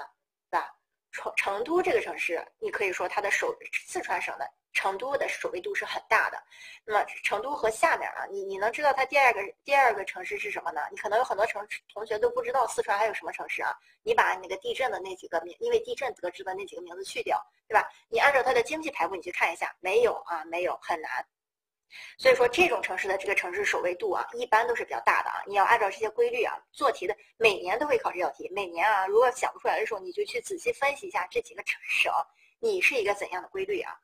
A: 对吧？成成都这个城市，你可以说它的首四川省的成都的首位度是很大的。那么成都和下面啊，你你能知道它第二个第二个城市是什么呢？你可能有很多城同学都不知道四川还有什么城市啊。你把那个地震的那几个名，因为地震得知的那几个名字去掉，对吧？你按照它的经济排布，你去看一下，没有啊，没有，很难。所以说，这种城市的这个城市首位度啊，一般都是比较大的啊。你要按照这些规律啊做题的，每年都会考这道题。每年啊，如果想不出来的时候，你就去仔细分析一下这几个城市省，你是一个怎样的规律啊？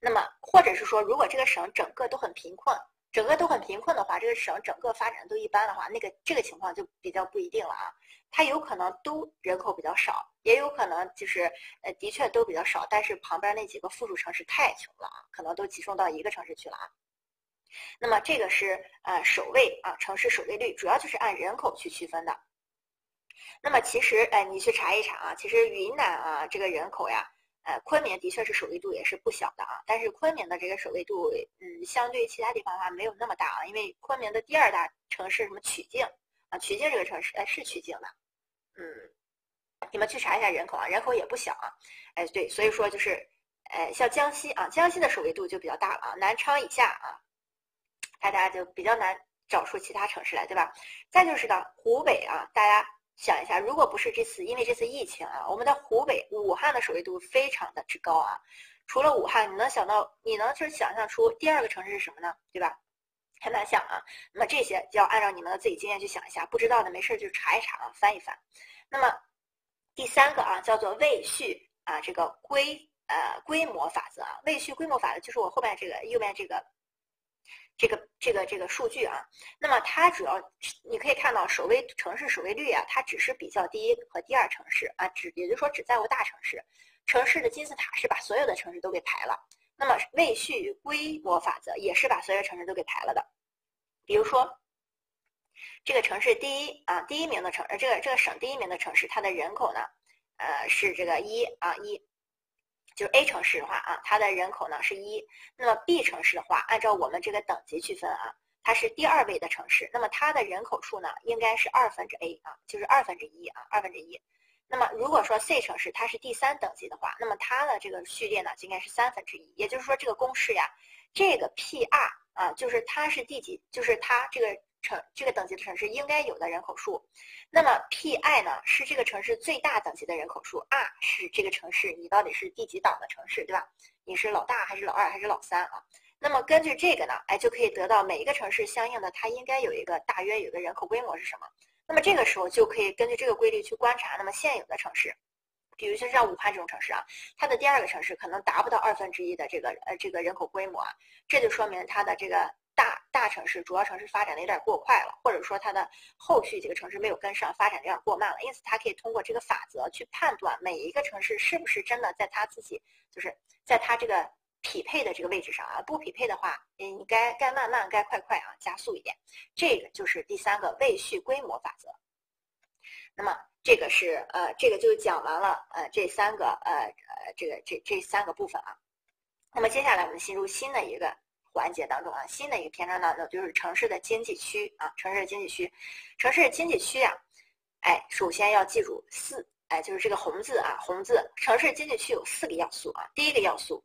A: 那么，或者是说，如果这个省整个都很贫困。整个都很贫困的话，这个省整个发展都一般的话，那个这个情况就比较不一定了啊。它有可能都人口比较少，也有可能就是呃的确都比较少，但是旁边那几个附属城市太穷了啊，可能都集中到一个城市去了啊。那么这个是呃首位啊城市首位率，主要就是按人口去区分的。那么其实哎你去查一查啊，其实云南啊这个人口呀。呃，昆明的确是首位度也是不小的啊，但是昆明的这个首位度，嗯，相对于其他地方的话没有那么大啊，因为昆明的第二大城市什么曲靖啊，曲靖这个城市，哎，是曲靖的，嗯，你们去查一下人口啊，人口也不小啊，哎，对，所以说就是，呃，像江西啊，江西的首位度就比较大了啊，南昌以下啊，大家就比较难找出其他城市来，对吧？再就是呢，湖北啊，大家。想一下，如果不是这次因为这次疫情啊，我们的湖北武汉的首位度非常的之高啊。除了武汉，你能想到，你能去想象出第二个城市是什么呢？对吧？很难想啊。那么这些就要按照你们的自己经验去想一下，不知道的没事就查一查啊，翻一翻。那么第三个啊，叫做魏序啊，这个规呃规模法则啊，魏序规模法则就是我后面这个右边这个。这个这个这个数据啊，那么它主要你可以看到首位城市首位率啊，它只是比较第一和第二城市啊，只也就是说只在乎大城市，城市的金字塔是把所有的城市都给排了。那么魏序规模法则也是把所有城市都给排了的。比如说这个城市第一啊，第一名的城，这个这个省第一名的城市，它的人口呢，呃是这个一啊一。就是 A 城市的话啊，它的人口呢是一，那么 B 城市的话，按照我们这个等级去分啊，它是第二位的城市，那么它的人口数呢应该是二分之 A 啊，就是二分之一啊，二分之一。那么如果说 C 城市它是第三等级的话，那么它的这个序列呢应该是三分之一，也就是说这个公式呀，这个 PR 啊，就是它是第几，就是它这个。城这个等级的城市应该有的人口数，那么 Pi 呢是这个城市最大等级的人口数，R 是这个城市你到底是第几档的城市，对吧？你是老大还是老二还是老三啊？那么根据这个呢，哎就可以得到每一个城市相应的它应该有一个大约有一个人口规模是什么？那么这个时候就可以根据这个规律去观察，那么现有的城市，比如说像武汉这种城市啊，它的第二个城市可能达不到二分之一的这个呃这个人口规模啊，这就说明它的这个。大大城市、主要城市发展的有点过快了，或者说它的后续几个城市没有跟上，发展有点过慢了。因此，它可以通过这个法则去判断每一个城市是不是真的在它自己，就是在它这个匹配的这个位置上啊。不匹配的话，嗯，该该慢慢，该快快啊，加速一点。这个就是第三个位序规模法则。那么这个是呃，这个就讲完了呃，这三个呃呃，这个这这三个部分啊。那么接下来我们进入新的一个。环节当中啊，新的一个篇章当中就是城市的经济区啊，城市的经济区，城市经济区啊，哎，首先要记住四，哎，就是这个红字啊，红字，城市经济区有四个要素啊，第一个要素，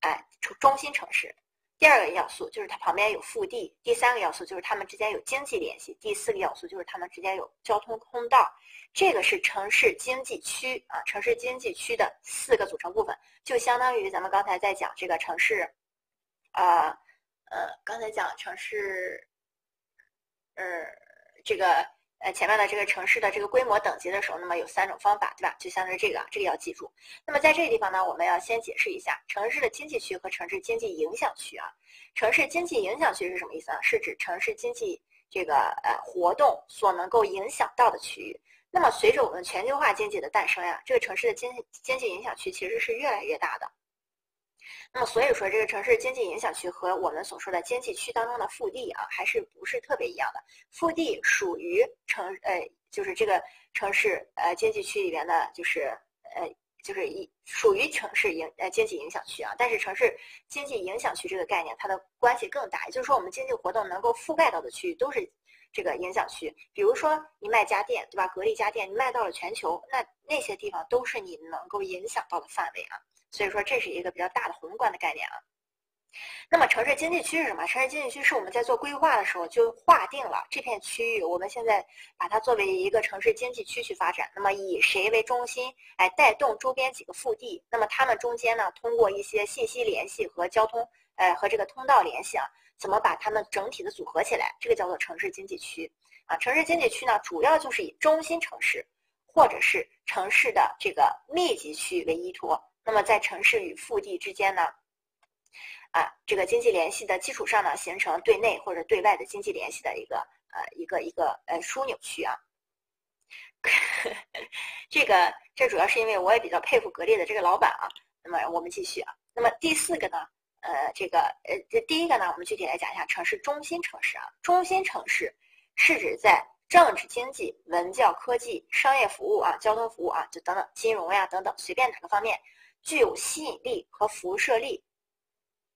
A: 哎，中心城市，第二个要素就是它旁边有腹地，第三个要素就是它们之间有经济联系，第四个要素就是它们之间有交通通道。这个是城市经济区啊，城市经济区的四个组成部分，就相当于咱们刚才在讲这个城市，呃呃，刚才讲城市，呃，这个。呃，前面的这个城市的这个规模等级的时候，那么有三种方法，对吧？就相当于这个，这个要记住。那么在这个地方呢，我们要先解释一下城市的经济区和城市经济影响区啊。城市经济影响区是什么意思啊？是指城市经济这个呃活动所能够影响到的区域。那么随着我们全球化经济的诞生呀，这个城市的经经济影响区其实是越来越大的。那么所以说，这个城市经济影响区和我们所说的经济区当中的腹地啊，还是不是特别一样的。腹地属于城，呃，就是这个城市呃经济区里边的，就是呃，就是一属于城市影呃经济影响区啊。但是城市经济影响区这个概念，它的关系更大，也就是说，我们经济活动能够覆盖到的区域都是这个影响区。比如说，你卖家电，对吧？格力家电，你卖到了全球，那那些地方都是你能够影响到的范围啊。所以说这是一个比较大的宏观的概念啊。那么城市经济区是什么？城市经济区是我们在做规划的时候就划定了这片区域，我们现在把它作为一个城市经济区去发展。那么以谁为中心，哎，带动周边几个腹地，那么它们中间呢，通过一些信息联系和交通，呃，和这个通道联系啊，怎么把它们整体的组合起来？这个叫做城市经济区啊。城市经济区呢，主要就是以中心城市或者是城市的这个密集区为依托。那么在城市与腹地之间呢，啊，这个经济联系的基础上呢，形成对内或者对外的经济联系的一个呃一个一个呃枢纽区啊。这个这主要是因为我也比较佩服格力的这个老板啊。那么我们继续啊。那么第四个呢，呃，这个呃这第一个呢，我们具体来讲一下城市中心城市啊。中心城市是指在政治、经济、文教、科技、商业服务啊、交通服务啊，就等等金融呀等等，随便哪个方面。具有吸引力和辐射力，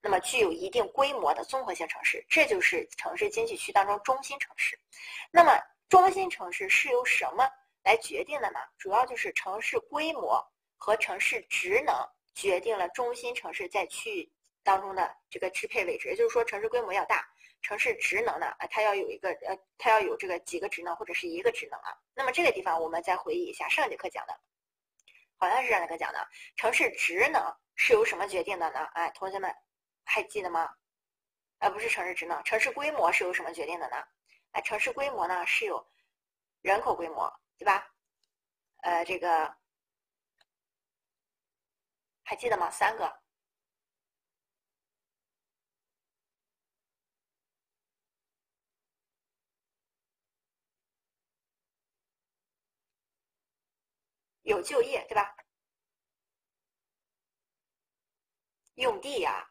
A: 那么具有一定规模的综合性城市，这就是城市经济区当中中心城市。那么中心城市是由什么来决定的呢？主要就是城市规模和城市职能决定了中心城市在区域当中的这个支配位置。也就是说，城市规模要大，城市职能呢，它要有一个呃，它要有这个几个职能或者是一个职能啊。那么这个地方我们再回忆一下上节课讲的。好像是这样一个讲的，城市职能是由什么决定的呢？哎，同学们还记得吗？呃，不是城市职能，城市规模是由什么决定的呢？哎，城市规模呢是有人口规模，对吧？呃，这个还记得吗？三个有就业，对吧？用地呀，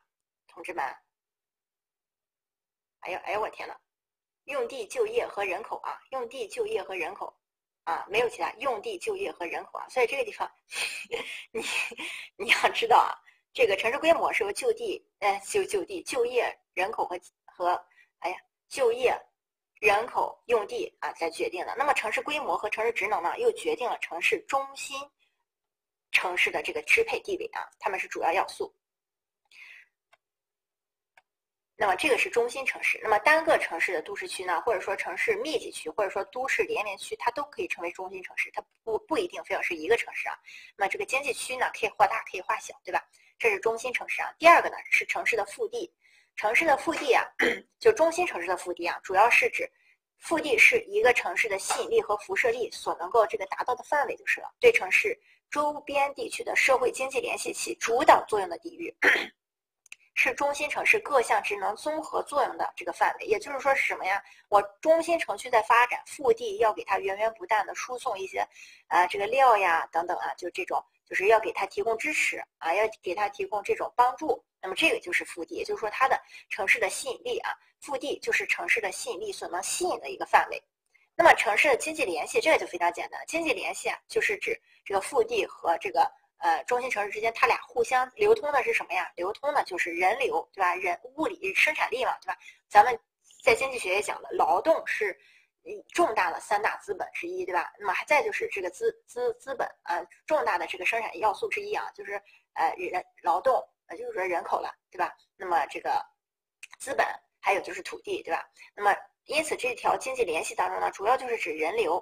A: 同志们，哎呦，哎呦，我天呐，用地、就业和人口啊，用地、就业和人口啊，没有其他，用地、就业和人口啊，所以这个地方，你你要知道啊，这个城市规模是由就地，呃，就就地、就业、人口和和，哎呀，就业。人口用地啊，在决定的。那么城市规模和城市职能呢，又决定了城市中心城市的这个支配地位啊，它们是主要要素。那么这个是中心城市。那么单个城市的都市区呢，或者说城市密集区，或者说都市连绵区，它都可以称为中心城市。它不不一定非要是一个城市啊。那么这个经济区呢，可以画大，可以画小，对吧？这是中心城市啊。第二个呢，是城市的腹地。城市的腹地啊，就中心城市的腹地啊，主要是指腹地是一个城市的吸引力和辐射力所能够这个达到的范围就是了，对城市周边地区的社会经济联系起主导作用的地域，是中心城市各项职能综合作用的这个范围。也就是说是什么呀？我中心城区在发展，腹地要给它源源不断的输送一些，啊，这个料呀等等啊，就这种。就是要给他提供支持啊，要给他提供这种帮助。那么这个就是腹地，也就是说它的城市的吸引力啊，腹地就是城市的吸引力所能吸引的一个范围。那么城市的经济联系，这个就非常简单，经济联系啊，就是指这个腹地和这个呃中心城市之间，它俩互相流通的是什么呀？流通的就是人流，对吧？人物理生产力嘛，对吧？咱们在经济学也讲了，劳动是。重大的三大资本之一，对吧？那么还再就是这个资资资本，呃，重大的这个生产要素之一啊，就是呃人劳动，啊，就是说人口了，对吧？那么这个资本，还有就是土地，对吧？那么因此这条经济联系当中呢，主要就是指人流。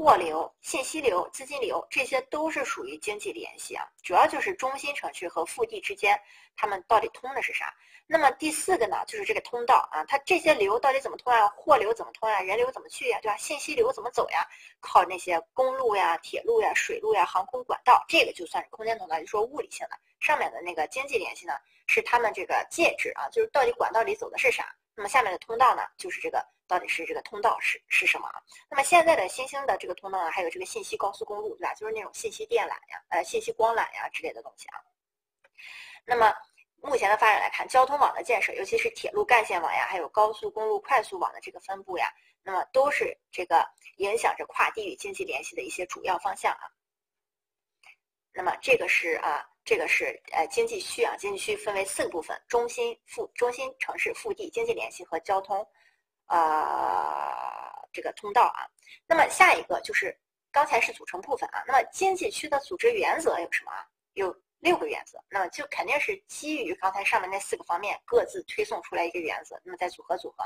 A: 货流、信息流、资金流，这些都是属于经济联系啊，主要就是中心城区和腹地之间，他们到底通的是啥？那么第四个呢，就是这个通道啊，它这些流到底怎么通啊？货流怎么通啊？人流怎么去呀？对吧？信息流怎么走呀？靠那些公路呀、铁路呀、水路呀、航空管道，这个就算是空间通道，就说物理性的。上面的那个经济联系呢，是他们这个介质啊，就是到底管道里走的是啥？那么下面的通道呢，就是这个。到底是这个通道是是什么啊？那么现在的新兴的这个通道啊，还有这个信息高速公路，对吧？就是那种信息电缆呀、呃信息光缆呀之类的东西啊。那么目前的发展来看，交通网的建设，尤其是铁路干线网呀，还有高速公路快速网的这个分布呀，那么都是这个影响着跨地域经济联系的一些主要方向啊。那么这个是啊，这个是呃经济区啊，经济区分为四个部分：中心腹、中心城市腹地经济联系和交通。啊，这个通道啊，那么下一个就是刚才是组成部分啊。那么经济区的组织原则有什么？有六个原则，那么就肯定是基于刚才上面那四个方面各自推送出来一个原则，那么再组合组合。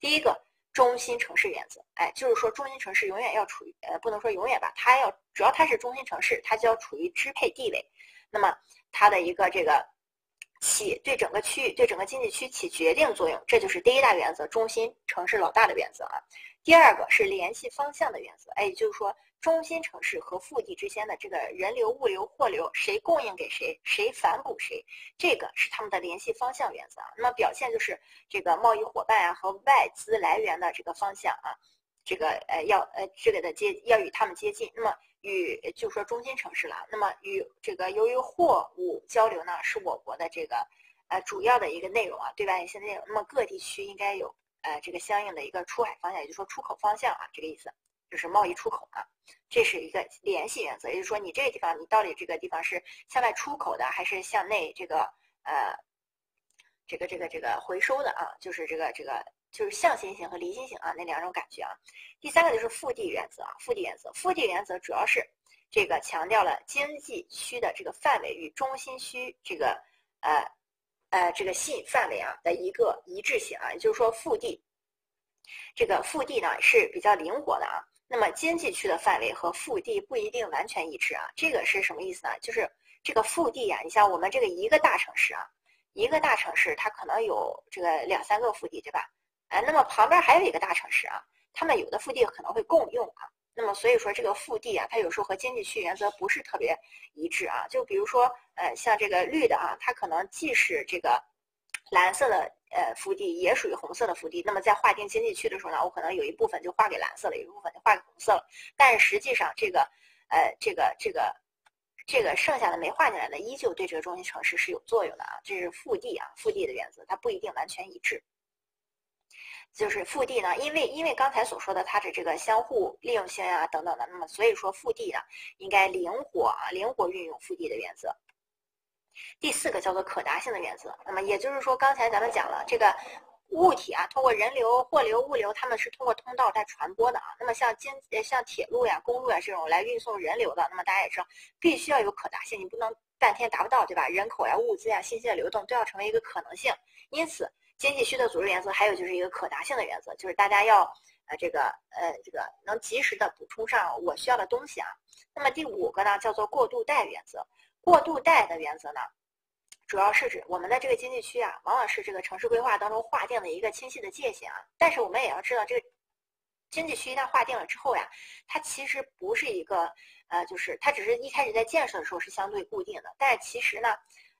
A: 第一个中心城市原则，哎，就是说中心城市永远要处于呃，不能说永远吧，它要主要它是中心城市，它就要处于支配地位，那么它的一个这个。起对整个区域、对整个经济区起决定作用，这就是第一大原则，中心城市老大的原则啊。第二个是联系方向的原则，哎，就是说中心城市和腹地之间的这个人流、物流、货流，谁供应给谁，谁反哺谁，这个是他们的联系方向原则。那么表现就是这个贸易伙伴啊和外资来源的这个方向啊，这个呃要呃这个的接要与他们接近。那么与就说中心城市了，那么与这个由于货物交流呢，是我国的这个呃主要的一个内容啊，对外一些内容。那么各地区应该有呃这个相应的一个出海方向，也就是说出口方向啊，这个意思就是贸易出口啊，这是一个联系原则，也就是说你这个地方你到底这个地方是向外出口的，还是向内这个呃这个这个这个回收的啊，就是这个这个。就是向心型和离心型啊，那两种感觉啊。第三个就是腹地原则啊，腹地原则，腹地原则主要是这个强调了经济区的这个范围与中心区这个呃呃这个吸引范围啊的一个一致性啊，也就是说腹地这个腹地呢是比较灵活的啊。那么经济区的范围和腹地不一定完全一致啊，这个是什么意思呢？就是这个腹地呀，你像我们这个一个大城市啊，一个大城市它可能有这个两三个腹地，对吧？哎，那么旁边还有一个大城市啊，他们有的腹地可能会共用啊。那么所以说这个腹地啊，它有时候和经济区原则不是特别一致啊。就比如说，呃，像这个绿的啊，它可能既是这个蓝色的呃腹地，也属于红色的腹地。那么在划定经济区的时候呢，我可能有一部分就划给蓝色了，有一部分就划给红色了。但实际上这个呃这个这个这个剩下的没划进来的，依旧对这个中心城市是有作用的啊。这是腹地啊，腹地的原则，它不一定完全一致。就是腹地呢，因为因为刚才所说的它的这个相互利用性啊等等的，那么所以说腹地呢应该灵活啊，灵活运用腹地的原则。第四个叫做可达性的原则，那么也就是说刚才咱们讲了这个物体啊，通过人流、货流、物流，他们是通过通道在传播的啊。那么像经像铁路呀、公路呀这种来运送人流的，那么大家也知道，必须要有可达性，你不能半天达不到，对吧？人口呀、物资呀、信息的流动都要成为一个可能性，因此。经济区的组织原则还有就是一个可达性的原则，就是大家要呃这个呃这个能及时的补充上我需要的东西啊。那么第五个呢叫做过渡带原则，过渡带的原则呢，主要是指我们的这个经济区啊，往往是这个城市规划当中划定的一个清晰的界限啊。但是我们也要知道，这个经济区一旦划定了之后呀，它其实不是一个呃，就是它只是一开始在建设的时候是相对固定的，但其实呢，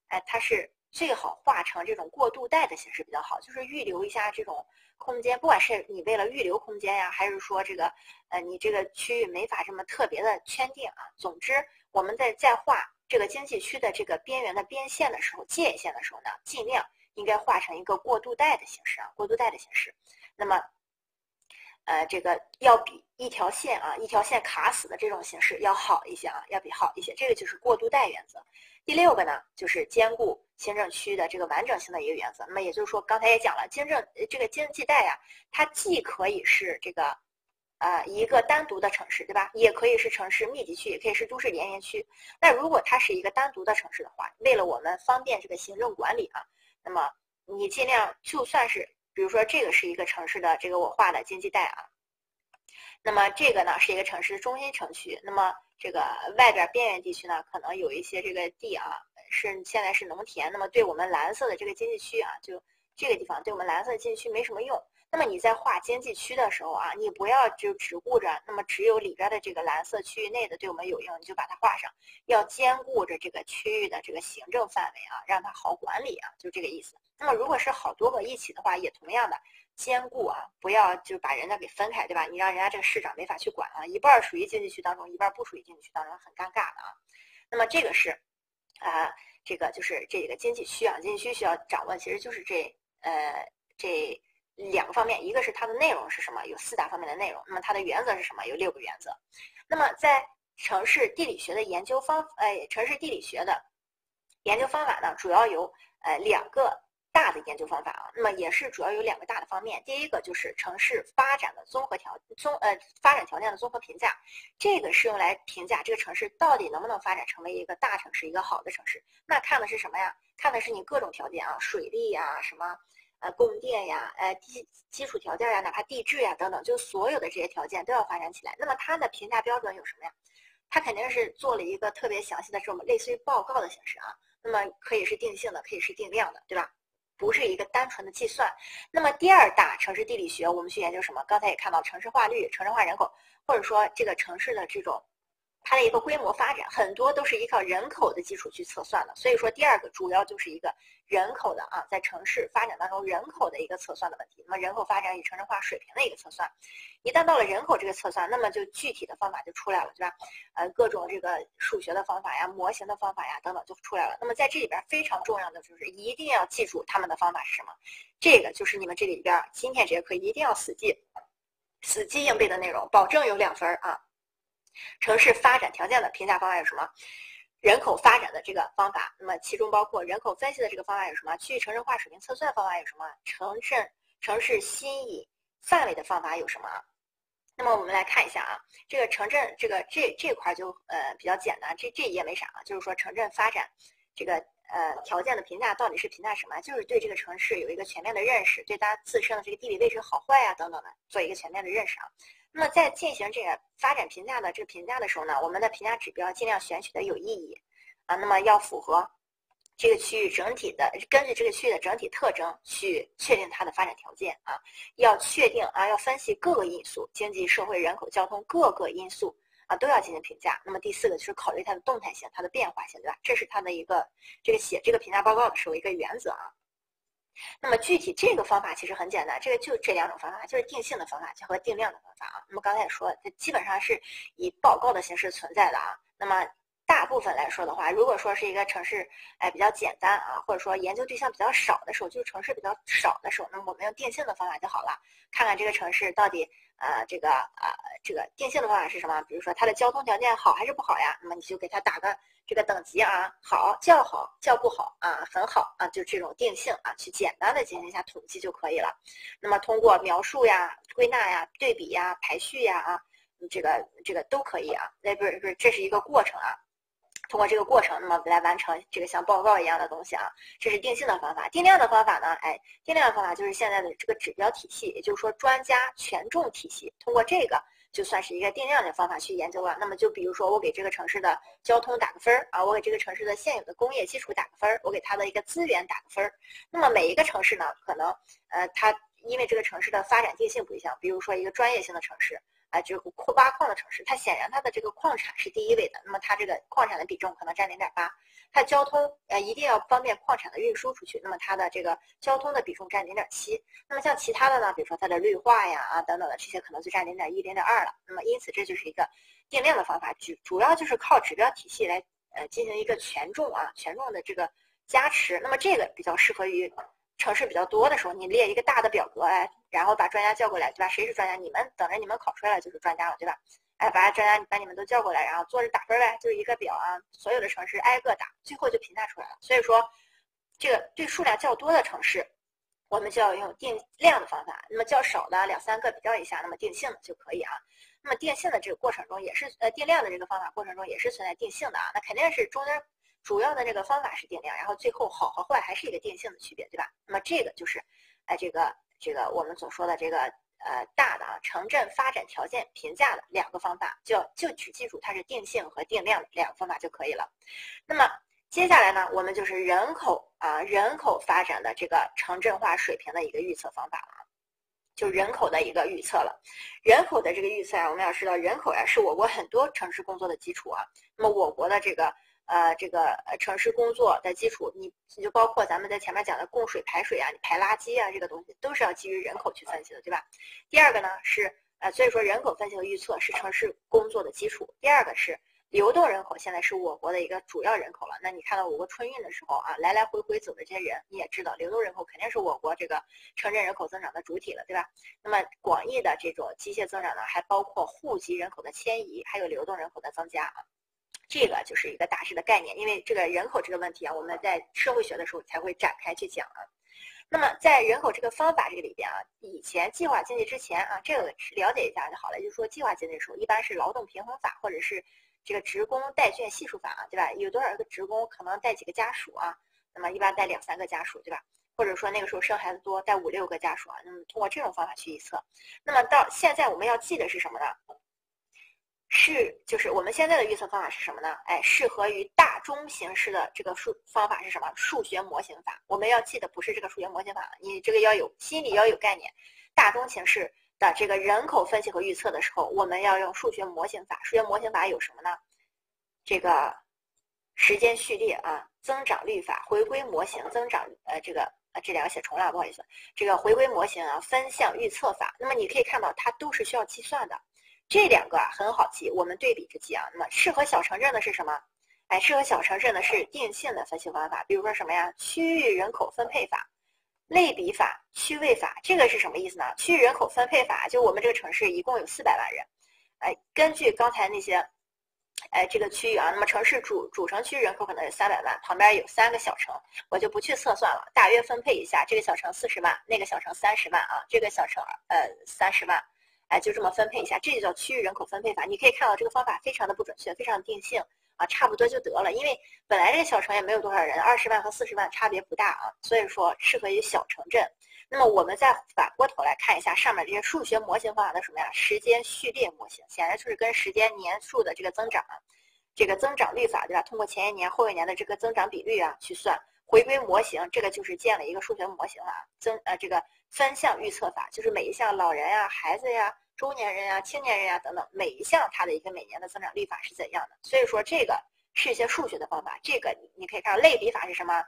A: 哎它是。最好画成这种过渡带的形式比较好，就是预留一下这种空间，不管是你为了预留空间呀，还是说这个，呃，你这个区域没法这么特别的圈定啊。总之，我们在在画这个经济区的这个边缘的边线的时候，界线的时候呢，尽量应该画成一个过渡带的形式啊，过渡带的形式。那么，呃，这个要比一条线啊，一条线卡死的这种形式要好一些啊，要比好一些。这个就是过渡带原则。第六个呢，就是兼顾行政区的这个完整性的一个原则。那么也就是说，刚才也讲了，经政这个经济带呀，它既可以是这个，呃，一个单独的城市，对吧？也可以是城市密集区，也可以是都市连沿区。那如果它是一个单独的城市的话，为了我们方便这个行政管理啊，那么你尽量就算是，比如说这个是一个城市的这个我画的经济带啊，那么这个呢是一个城市中心城区，那么这个外边边缘地区呢，可能有一些这个地啊是现在是农田，那么对我们蓝色的这个经济区啊，就这个地方对我们蓝色的经济区没什么用。那么你在画经济区的时候啊，你不要就只顾着那么只有里边的这个蓝色区域内的对我们有用，你就把它画上，要兼顾着这个区域的这个行政范围啊，让它好管理啊，就这个意思。那么如果是好多个一起的话，也同样的兼顾啊，不要就把人家给分开，对吧？你让人家这个市长没法去管啊，一半属于经济区当中，一半不属于经济区当中，很尴尬的啊。那么这个是啊，这个就是这个经济区啊，经济区需要掌握，其实就是这呃这。两个方面，一个是它的内容是什么，有四大方面的内容。那么它的原则是什么？有六个原则。那么在城市地理学的研究方，呃，城市地理学的研究方法呢，主要有呃两个大的研究方法啊。那么也是主要有两个大的方面。第一个就是城市发展的综合条综呃发展条件的综合评价，这个是用来评价这个城市到底能不能发展成为一个大城市，一个好的城市。那看的是什么呀？看的是你各种条件啊，水利呀，什么。呃，供电呀，呃，基基础条件呀，哪怕地质呀等等，就所有的这些条件都要发展起来。那么它的评价标准有什么呀？它肯定是做了一个特别详细的这种类似于报告的形式啊。那么可以是定性的，可以是定量的，对吧？不是一个单纯的计算。那么第二大城市地理学，我们去研究什么？刚才也看到城市化率、城市化人口，或者说这个城市的这种。它的一个规模发展很多都是依靠人口的基础去测算的，所以说第二个主要就是一个人口的啊，在城市发展当中人口的一个测算的问题。那么人口发展与城镇化水平的一个测算，一旦到了人口这个测算，那么就具体的方法就出来了，对吧？呃，各种这个数学的方法呀、模型的方法呀等等就出来了。那么在这里边非常重要的就是一定要记住他们的方法是什么，这个就是你们这里边今天这节课一定要死记、死记硬背的内容，保证有两分啊。城市发展条件的评价方法有什么？人口发展的这个方法，那么其中包括人口分析的这个方法有什么？区域城镇化水平测算方法有什么？城镇城市新引范围的方法有什么？那么我们来看一下啊，这个城镇这个这这块就呃比较简单，这这一页没啥啊，就是说城镇发展这个呃条件的评价到底是评价什么？就是对这个城市有一个全面的认识，对它自身的这个地理位置好坏呀等等的做一个全面的认识啊。那么在进行这个发展评价的这个评价的时候呢，我们的评价指标尽量选取的有意义啊，那么要符合这个区域整体的，根据这个区域的整体特征去确定它的发展条件啊，要确定啊，要分析各个因素，经济社会人口交通各个因素啊都要进行评价。那么第四个就是考虑它的动态性、它的变化性，对吧？这是它的一个这个写这个评价报告的时候一个原则啊。那么具体这个方法其实很简单，这个就这两种方法，就是定性的方法和定量的方法啊。那么刚才也说，它基本上是以报告的形式存在的啊。那么大部分来说的话，如果说是一个城市，哎比较简单啊，或者说研究对象比较少的时候，就是城市比较少的时候，那么我们用定性的方法就好了，看看这个城市到底呃这个啊这个定性的方法是什么？比如说它的交通条件好还是不好呀？那么你就给它打个。这个等级啊，好叫好，叫不好啊，很好啊，就这种定性啊，去简单的进行一下统计就可以了。那么通过描述呀、归纳呀、对比呀、排序呀啊，这个这个都可以啊。那不是不是，这是一个过程啊。通过这个过程，那么来完成这个像报告一样的东西啊。这是定性的方法，定量的方法呢？哎，定量的方法就是现在的这个指标体系，也就是说专家权重体系，通过这个。就算是一个定量的方法去研究了。那么就比如说，我给这个城市的交通打个分儿啊，我给这个城市的现有的工业基础打个分儿，我给它的一个资源打个分儿。那么每一个城市呢，可能呃，它因为这个城市的发展定性不一样，比如说一个专业性的城市啊，就是矿挖矿的城市，它显然它的这个矿产是第一位的，那么它这个矿产的比重可能占零点八。它交通呃一定要方便矿产的运输出去，那么它的这个交通的比重占零点七。那么像其他的呢，比如说它的绿化呀啊等等的这些，可能就占零点一、零点二了。那么因此这就是一个定量的方法，主主要就是靠指标体系来呃进行一个权重啊权重的这个加持。那么这个比较适合于城市比较多的时候，你列一个大的表格哎，然后把专家叫过来，对吧？谁是专家？你们等着你们考出来了就是专家了，对吧？哎，把专家把你们都叫过来，然后坐着打分呗，就是一个表啊，所有的城市挨个打，最后就评价出来了。所以说，这个对数量较多的城市，我们就要用定量的方法；那么较少的两三个比较一下，那么定性的就可以啊。那么定性的这个过程中，也是呃定量的这个方法过程中也是存在定性的啊。那肯定是中间主要的这个方法是定量，然后最后好和坏还是一个定性的区别，对吧？那么这个就是，哎，这个这个我们所说的这个呃大的啊城镇发展条件评价的两个方法，就就只记住它是定性和定量的两个方法就可以了。那么接下来呢，我们就是人口啊人口发展的这个城镇化水平的一个预测方法了。就人口的一个预测了，人口的这个预测啊，我们要知道人口呀是我国很多城市工作的基础啊。那么我国的这个呃这个城市工作的基础，你你就包括咱们在前面讲的供水排水啊，你排垃圾啊这个东西都是要基于人口去分析的，对吧？第二个呢是呃所以说人口分析和预测是城市工作的基础。第二个是。流动人口现在是我国的一个主要人口了。那你看到我国春运的时候啊，来来回回走的这些人，你也知道，流动人口肯定是我国这个城镇人口增长的主体了，对吧？那么广义的这种机械增长呢，还包括户籍人口的迁移，还有流动人口的增加啊。这个就是一个大致的概念。因为这个人口这个问题啊，我们在社会学的时候才会展开去讲啊。那么在人口这个方法这个里边啊，以前计划经济之前啊，这个了解一下就好了。就是说计划经济的时候，一般是劳动平衡法或者是。这个职工带眷系数法啊，对吧？有多少个职工可能带几个家属啊？那么一般带两三个家属，对吧？或者说那个时候生孩子多，带五六个家属啊。那么通过这种方法去预测。那么到现在我们要记的是什么呢？是就是我们现在的预测方法是什么呢？哎，适合于大中形式的这个数方法是什么？数学模型法。我们要记得不是这个数学模型法，你这个要有心里要有概念。大中形式。的这个人口分析和预测的时候，我们要用数学模型法。数学模型法有什么呢？这个时间序列啊，增长率法、回归模型、增长呃这个呃这两个写重了，不好意思。这个回归模型啊，分项预测法。那么你可以看到，它都是需要计算的。这两个啊很好记，我们对比着记啊。那么适合小城镇的是什么？哎，适合小城镇的是定性的分析方法，比如说什么呀？区域人口分配法。类比法、区位法，这个是什么意思呢？区域人口分配法，就我们这个城市一共有四百万人，哎，根据刚才那些，哎，这个区域啊，那么城市主主城区人口可能有三百万，旁边有三个小城，我就不去测算了，大约分配一下，这个小城四十万，那个小城三十万啊，这个小城呃三十万，哎，就这么分配一下，这就叫区域人口分配法。你可以看到这个方法非常的不准确，非常定性。啊，差不多就得了，因为本来这个小城也没有多少人，二十万和四十万差别不大啊，所以说适合于小城镇。那么我们再反过头来看一下上面这些数学模型方法的什么呀？时间序列模型，显然就是跟时间年数的这个增长，这个增长率法对吧？通过前一年、后一年的这个增长比率啊去算。回归模型，这个就是建了一个数学模型啊，增呃这个分项预测法，就是每一项老人呀、孩子呀。中年人呀、青年人呀等等，每一项它的一个每年的增长率法是怎样的？所以说这个是一些数学的方法。这个你你可以看类比法是什么？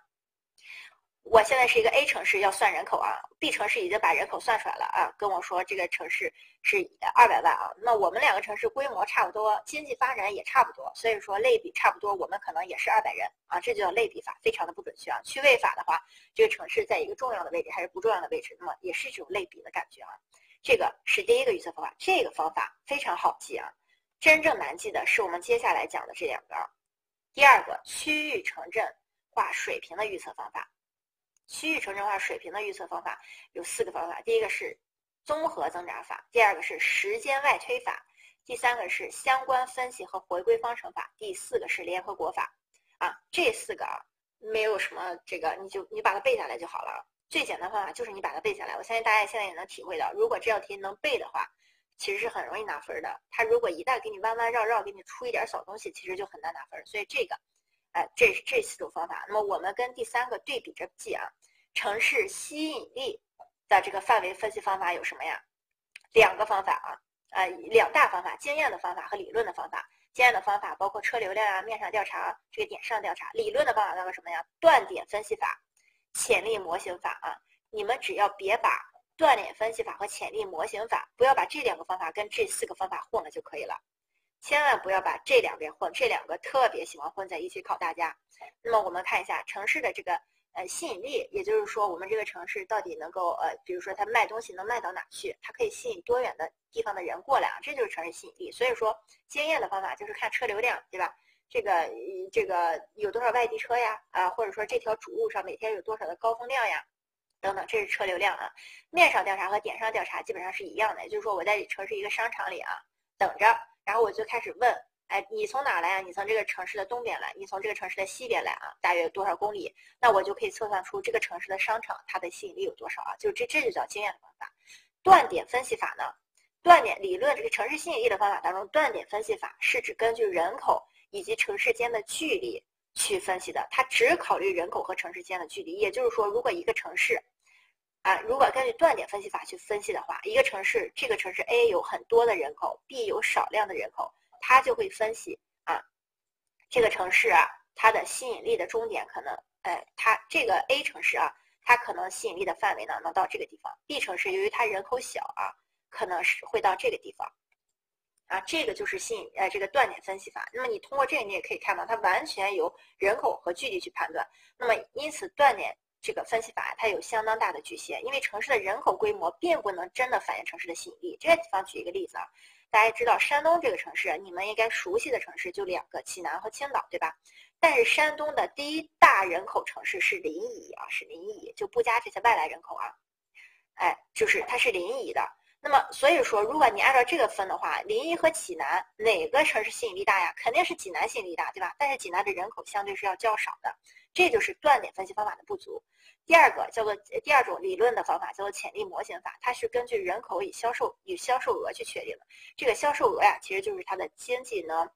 A: 我现在是一个 A 城市要算人口啊，B 城市已经把人口算出来了啊，跟我说这个城市是二百万啊。那我们两个城市规模差不多，经济发展也差不多，所以说类比差不多，我们可能也是二百人啊，这就叫类比法，非常的不准确啊。区位法的话，这个城市在一个重要的位置还是不重要的位置，那么也是这种类比的感觉啊。这个是第一个预测方法，这个方法非常好记啊。真正难记的是我们接下来讲的这两个。第二个区域城镇化水平的预测方法，区域城镇化水平的预测方法有四个方法。第一个是综合增长法，第二个是时间外推法，第三个是相关分析和回归方程法，第四个是联合国法。啊，这四个啊，没有什么这个，你就你把它背下来就好了。最简单方法就是你把它背下来，我相信大家现在也能体会到，如果这道题能背的话，其实是很容易拿分的。他如果一旦给你弯弯绕绕，给你出一点小东西，其实就很难拿分。所以这个，哎，这是这四种方法。那么我们跟第三个对比着记啊，城市吸引力的这个范围分析方法有什么呀？两个方法啊，呃，两大方法，经验的方法和理论的方法。经验的方法包括车流量啊、面上调查、这个点上调查。理论的方法叫做什么呀？断点分析法。潜力模型法啊，你们只要别把断点分析法和潜力模型法，不要把这两个方法跟这四个方法混了就可以了，千万不要把这两边混，这两个特别喜欢混在一起考大家。那么我们看一下城市的这个呃吸引力，也就是说我们这个城市到底能够呃，比如说它卖东西能卖到哪去，它可以吸引多远的地方的人过来啊，这就是城市吸引力。所以说经验的方法就是看车流量，对吧？这个这个有多少外地车呀？啊，或者说这条主路上每天有多少的高峰量呀？等等，这是车流量啊。面上调查和点上调查基本上是一样的，也就是说我在城市一个商场里啊等着，然后我就开始问，哎，你从哪来啊？你从这个城市的东边来，你从这个城市的西边来啊？大约有多少公里？那我就可以测算出这个城市的商场它的吸引力有多少啊？就这这就叫经验的方法。断点分析法呢？断点理论这个城市吸引力的方法当中，断点分析法是指根据人口以及城市间的距离去分析的，它只考虑人口和城市间的距离。也就是说，如果一个城市，啊，如果根据断点分析法去分析的话，一个城市，这个城市 A 有很多的人口，B 有少量的人口，它就会分析啊，这个城市啊，它的吸引力的终点可能，哎，它这个 A 城市啊，它可能吸引力的范围呢能到这个地方，B 城市由于它人口小啊。可能是会到这个地方，啊，这个就是吸引呃这个断点分析法。那么你通过这个你也可以看到，它完全由人口和距离去判断。那么因此断点这个分析法它有相当大的局限，因为城市的人口规模并不能真的反映城市的吸引力。这个地方举一个例子啊，大家知道山东这个城市，你们应该熟悉的城市就两个，济南和青岛，对吧？但是山东的第一大人口城市是临沂啊，是临沂，就不加这些外来人口啊，哎，就是它是临沂的。那么，所以说，如果你按照这个分的话，临沂和济南哪个城市吸引力大呀？肯定是济南吸引力大，对吧？但是济南的人口相对是要较少的，这就是断点分析方法的不足。第二个叫做第二种理论的方法叫做潜力模型法，它是根据人口与销售与销售额去确定的。这个销售额呀，其实就是它的经济能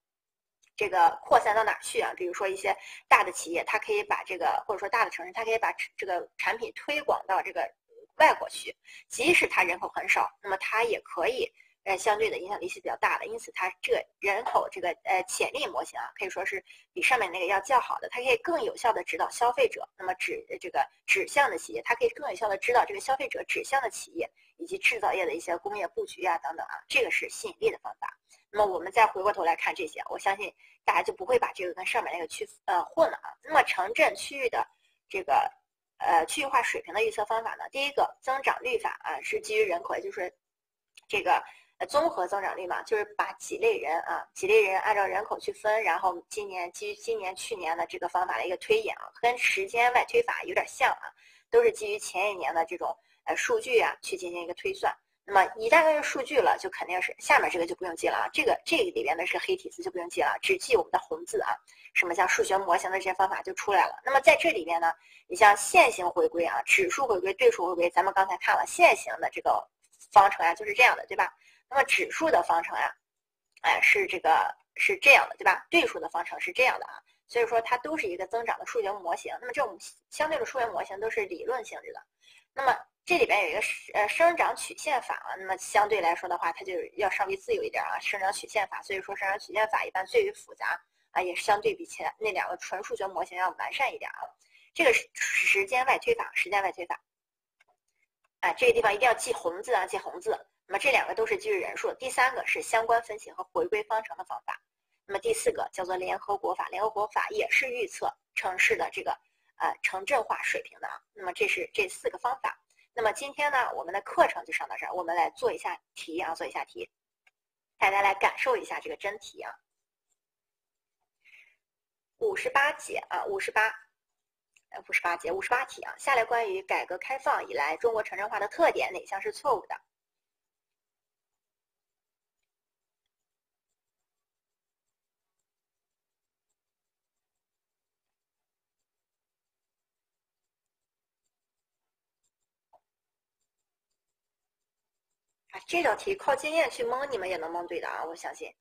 A: 这个扩散到哪去啊？比如说一些大的企业，它可以把这个或者说大的城市，它可以把这个产品推广到这个。外国去，即使它人口很少，那么它也可以，呃，相对的影响力是比较大的。因此，它这个人口这个呃潜力模型啊，可以说是比上面那个要较好的。它可以更有效的指导消费者，那么指这个指向的企业，它可以更有效的指导这个消费者指向的企业以及制造业的一些工业布局啊等等啊，这个是吸引力的方法。那么我们再回过头来看这些，我相信大家就不会把这个跟上面那个区呃混了啊。那么城镇区域的这个。呃，区域化水平的预测方法呢？第一个增长率法啊，是基于人口，也就是这个呃综合增长率嘛，就是把几类人啊，几类人按照人口去分，然后今年基于今年、去年的这个方法的一个推演啊，跟时间外推法有点像啊，都是基于前一年的这种呃数据啊去进行一个推算。那么一旦有数据了，就肯定是下面这个就不用记了啊，这个这个里边的是黑体字就不用记了，只记我们的红字啊。什么像数学模型的这些方法就出来了。那么在这里边呢，你像线性回归啊、指数回归、对数回归，咱们刚才看了线性的这个方程呀，就是这样的，对吧？那么指数的方程呀，哎，是这个是这样的，对吧？对数的方程是这样的啊。所以说它都是一个增长的数学模型。那么这种相对的数学模型都是理论性质的。那么这里边有一个呃生长曲线法啊，那么相对来说的话，它就要稍微自由一点啊，生长曲线法。所以说生长曲线法一般最为复杂。啊，也是相对比前那两个纯数学模型要完善一点啊。这个是时间外推法，时间外推法。哎，这个地方一定要记红字啊，记红字。那么这两个都是基于人数。第三个是相关分析和回归方程的方法。那么第四个叫做联合国法，联合国法也是预测城市的这个呃城镇化水平的啊。那么这是这四个方法。那么今天呢，我们的课程就上到这儿，我们来做一下题啊，做一下题，大家来感受一下这个真题啊。五十八节啊，五十八，呃，五十八节，五十八题啊。下列关于改革开放以来中国城镇化的特点，哪项是错误的？这道题靠经验去蒙，你们也能蒙对的啊，我相信。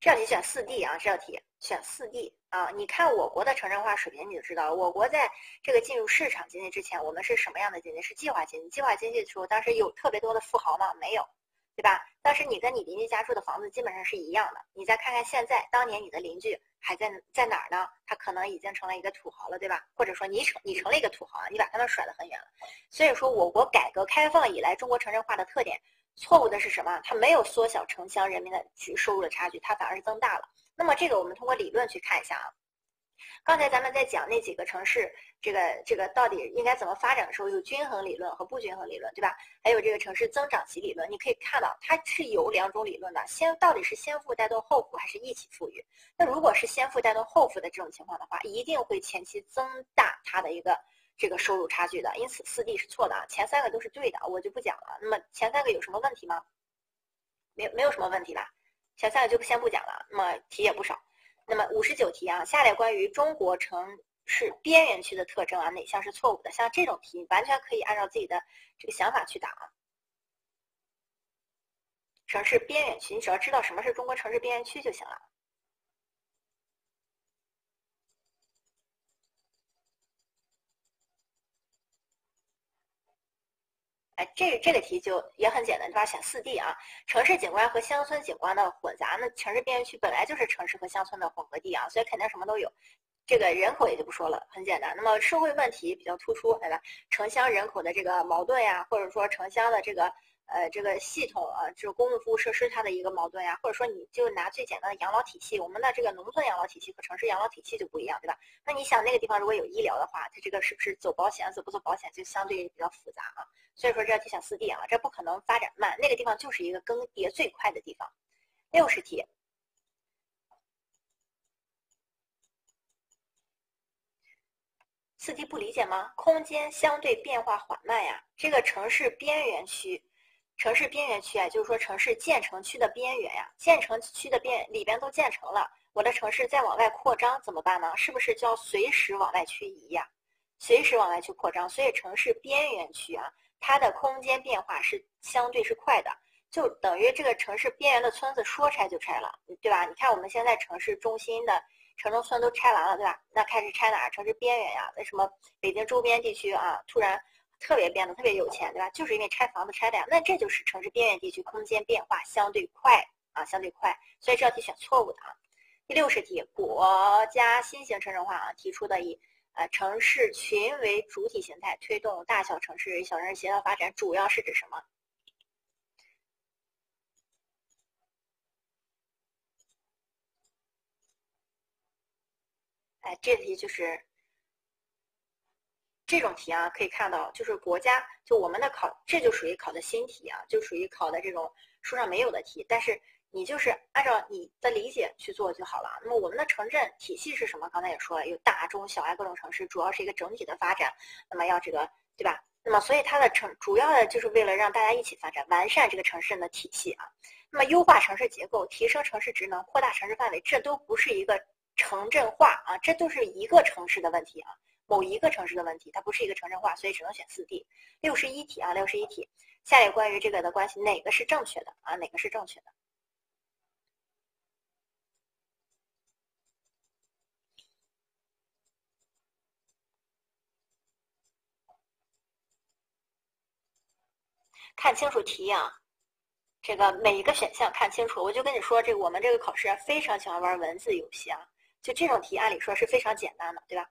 A: 这道题选四 D 啊，这道题选四 D 啊。你看我国的城镇化水平，你就知道。我国在这个进入市场经济之前，我们是什么样的经济？是计划经济。计划经济的时候，当时有特别多的富豪吗？没有，对吧？当时你跟你邻居家住的房子基本上是一样的。你再看看现在，当年你的邻居还在在哪儿呢？他可能已经成了一个土豪了，对吧？或者说你成你成了一个土豪，你把他们甩得很远了。所以说，我国改革开放以来，中国城镇化的特点。错误的是什么？它没有缩小城乡人民的收入的差距，它反而是增大了。那么这个我们通过理论去看一下啊。刚才咱们在讲那几个城市，这个这个到底应该怎么发展的时候，有均衡理论和不均衡理论，对吧？还有这个城市增长期理论，你可以看到它是有两种理论的。先到底是先富带动后富，还是一起富裕？那如果是先富带动后富的这种情况的话，一定会前期增大它的一个。这个收入差距的，因此四 D 是错的啊，前三个都是对的，我就不讲了。那么前三个有什么问题吗？没没有什么问题吧？前三个就先不讲了。那么题也不少。那么五十九题啊，下列关于中国城市边缘区的特征啊，哪项是错误的？像这种题完全可以按照自己的这个想法去答。城市边缘区，你只要知道什么是中国城市边缘区就行了。哎，这这个题就也很简单，对吧？选四 D 啊，城市景观和乡村景观的混杂，那城市边缘区本来就是城市和乡村的混合地啊，所以肯定什么都有。这个人口也就不说了，很简单。那么社会问题比较突出，对吧？城乡人口的这个矛盾呀，或者说城乡的这个。呃，这个系统啊，就是公共服务设施它的一个矛盾呀，或者说你就拿最简单的养老体系，我们的这个农村养老体系和城市养老体系就不一样，对吧？那你想那个地方如果有医疗的话，它这个是不是走保险，走不走保险就相对比较复杂啊？所以说这要题选四 D 啊，这不可能发展慢，那个地方就是一个更迭最快的地方。六十题，四 D 不理解吗？空间相对变化缓慢呀，这个城市边缘区。城市边缘区啊，就是说城市建成区的边缘呀，建成区的边里边都建成了，我的城市再往外扩张怎么办呢？是不是就要随时往外去移呀？随时往外去扩张，所以城市边缘区啊，它的空间变化是相对是快的，就等于这个城市边缘的村子说拆就拆了，对吧？你看我们现在城市中心的城中村都拆完了，对吧？那开始拆哪儿？城市边缘呀？为什么北京周边地区啊，突然？特别变得特别有钱，对吧？就是因为拆房子拆的呀。那这就是城市边缘地区空间变化相对快啊，相对快。所以这道题选错误的啊。第六十题，国家新型城镇化啊提出的以呃城市群为主体形态推动大小城市与小城市协调发展，主要是指什么？哎，这题就是。这种题啊，可以看到，就是国家就我们的考，这就属于考的新题啊，就属于考的这种书上没有的题。但是你就是按照你的理解去做就好了。那么我们的城镇体系是什么？刚才也说了，有大中小啊各种城市，主要是一个整体的发展。那么要这个对吧？那么所以它的城主要的就是为了让大家一起发展，完善这个城市的体系啊。那么优化城市结构，提升城市职能，扩大城市范围，这都不是一个城镇化啊，这都是一个城市的问题啊。某一个城市的问题，它不是一个城镇化，所以只能选四 D。六十一题啊，六十一题，下列关于这个的关系哪个是正确的啊？哪个是正确的？看清楚题啊，这个每一个选项看清楚。我就跟你说，这个我们这个考试非常喜欢玩文字游戏啊，就这种题，按理说是非常简单的，对吧？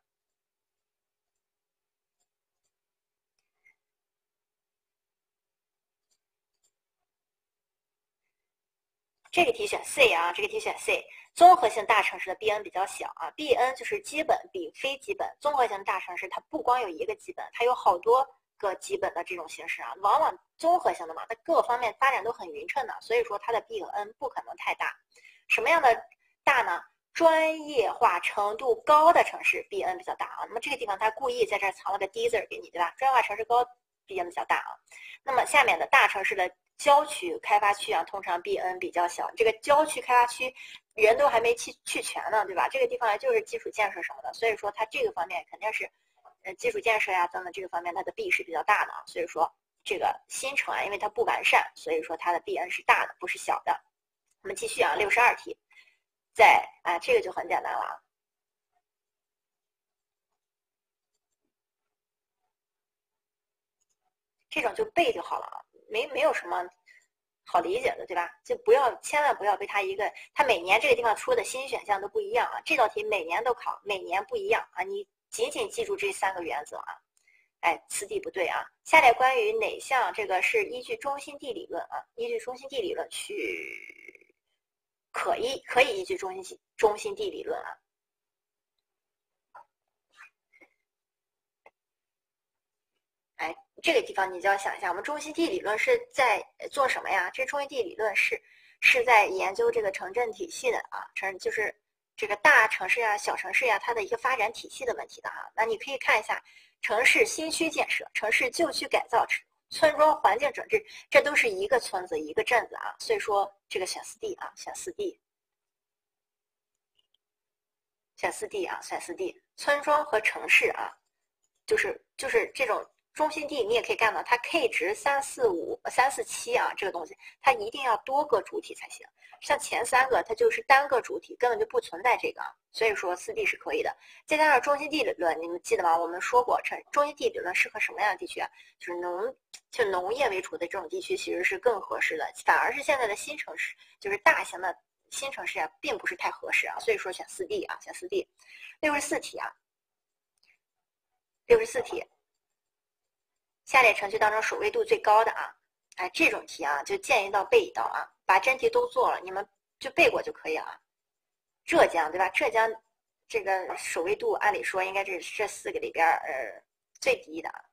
A: 这个题选 C 啊，这个题选 C。综合性大城市的 Bn 比较小啊，Bn 就是基本比非基本。综合性大城市它不光有一个基本，它有好多个基本的这种形式啊。往往综合性的嘛，它各方面发展都很匀称的，所以说它的 B 和 N 不可能太大。什么样的大呢？专业化程度高的城市 Bn 比较大啊。那么这个地方它故意在这儿藏了个 D 字儿给你，对吧？专业化城市高 Bn 比较大啊。那么下面的大城市的。郊区开发区啊，通常 Bn 比较小。这个郊区开发区人都还没去去全呢，对吧？这个地方就是基础建设什么的，所以说它这个方面肯定是，呃，基础建设呀等等这个方面它的 B 是比较大的。所以说这个新城啊，因为它不完善，所以说它的 Bn 是大的，不是小的。我们继续啊，六十二题，在啊，这个就很简单了啊，这种就背就好了啊。没没有什么好理解的，对吧？就不要千万不要被它一个，它每年这个地方出的新选项都不一样啊。这道题每年都考，每年不一样啊。你仅仅记住这三个原则啊。哎，此地不对啊。下列关于哪项这个是依据中心地理论啊？依据中心地理论去可依可以依据中心中心地理论啊。哎，这个地方你就要想一下，我们中心地理论是在做什么呀？这中心地理论是是在研究这个城镇体系的啊，城就是这个大城市呀、小城市呀，它的一个发展体系的问题的哈。那你可以看一下城市新区建设、城市旧区改造、村庄环境整治，这都是一个村子一个镇子啊。所以说这个选四 D 啊，选四 D，选四 D 啊，选四 D。村庄和城市啊，就是就是这种。中心地你也可以看到，它 K 值三四五三四七啊，这个东西它一定要多个主体才行。像前三个它就是单个主体，根本就不存在这个，所以说四 D 是可以的。再加上中心地理论，你们记得吗？我们说过，城中心地理论适合什么样的地区啊？就是农就农业为主的这种地区其实是更合适的，反而是现在的新城市，就是大型的新城市啊，并不是太合适啊。所以说选四 D 啊，选四 D。六十四题啊，六十四题。下列程序当中首位度最高的啊，哎，这种题啊就见一道背一道啊，把真题都做了，你们就背过就可以了。浙江对吧？浙江这个首位度按理说应该是这四个里边呃最低的啊。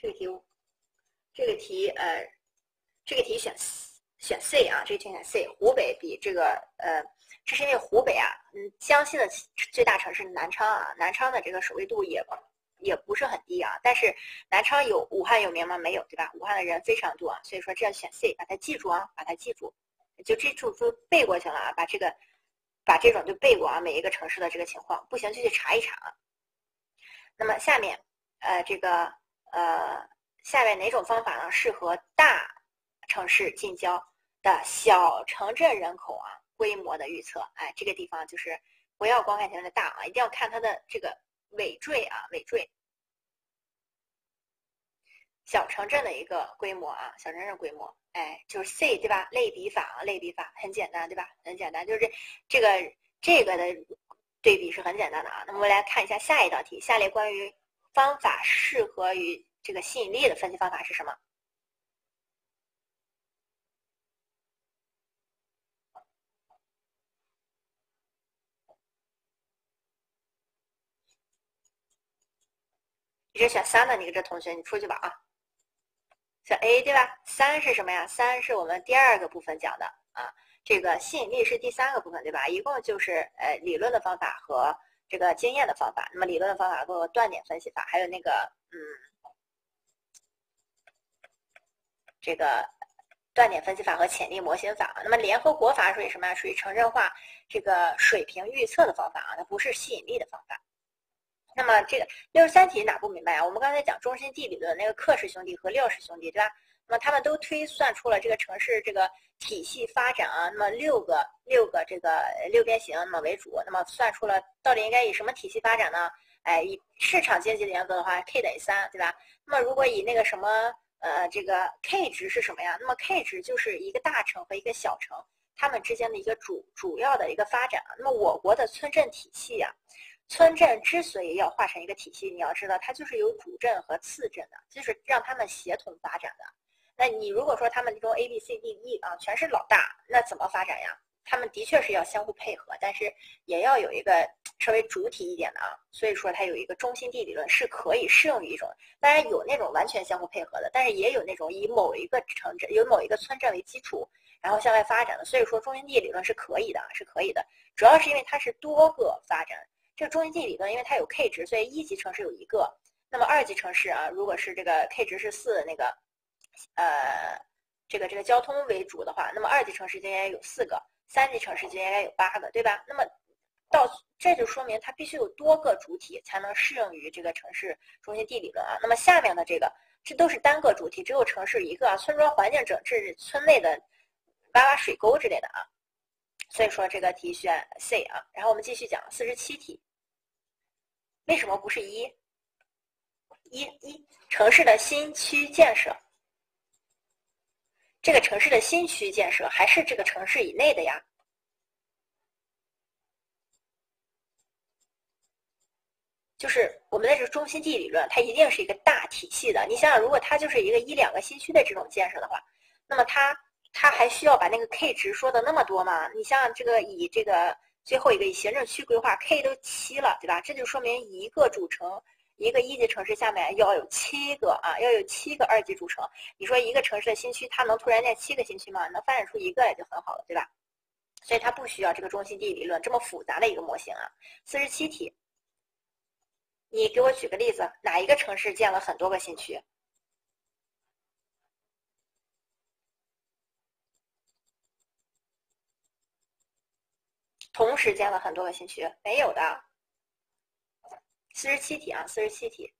A: 这个题，这个题，呃，这个题选选 C 啊，这个题选 C。湖北比这个，呃，这是因为湖北啊，嗯，江西的最大城市南昌啊，南昌的这个首位度也也不是很低啊。但是南昌有武汉有名吗？没有，对吧？武汉的人非常多啊，所以说这样选 C，把它记住啊，把它记住，就这就就背过去了啊，把这个把这种就背过啊，每一个城市的这个情况，不行就去查一查啊。那么下面，呃，这个。呃，下面哪种方法呢？适合大城市近郊的小城镇人口啊规模的预测？哎，这个地方就是不要光看前面的大啊，一定要看它的这个尾缀啊，尾缀。小城镇的一个规模啊，小城镇规模，哎，就是 C 对吧？类比法啊，类比法很简单对吧？很简单，就是这这个这个的对比是很简单的啊。那么我们来看一下下一道题，下列关于。方法适合于这个吸引力的分析方法是什么？你这选三的，你个这同学，你出去吧啊！选 A 对吧？三是什么呀？三是我们第二个部分讲的啊，这个吸引力是第三个部分对吧？一共就是呃理论的方法和。这个经验的方法，那么理论的方法做断点分析法，还有那个嗯，这个断点分析法和潜力模型法。那么联合国法属于什么呀？属于城镇化这个水平预测的方法啊，它不是吸引力的方法。那么这个六十三题哪不明白啊？我们刚才讲中心地理论，那个克氏兄弟和廖氏兄弟，对吧？那么他们都推算出了这个城市这个体系发展啊，那么六个六个这个六边形那么为主，那么算出了到底应该以什么体系发展呢？哎，以市场经济的原则的话，k 等于三，对吧？那么如果以那个什么呃这个 k 值是什么呀？那么 k 值就是一个大城和一个小城它们之间的一个主主要的一个发展。那么我国的村镇体系啊，村镇之所以要划成一个体系，你要知道它就是有主镇和次镇的，就是让他们协同发展的。那你如果说他们这种 A B C D E 啊，全是老大，那怎么发展呀？他们的确是要相互配合，但是也要有一个稍微主体一点的啊。所以说它有一个中心地理论是可以适用于一种，当然有那种完全相互配合的，但是也有那种以某一个城镇、有某一个村镇为基础，然后向外发展的。所以说中心地理论是可以的，是可以的。主要是因为它是多个发展。这个中心地理论因为它有 K 值，所以一级城市有一个，那么二级城市啊，如果是这个 K 值是四那个。呃，这个这个交通为主的话，那么二级城市就应该有四个，三级城市就应该有八个，对吧？那么到这就说明它必须有多个主体才能适用于这个城市中心地理论啊。那么下面的这个，这都是单个主体，只有城市一个啊，村庄环境整治，村内的挖挖水沟之类的啊。所以说这个题选 C 啊。然后我们继续讲四十七题，为什么不是一？一一城市的新区建设。这个城市的新区建设还是这个城市以内的呀？就是我们的这个中心地理论，它一定是一个大体系的。你想想，如果它就是一个一两个新区的这种建设的话，那么它它还需要把那个 K 值说的那么多吗？你像这个以这个最后一个以行政区规划 K 都七了，对吧？这就说明一个主城，一个一级城市下面要有七个啊，要有七个二级主城。你说一个城市的新区，它能突然建七个新区吗？能发展出一个来就很好了，对吧？所以它不需要这个中心地理论这么复杂的一个模型啊。四十七题，你给我举个例子，哪一个城市建了很多个新区？同时建了很多个新区，没有的。四十七题啊，四十七题。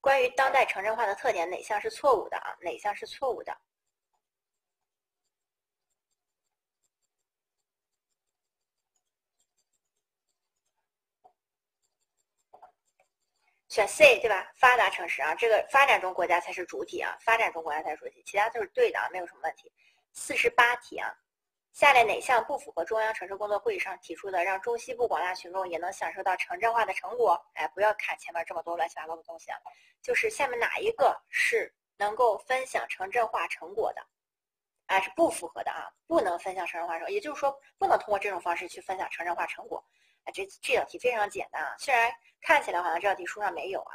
A: 关于当代城镇化的特点，哪项是错误的啊？哪项是错误的？选 C 对吧？发达城市啊，这个发展中国家才是主体啊，发展中国家才是主体，其他都是对的啊，没有什么问题。四十八题啊。下列哪项不符合中央城市工作会议上提出的让中西部广大群众也能享受到城镇化的成果？哎，不要看前面这么多乱七八糟的东西啊，就是下面哪一个是能够分享城镇化成果的？哎，是不符合的啊，不能分享城镇化成，也就是说不能通过这种方式去分享城镇化成果。哎，这这道题非常简单啊，虽然看起来好像这道题书上没有啊，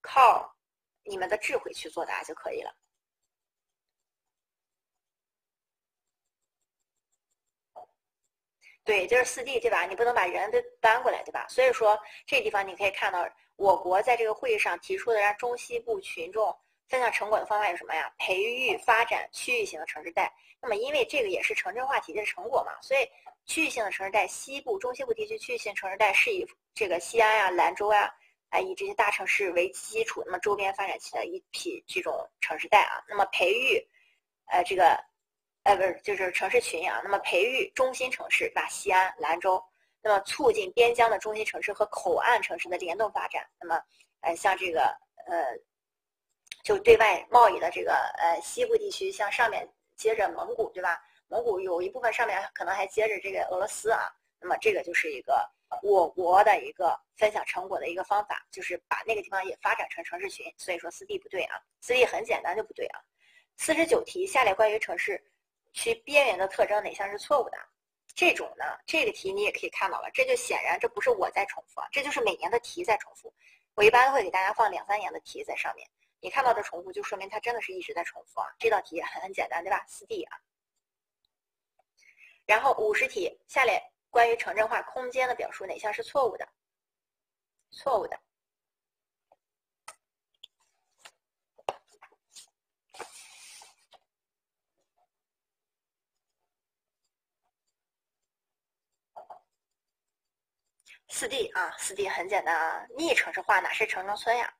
A: 靠你们的智慧去作答就可以了。对，就是四 D，对吧？你不能把人都搬过来，对吧？所以说这地方你可以看到，我国在这个会议上提出的让中西部群众分享成果的方法有什么呀？培育发展区域型的城市带。那么因为这个也是城镇化体系的成果嘛，所以区域性的城市带，西部、中西部地区区域性城市带是以这个西安呀、兰州呀啊，哎，以这些大城市为基础，那么周边发展起来一批这种城市带啊，那么培育，呃，这个。呃，不是，就是城市群啊。那么培育中心城市，把西安、兰州，那么促进边疆的中心城市和口岸城市的联动发展。那么，呃，像这个呃，就对外贸易的这个呃西部地区，像上面接着蒙古，对吧？蒙古有一部分上面可能还接着这个俄罗斯啊。那么这个就是一个我国的一个分享成果的一个方法，就是把那个地方也发展成城市群。所以说四 D 不对啊，四 D 很简单就不对啊。四十九题，下列关于城市。区边缘的特征哪项是错误的？这种呢，这个题你也可以看到了，这就显然这不是我在重复啊，这就是每年的题在重复。我一般会给大家放两三年的题在上面，你看到这重复，就说明它真的是一直在重复啊。这道题很很简单，对吧？四 D 啊。然后五十题，下列关于城镇化空间的表述哪项是错误的？错误的。四 D 啊，四 D 很简单啊，逆城市化哪是城中村呀？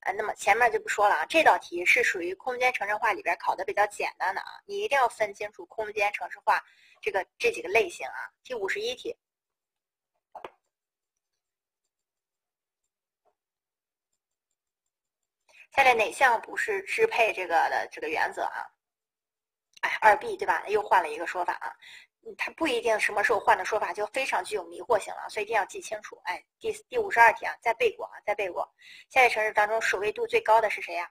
A: 啊，那么前面就不说了啊，这道题是属于空间城镇化里边考的比较简单的啊，你一定要分清楚空间城市化这个这几个类型啊。第五十一题，下列哪项不是支配这个的这个原则啊？哎，二 B 对吧？又换了一个说法啊。它不一定什么时候换的说法就非常具有迷惑性了，所以一定要记清楚。哎，第第五十二题啊，再背过啊，再背过。下列城市当中首位度最高的是谁呀？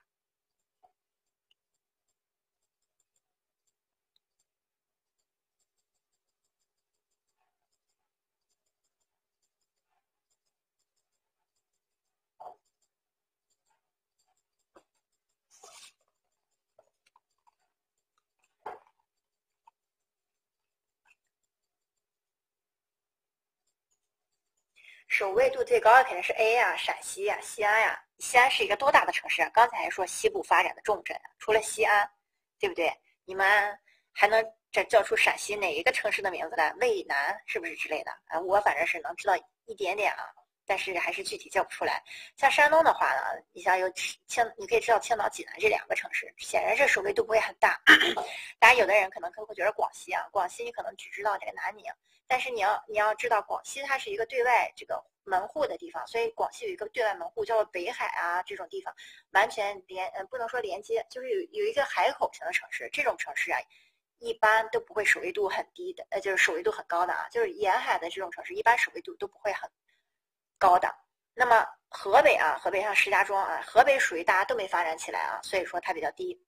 A: 首位度最高的肯定是 A 呀，陕西呀，西安呀。西安是一个多大的城市啊？刚才还说西部发展的重镇，除了西安，对不对？你们还能这叫出陕西哪一个城市的名字来？渭南是不是之类的？啊，我反正是能知道一点点啊，但是还是具体叫不出来。像山东的话呢，你像有青，你可以知道青岛、济南这两个城市，显然是首位度不会很大。当然，有的人可能可能会觉得广西啊，广西你可能只知道这个南宁。但是你要你要知道，广西它是一个对外这个门户的地方，所以广西有一个对外门户叫做北海啊，这种地方完全连呃不能说连接，就是有有一个海口型的城市，这种城市啊，一般都不会首位度很低的，呃就是首位度很高的啊，就是沿海的这种城市，一般首位度都不会很高的。那么河北啊，河北像石家庄啊，河北属于大家都没发展起来啊，所以说它比较低。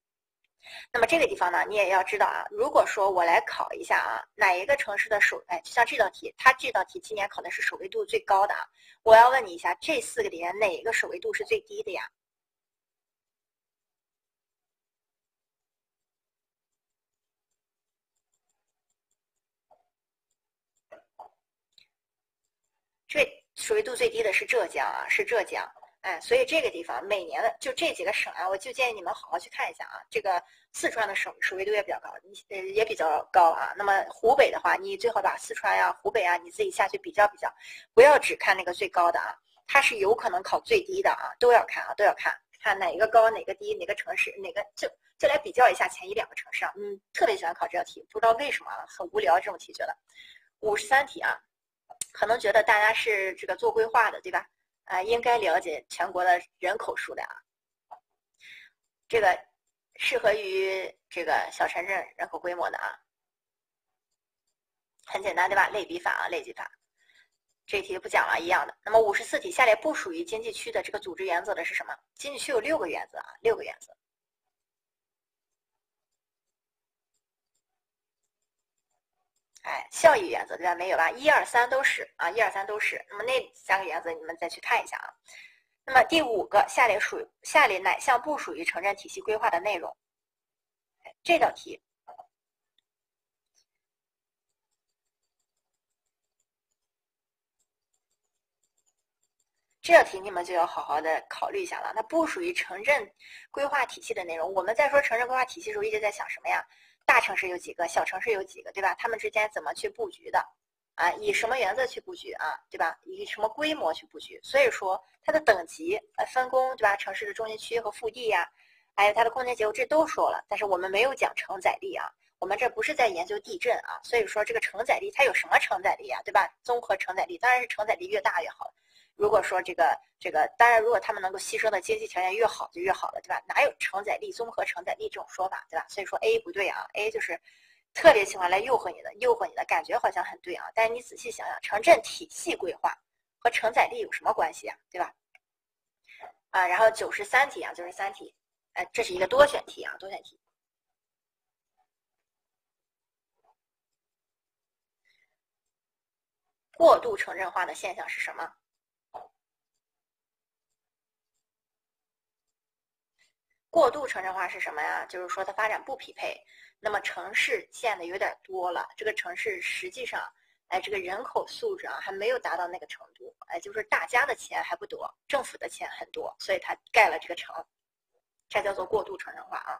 A: 那么这个地方呢，你也要知道啊，如果说我来考一下啊，哪一个城市的首，哎，就像这道题，它这道题今年考的是首位度最高的啊，我要问你一下，这四个里面哪一个首位度是最低的呀？这属于度最低的是浙江啊，是浙江，哎，所以这个地方每年的就这几个省啊，我就建议你们好好去看一下啊。这个四川的省属位度也比较高，你呃也比较高啊。那么湖北的话，你最好把四川呀、湖北啊，你自己下去比较比较，不要只看那个最高的啊，它是有可能考最低的啊，都要看啊，都要看看哪一个高哪个低，哪个城市哪个就就来比较一下前一两个城市啊。嗯，特别喜欢考这道题，不知道为什么啊很无聊这种题觉得。五十三题啊。可能觉得大家是这个做规划的，对吧？啊，应该了解全国的人口数量。这个适合于这个小城镇人口规模的啊，很简单，对吧？类比法啊，类比法。这题不讲了，一样的。那么五十四题，下列不属于经济区的这个组织原则的是什么？经济区有六个原则啊，六个原则。哎，效益原则对吧？没有吧？一二三都是啊，一二三都是。那么那三个原则你们再去看一下啊。那么第五个，下列属下列哪项不属于城镇体系规划的内容？这道题，这道题你们就要好好的考虑一下了。它不属于城镇规划体系的内容。我们在说城镇规划体系的时候，一直在想什么呀？大城市有几个，小城市有几个，对吧？他们之间怎么去布局的？啊，以什么原则去布局啊？对吧？以什么规模去布局？所以说它的等级、呃分工，对吧？城市的中心区和腹地呀，还有它的空间结构，这都说了。但是我们没有讲承载力啊，我们这不是在研究地震啊。所以说这个承载力它有什么承载力啊？对吧？综合承载力当然是承载力越大越好。如果说这个这个，当然如果他们能够牺牲的经济条件越好就越好了，对吧？哪有承载力、综合承载力这种说法，对吧？所以说 A 不对啊，A 就是特别喜欢来诱惑你的，诱惑你的感觉好像很对啊，但是你仔细想想，城镇体系规划和承载力有什么关系啊？对吧？啊，然后九十三题啊，九十三题，哎，这是一个多选题啊，多选题。过度城镇化的现象是什么？过度城镇化是什么呀？就是说它发展不匹配，那么城市建的有点多了，这个城市实际上，哎，这个人口素质啊还没有达到那个程度，哎，就是大家的钱还不多，政府的钱很多，所以它盖了这个城，这叫做过度城镇化啊。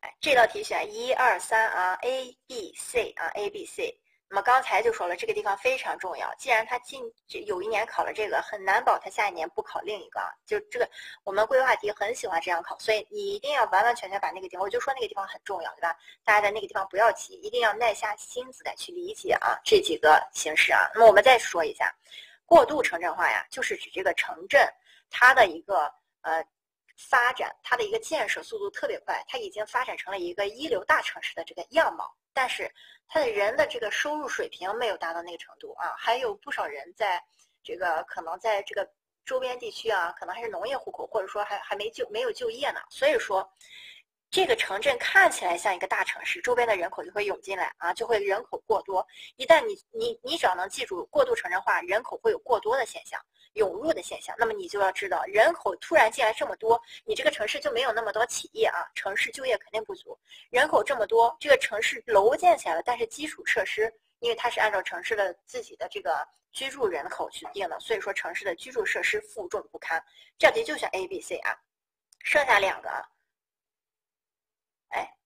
A: 哎，这道题选一二三啊，A B C 啊，A B C。那么刚才就说了，这个地方非常重要。既然他今有一年考了这个，很难保他下一年不考另一个啊。就这个，我们规划题很喜欢这样考，所以你一定要完完全全把那个地方，我就说那个地方很重要，对吧？大家在那个地方不要急，一定要耐下心思来去理解啊这几个形式啊。那么我们再说一下，过渡城镇化呀，就是指这个城镇它的一个呃发展，它的一个建设速度特别快，它已经发展成了一个一流大城市的这个样貌。但是它的人的这个收入水平没有达到那个程度啊，还有不少人在这个可能在这个周边地区啊，可能还是农业户口，或者说还还没就没有就业呢。所以说，这个城镇看起来像一个大城市，周边的人口就会涌进来啊，就会人口过多。一旦你你你只要能记住过度城镇化，人口会有过多的现象。涌入的现象，那么你就要知道，人口突然进来这么多，你这个城市就没有那么多企业啊，城市就业肯定不足。人口这么多，这个城市楼建起来了，但是基础设施，因为它是按照城市的自己的这个居住人口去定的，所以说城市的居住设施负重不堪。这题就选 A、B、C 啊，剩下两个，哎，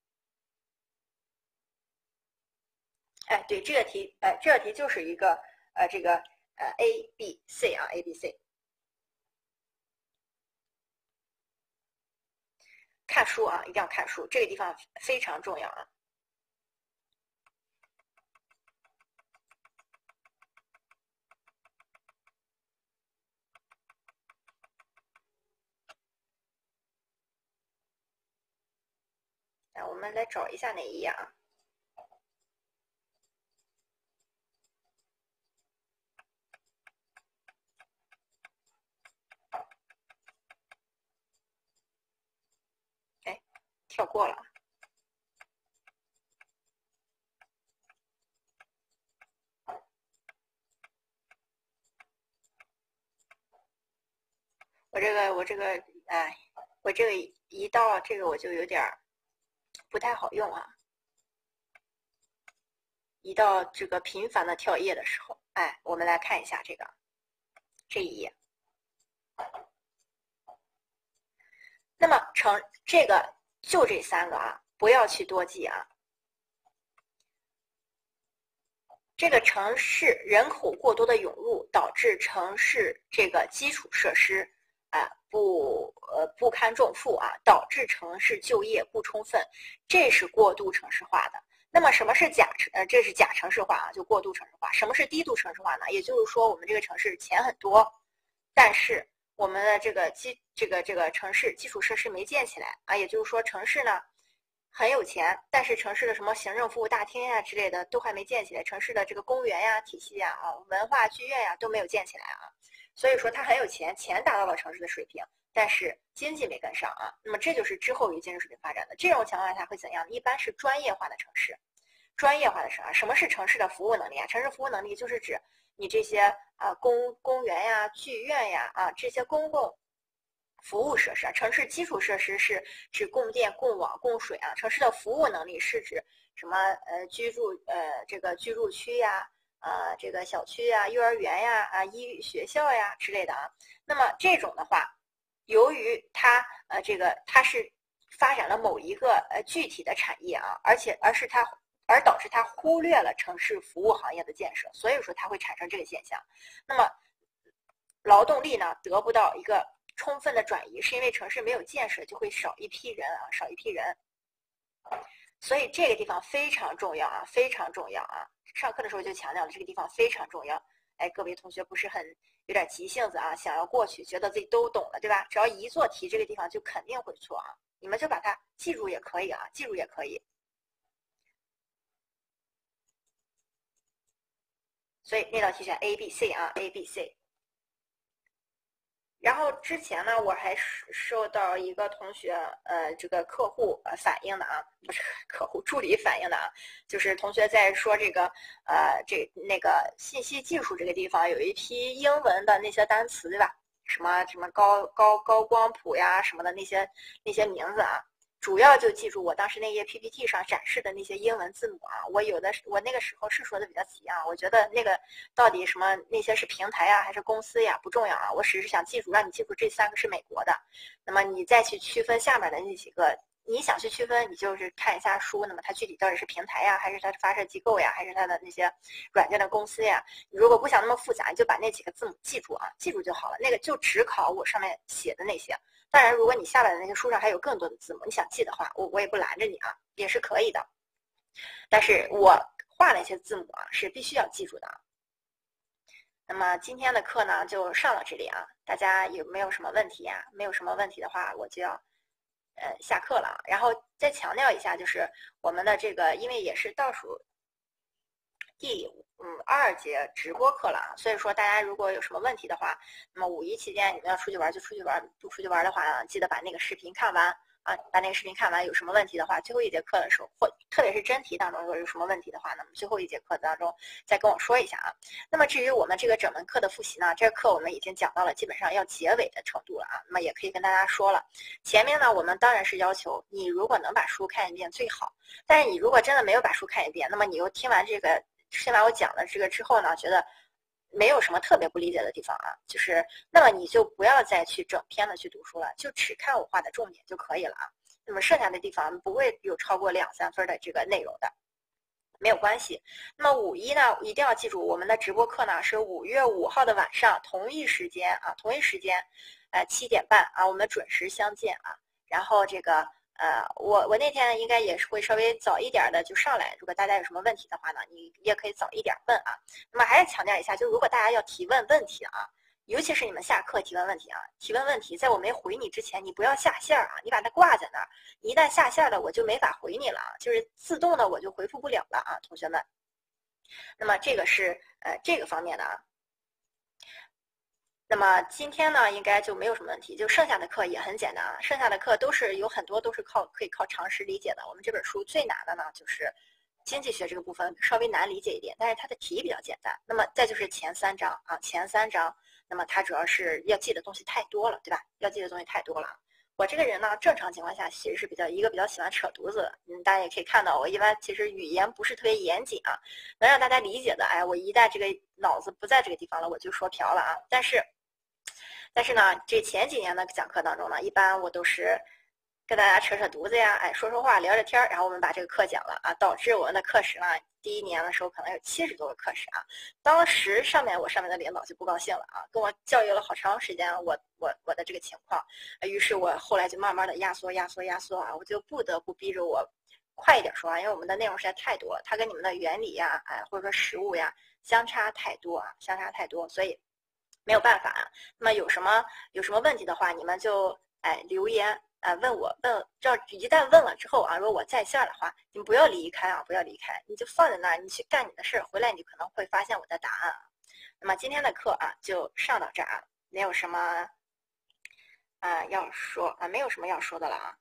A: 哎，对，这个题，哎，这个题就是一个呃，这个。呃，A、B、C 啊，A、B、C，看书啊，一定要看书，这个地方非常重要啊。来，我们来找一下哪一页啊？跳过了。我这个，我这个，哎，我这个一到这个我就有点不太好用啊。一到这个频繁的跳页的时候，哎，我们来看一下这个这一页。那么成这个就这三个啊，不要去多记啊。这个城市人口过多的涌入，导致城市这个基础设施啊不呃不堪重负啊，导致城市就业不充分，这是过度城市化的。那么什么是假？呃，这是假城市化啊，就过度城市化。什么是低度城市化呢？也就是说，我们这个城市钱很多，但是我们的这个基这个这个城市基础设施没建起来啊，也就是说城市呢很有钱，但是城市的什么行政服务大厅呀之类的都还没建起来，城市的这个公园呀体系呀啊文化剧院呀都没有建起来啊，所以说它很有钱，钱达到了城市的水平，但是经济没跟上啊，那么这就是滞后于经济水平发展的这种情况下会怎样？一般是专业化的城市，专业化的城啊，什么是城市的服务能力啊？城市服务能力就是指你这些啊公公园呀、剧院呀啊这些公共。服务设施啊，城市基础设施是指供电、供网、供水啊。城市的服务能力是指什么？呃，居住呃这个居住区呀，呃这个小区呀、幼儿园呀、啊医学校呀之类的啊。那么这种的话，由于它呃这个它是发展了某一个呃具体的产业啊，而且而是它而导致它忽略了城市服务行业的建设，所以说它会产生这个现象。那么劳动力呢得不到一个。充分的转移是因为城市没有建设，就会少一批人啊，少一批人。所以这个地方非常重要啊，非常重要啊。上课的时候就强调了这个地方非常重要。哎，各位同学不是很有点急性子啊，想要过去，觉得自己都懂了，对吧？只要一做题，这个地方就肯定会错啊。你们就把它记住也可以啊，记住也可以。所以那道题选 A、B、C 啊，A、B、C。然后之前呢，我还收到一个同学，呃，这个客户反映的啊，不是客户助理反映的啊，就是同学在说这个，呃，这那个信息技术这个地方有一批英文的那些单词，对吧？什么什么高高高光谱呀什么的那些那些名字啊。主要就记住我当时那页 PPT 上展示的那些英文字母啊，我有的我那个时候是说的比较急啊，我觉得那个到底什么那些是平台呀还是公司呀不重要啊，我只是想记住让你记住这三个是美国的，那么你再去区分下面的那几个。你想去区分，你就是看一下书。那么它具体到底是平台呀，还是它的发射机构呀，还是它的那些软件的公司呀？你如果不想那么复杂，你就把那几个字母记住啊，记住就好了。那个就只考我上面写的那些。当然，如果你下来的那些书上还有更多的字母，你想记的话，我我也不拦着你啊，也是可以的。但是我画那些字母啊，是必须要记住的。那么今天的课呢，就上到这里啊。大家有没有什么问题呀？没有什么问题的话，我就要。呃，下课了啊，然后再强调一下，就是我们的这个，因为也是倒数第嗯二节直播课了啊，所以说大家如果有什么问题的话，那么五一期间你们要出去玩就出去玩，不出去玩的话呢，记得把那个视频看完。啊，把那个视频看完，有什么问题的话，最后一节课的时候，或特别是真题当中，如果有什么问题的话，那么最后一节课当中再跟我说一下啊。那么至于我们这个整门课的复习呢，这个课我们已经讲到了基本上要结尾的程度了啊。那么也可以跟大家说了，前面呢，我们当然是要求你如果能把书看一遍最好，但是你如果真的没有把书看一遍，那么你又听完这个听完我讲了这个之后呢，觉得。没有什么特别不理解的地方啊，就是那么你就不要再去整篇的去读书了，就只看我画的重点就可以了啊。那么剩下的地方不会有超过两三分的这个内容的，没有关系。那么五一呢，一定要记住我们的直播课呢是五月五号的晚上同一时间啊，同一时间，呃七点半啊，我们准时相见啊。然后这个。呃，我我那天应该也是会稍微早一点的就上来。如果大家有什么问题的话呢，你也可以早一点问啊。那么还是强调一下，就如果大家要提问问题啊，尤其是你们下课提问问题啊，提问问题在我没回你之前，你不要下线啊，你把它挂在那儿。一旦下线了，我就没法回你了啊，就是自动的我就回复不了了啊，同学们。那么这个是呃这个方面的啊。那么今天呢，应该就没有什么问题，就剩下的课也很简单啊，剩下的课都是有很多都是靠可以靠常识理解的。我们这本书最难的呢，就是经济学这个部分稍微难理解一点，但是它的题比较简单。那么再就是前三章啊，前三章，那么它主要是要记的东西太多了，对吧？要记的东西太多了。我这个人呢，正常情况下其实是比较一个比较喜欢扯犊子，嗯，大家也可以看到，我一般其实语言不是特别严谨啊，能让大家理解的。哎，我一旦这个脑子不在这个地方了，我就说瓢了啊。但是。但是呢，这前几年的讲课当中呢，一般我都是跟大家扯扯犊子呀，哎，说说话，聊聊天儿，然后我们把这个课讲了啊，导致我们的课时呢，第一年的时候可能有七十多个课时啊。当时上面我上面的领导就不高兴了啊，跟我教育了好长时间，我我我的这个情况，于是我后来就慢慢的压缩压缩压缩啊，我就不得不逼着我快一点说啊，因为我们的内容实在太多，它跟你们的原理呀，哎，或者说实物呀，相差太多啊，相差太多，所以。没有办法啊，那么有什么有什么问题的话，你们就哎留言啊问我问，这一旦问了之后啊，如果我在线的话，你不要离开啊，不要离开，你就放在那儿，你去干你的事儿，回来你可能会发现我的答案。那么今天的课啊就上到这儿啊，没有什么啊要说啊，没有什么要说的了啊。